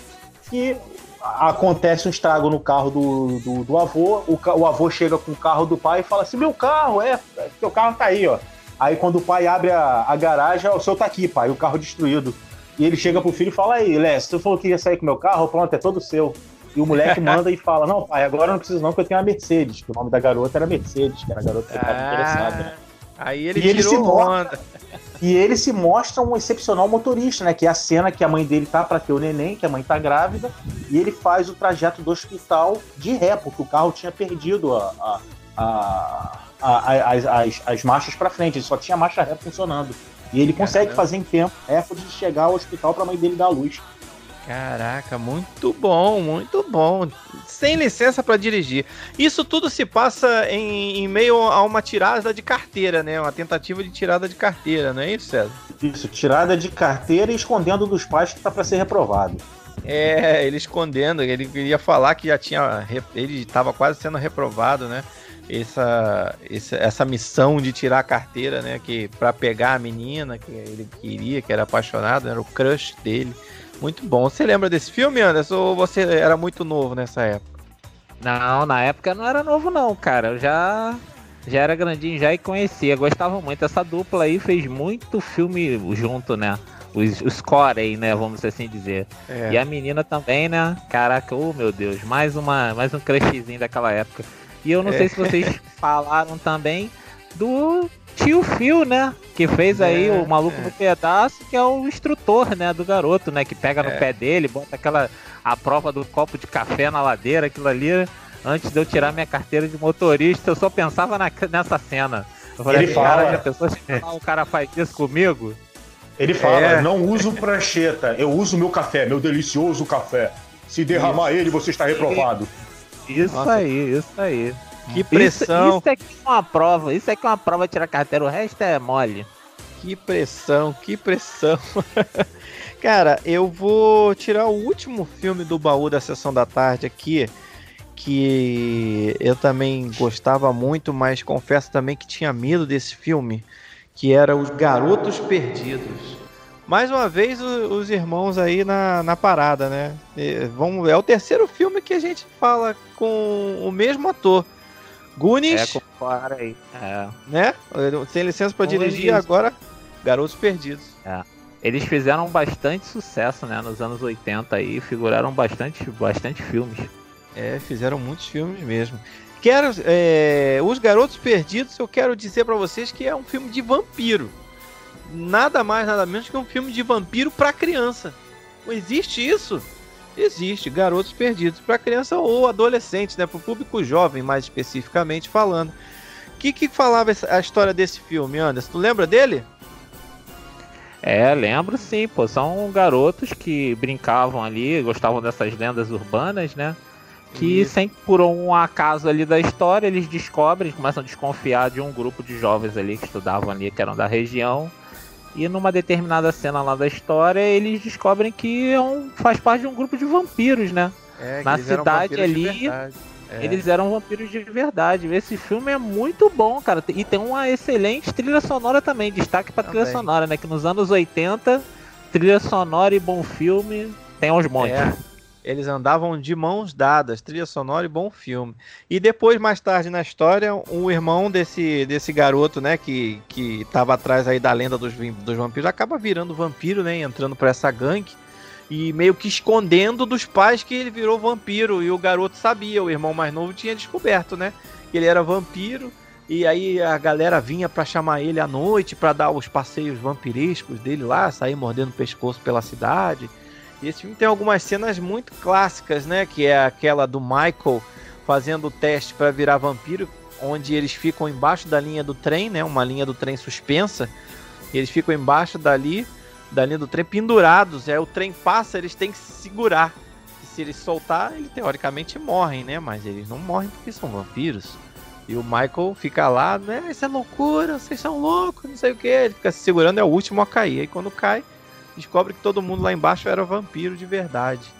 E acontece um estrago no carro do, do, do avô. O, o, avô chega com o carro do pai e fala assim: Meu carro, é, teu carro tá aí, ó. Aí quando o pai abre a, a garagem, o seu tá aqui, pai, o carro destruído. E ele chega pro filho e fala: Aí, Léo, tu falou que ia sair com meu carro, pronto, é todo seu. E o moleque manda e fala: Não, pai, agora não preciso, não, porque eu tenho a Mercedes. Que o nome da garota era Mercedes, que era a garota que estava ah, interessada. Aí ele e ele se mostra, E ele se mostra um excepcional motorista, né? Que é a cena que a mãe dele tá para ter o neném, que a mãe tá grávida, e ele faz o trajeto do hospital de ré, porque o carro tinha perdido a, a, a, a as, as, as marchas para frente, ele só tinha marcha ré funcionando. E ele consegue fazer em tempo recorde de chegar ao hospital para a mãe dele dar a luz. Caraca, muito bom, muito bom. Sem licença para dirigir. Isso tudo se passa em, em, meio a uma tirada de carteira, né? Uma tentativa de tirada de carteira, não é isso, César? Isso, tirada de carteira e escondendo dos pais que tá para ser reprovado. É, ele escondendo, ele queria falar que já tinha. Ele estava quase sendo reprovado, né? Essa, essa, essa missão de tirar a carteira, né? Que para pegar a menina que ele queria, que era apaixonado, era o crush dele. Muito bom. Você lembra desse filme, Anderson? Ou você era muito novo nessa época? Não, na época não era novo não, cara. Eu já já era grandinho já e conhecia. Gostava muito. Essa dupla aí fez muito filme junto, né? os, os Corey, né? Vamos assim dizer. É. E a menina também, né? Caraca, oh meu Deus, mais, uma, mais um crushzinho daquela época. E eu não é. sei se vocês falaram também do tio Phil, né? Que fez aí é, o maluco é. no pedaço, que é o instrutor, né? Do garoto, né? Que pega no é. pé dele, bota aquela a prova do copo de café na ladeira, aquilo ali. Antes de eu tirar minha carteira de motorista, eu só pensava na, nessa cena. Eu falei, ele fala, cara, já pensou se o cara faz isso comigo? Ele fala, é. não uso prancheta, eu uso meu café, meu delicioso café. Se derramar isso. ele, você está reprovado. Isso Nossa. aí, isso aí. Que pressão. Isso, isso é que é uma prova, isso é que é uma prova tirar carteira, o resto é mole. Que pressão, que pressão. Cara, eu vou tirar o último filme do baú da sessão da tarde aqui, que eu também gostava muito, mas confesso também que tinha medo desse filme, que era Os Garotos Perdidos. Mais uma vez os irmãos aí na, na parada, né? vamos, é o terceiro filme que a gente fala com o mesmo ator. Goonies. É, compara aí. É. Né? Sem licença para dirigir, agora Garotos Perdidos. É. Eles fizeram bastante sucesso, né? Nos anos 80 aí, figuraram bastante, bastante filmes. É, fizeram muitos filmes mesmo. Quero, é, Os Garotos Perdidos, eu quero dizer para vocês que é um filme de vampiro. Nada mais, nada menos que um filme de vampiro para criança. Não existe isso? Existe, Garotos Perdidos, para criança ou adolescente, né? Para o público jovem, mais especificamente falando. O que, que falava a história desse filme, Anderson? Tu lembra dele? É, lembro sim, pô. São garotos que brincavam ali, gostavam dessas lendas urbanas, né? Que Isso. sem por um acaso ali da história, eles descobrem, começam a desconfiar de um grupo de jovens ali que estudavam ali, que eram da região. E numa determinada cena lá da história, eles descobrem que é um, faz parte de um grupo de vampiros, né? É, Na cidade ali. É. Eles eram vampiros de verdade. Esse filme é muito bom, cara. E tem uma excelente trilha sonora também. Destaque pra também. trilha sonora, né? Que nos anos 80, trilha sonora e bom filme tem uns montes. É. Eles andavam de mãos dadas, trilha sonora e bom filme. E depois, mais tarde na história, o irmão desse, desse garoto, né, que, que tava atrás aí da lenda dos, dos vampiros, acaba virando vampiro, né, entrando pra essa gangue e meio que escondendo dos pais que ele virou vampiro. E o garoto sabia, o irmão mais novo tinha descoberto, né? Que ele era vampiro. E aí a galera vinha para chamar ele à noite para dar os passeios vampirescos dele lá, sair mordendo o pescoço pela cidade. E esse filme tem algumas cenas muito clássicas, né? Que é aquela do Michael fazendo o teste para virar vampiro, onde eles ficam embaixo da linha do trem, né? Uma linha do trem suspensa. eles ficam embaixo dali da linha do trem pendurados. É, o trem passa, eles têm que se segurar. E se eles soltar, eles teoricamente morrem, né? Mas eles não morrem porque são vampiros. E o Michael fica lá, né? Isso é loucura, vocês são loucos, não sei o que. Ele fica se segurando, é o último a cair. Aí quando cai, descobre que todo mundo lá embaixo era vampiro de verdade.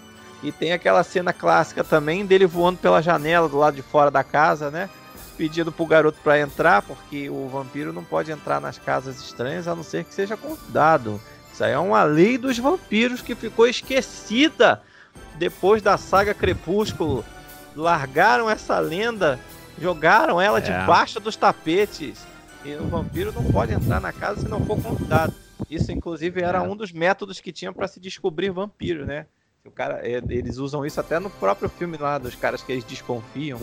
E tem aquela cena clássica também dele voando pela janela do lado de fora da casa, né? Pedindo pro garoto para entrar, porque o vampiro não pode entrar nas casas estranhas a não ser que seja convidado. Isso aí é uma lei dos vampiros que ficou esquecida depois da saga Crepúsculo. Largaram essa lenda, jogaram ela é. debaixo dos tapetes. E o vampiro não pode entrar na casa se não for convidado. Isso, inclusive, era é. um dos métodos que tinha para se descobrir vampiro, né? O cara, é, eles usam isso até no próprio filme lá dos caras que eles desconfiam.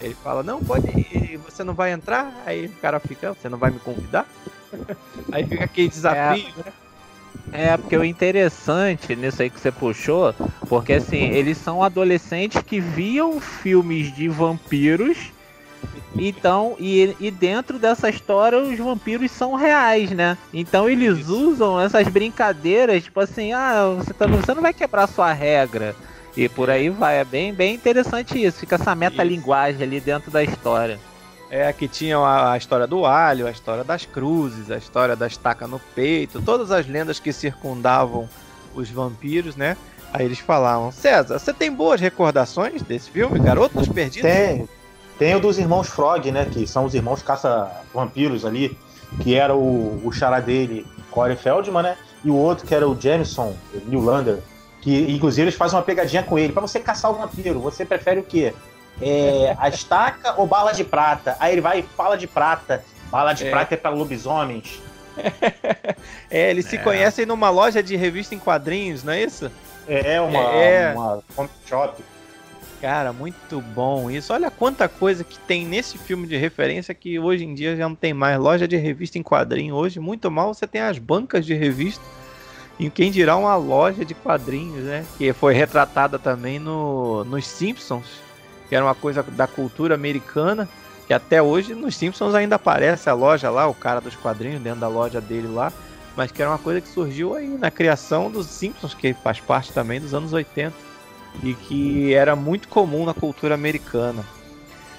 Ele fala: Não, pode ir, você não vai entrar. Aí o cara fica: Você não vai me convidar? Aí fica aquele desafio, é. né? É, porque o interessante nisso aí que você puxou, porque assim, eles são adolescentes que viam filmes de vampiros, então, e, e dentro dessa história os vampiros são reais, né? Então eles Isso. usam essas brincadeiras, tipo assim, ah, você, tá, você não vai quebrar sua regra. E por aí vai, é bem, bem interessante isso, fica essa metalinguagem ali dentro da história. É, que tinham a, a, história do alho, a história das cruzes, a história da estaca no peito, todas as lendas que circundavam os vampiros, né? Aí eles falavam, César, você tem boas recordações desse filme, Garotos Perdidos? Tem. Tem o dos irmãos Frog, né? Que são os irmãos caça-vampiros ali, que era o, o xará dele, Corey Feldman, né? E o outro que era o Jameson Newlander, que inclusive eles fazem uma pegadinha com ele. para você caçar o vampiro, você prefere o quê? é, a estaca ou bala de prata? Aí ele vai e fala de prata. Bala de é. prata é para lobisomens. é, eles se é. conhecem numa loja de revista em quadrinhos, não é isso? É, uma, é... uma comic shop. Cara, muito bom isso. Olha quanta coisa que tem nesse filme de referência que hoje em dia já não tem mais. Loja de revista em quadrinho hoje, muito mal você tem as bancas de revista. E quem dirá uma loja de quadrinhos, né? Que foi retratada também no, nos Simpsons, que era uma coisa da cultura americana, que até hoje nos Simpsons ainda aparece a loja lá, o cara dos quadrinhos dentro da loja dele lá, mas que era uma coisa que surgiu aí na criação dos Simpsons, que faz parte também dos anos 80 e que era muito comum na cultura americana.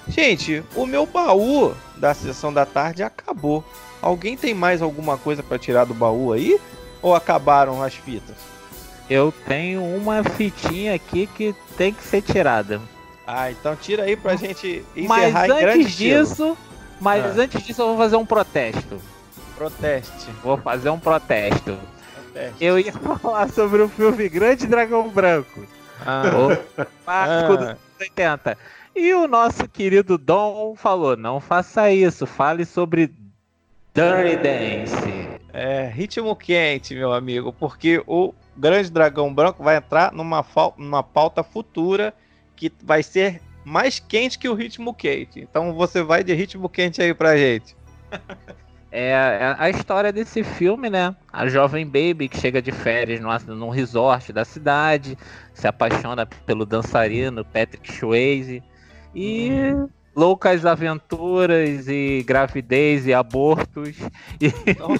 Gente, o meu baú da sessão da tarde acabou. Alguém tem mais alguma coisa para tirar do baú aí? Ou acabaram as fitas? Eu tenho uma fitinha aqui que tem que ser tirada. Ah, então tira aí pra gente encerrar mas antes disso, Mas ah. antes disso eu vou fazer um protesto. Proteste. Vou fazer um protesto. Proteste. Eu ia falar sobre o filme Grande Dragão Branco. Ah. Ah. dos 80. E o nosso querido Dom falou: não faça isso, fale sobre Dirty Dance. É, ritmo quente, meu amigo, porque o Grande Dragão Branco vai entrar numa, numa pauta futura que vai ser mais quente que o ritmo quente. Então você vai de ritmo quente aí pra gente. É, é a história desse filme, né? A jovem baby que chega de férias num, num resort da cidade, se apaixona pelo dançarino Patrick Swayze e uhum. loucas aventuras e gravidez e abortos. E... Então,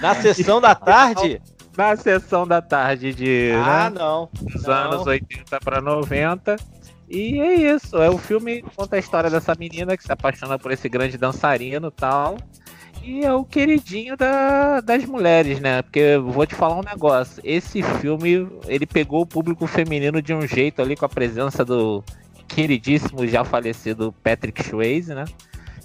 na sessão da tarde? Na sessão da tarde de ah, né? não. dos não. anos 80 para 90. E é isso, é o filme conta a história dessa menina que se apaixona por esse grande dançarino e tal. E é o queridinho da, das mulheres, né? Porque vou te falar um negócio. Esse filme, ele pegou o público feminino de um jeito ali com a presença do queridíssimo já falecido Patrick Swayze, né?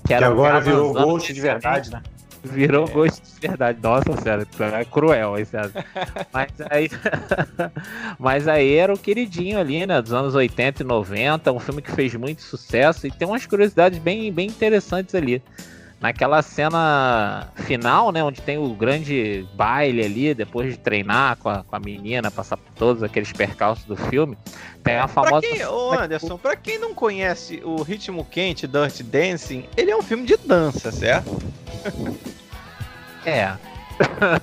Que, que agora virou Ghost de verdade, né? Virou é. Ghost de verdade. Nossa, sério, é cruel esse Mas aí, mas aí era o queridinho ali, né? Dos anos 80 e 90. Um filme que fez muito sucesso e tem umas curiosidades bem, bem interessantes ali naquela cena final, né, onde tem o grande baile ali, depois de treinar com a, com a menina, passar por todos aqueles percalços do filme, tem a famosa... Pra quem, ô Anderson, pra quem não conhece o Ritmo Quente, Dirty Dancing, ele é um filme de dança, certo? É.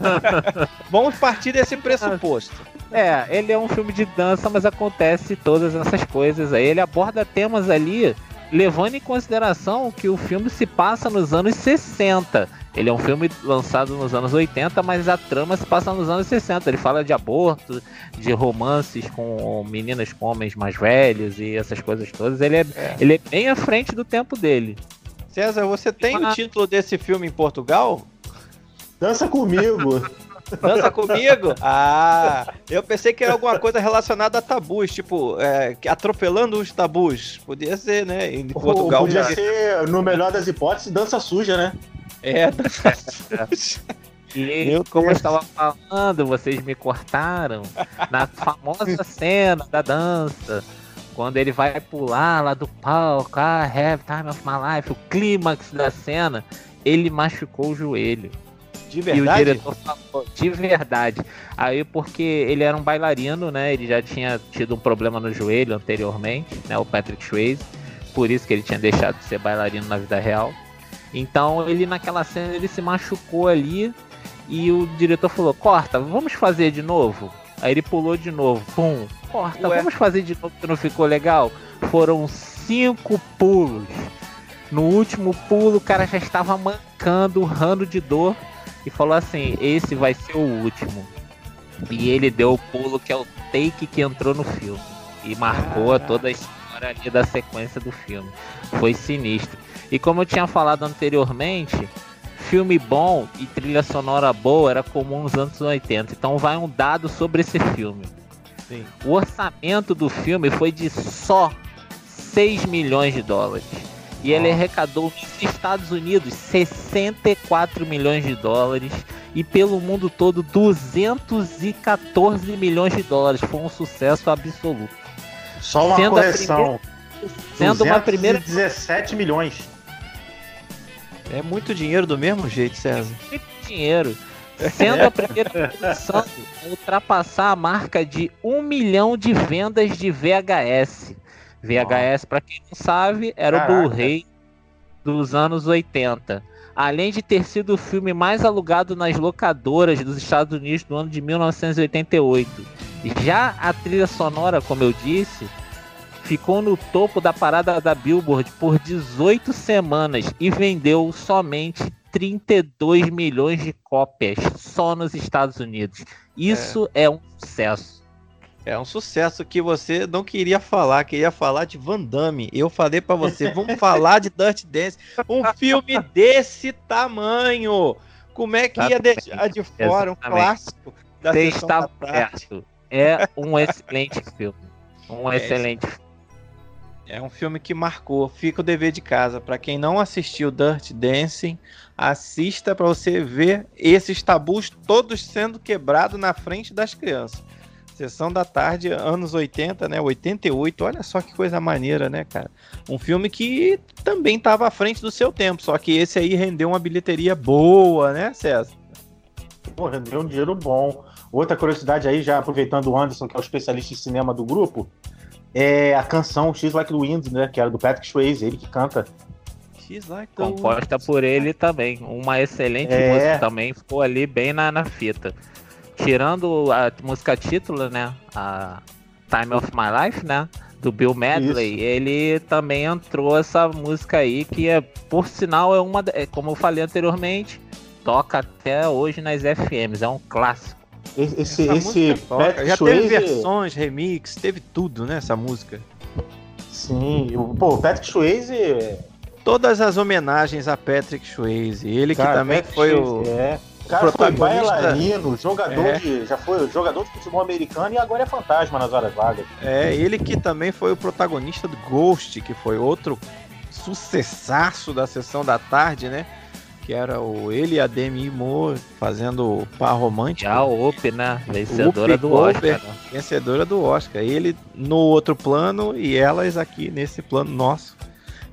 Vamos partir desse pressuposto. É, ele é um filme de dança, mas acontece todas essas coisas aí. Ele aborda temas ali levando em consideração que o filme se passa nos anos 60. Ele é um filme lançado nos anos 80, mas a trama se passa nos anos 60. Ele fala de aborto, de romances com meninas com homens mais velhos e essas coisas todas. Ele é, é. Ele é bem à frente do tempo dele. César, você tem o título desse filme em Portugal? Dança comigo. Dança comigo? Ah, eu pensei que era alguma coisa relacionada a tabus, tipo, é, atropelando os tabus. Podia ser, né? Em Portugal. Podia ser, no melhor das hipóteses, dança suja, né? É, dança suja. E eu, como eu estava falando, vocês me cortaram na famosa cena da dança. Quando ele vai pular lá do palco, ah, have time of my life, o clímax da cena, ele machucou o joelho. De verdade? E o diretor falou, de verdade. Aí, porque ele era um bailarino, né? Ele já tinha tido um problema no joelho anteriormente, né? O Patrick Swayze. Por isso que ele tinha deixado de ser bailarino na vida real. Então, ele naquela cena, ele se machucou ali. E o diretor falou, corta, vamos fazer de novo? Aí ele pulou de novo, pum, corta, Ué. vamos fazer de novo que não ficou legal? Foram cinco pulos. No último pulo, o cara já estava mancando, urrando de dor e falou assim: esse vai ser o último. E ele deu o pulo que é o take que entrou no filme e marcou toda a história ali da sequência do filme. Foi sinistro. E como eu tinha falado anteriormente, filme bom e trilha sonora boa era comum nos anos 80. Então vai um dado sobre esse filme. Sim. O orçamento do filme foi de só 6 milhões de dólares. E ele arrecadou nos Estados Unidos 64 milhões de dólares e pelo mundo todo 214 milhões de dólares. Foi um sucesso absoluto. Só uma sendo correção. Primeira, sendo uma primeira 17 milhões. É muito dinheiro do mesmo jeito, César. dinheiro. Sendo a primeira produção a ultrapassar a marca de um milhão de vendas de VHS. VHS, para quem não sabe, era Caraca. o Blu-ray dos anos 80. Além de ter sido o filme mais alugado nas locadoras dos Estados Unidos no ano de 1988. Já a trilha sonora, como eu disse, ficou no topo da parada da Billboard por 18 semanas e vendeu somente 32 milhões de cópias só nos Estados Unidos. Isso é, é um sucesso. É um sucesso que você não queria falar, queria falar de Van Damme. Eu falei para você, vamos falar de Dirty Dance, um filme desse tamanho. Como é que ia deixar de fora um clássico da Você está certo. É um excelente filme. Um é excelente filme. É um filme que marcou. Fica o dever de casa. Para quem não assistiu Dirty Dancing, assista para você ver esses tabus todos sendo quebrados na frente das crianças. Sessão da tarde, anos 80, né? 88. Olha só que coisa maneira, né, cara? Um filme que também estava à frente do seu tempo, só que esse aí rendeu uma bilheteria boa, né, César? Pô, rendeu um dinheiro bom. Outra curiosidade aí, já aproveitando o Anderson, que é o especialista em cinema do grupo, é a canção X Like the Wind, né? Que era do Patrick Swayze, ele que canta. X Like the Composta por ele também. Uma excelente é... música também, ficou ali bem na, na fita. Tirando a música título, né? A Time of My Life, né? Do Bill Medley, Isso. ele também entrou essa música aí, que é, por sinal, é uma. É, como eu falei anteriormente, toca até hoje nas FMs, é um clássico. Esse, esse já Swayze... teve versões, remix, teve tudo, né? Essa música. Sim, pô, o Patrick Swayze. Todas as homenagens a Patrick Swayze. Ele Cara, que também Patrick foi Swayze, o. É. O cara foi bailarino, jogador é. de. Já foi jogador de futebol americano e agora é fantasma nas horas vagas. É, ele que também foi o protagonista do Ghost, que foi outro sucessaço da sessão da tarde, né? que era o ele e a Demi Moore fazendo par romântico. Já o Up, né? Vencedora do Oscar. Né? Vencedora do Oscar. Ele no outro plano e elas aqui nesse plano nosso.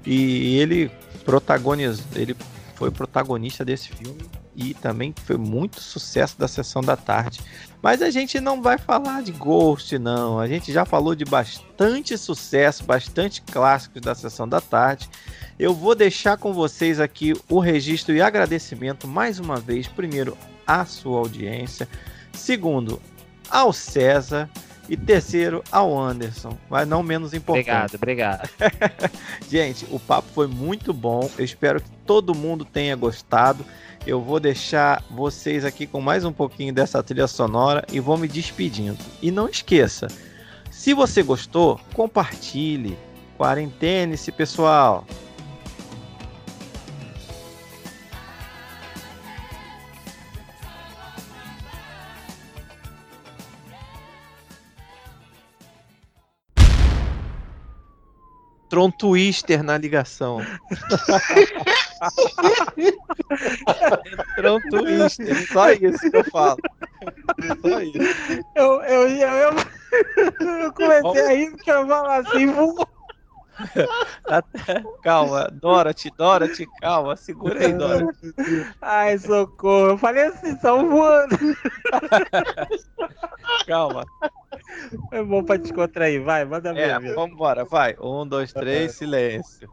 E ele protagonizou, ele foi protagonista desse filme e também foi muito sucesso da sessão da tarde. Mas a gente não vai falar de Ghost, não. A gente já falou de bastante sucesso, bastante clássicos da sessão da tarde. Eu vou deixar com vocês aqui o registro e agradecimento mais uma vez, primeiro à sua audiência, segundo ao César e terceiro ao Anderson, mas não menos importante. Obrigado, obrigado. Gente, o papo foi muito bom. Eu espero que todo mundo tenha gostado. Eu vou deixar vocês aqui com mais um pouquinho dessa trilha sonora e vou me despedindo. E não esqueça, se você gostou, compartilhe. Quarentene-se, pessoal. Entrou um twister na ligação. Entrou um twister. Só isso que eu falo. Só isso. Eu, eu, eu, eu comecei a rir porque eu falo assim, vou. Até... Calma, Dorothy, Dorothy, calma, segura aí, Dorothy. Ai, socorro, eu falei assim, são voando. calma. É bom pra descontrair, vai, manda ver. É, vambora, vai. Um, dois, três, silêncio.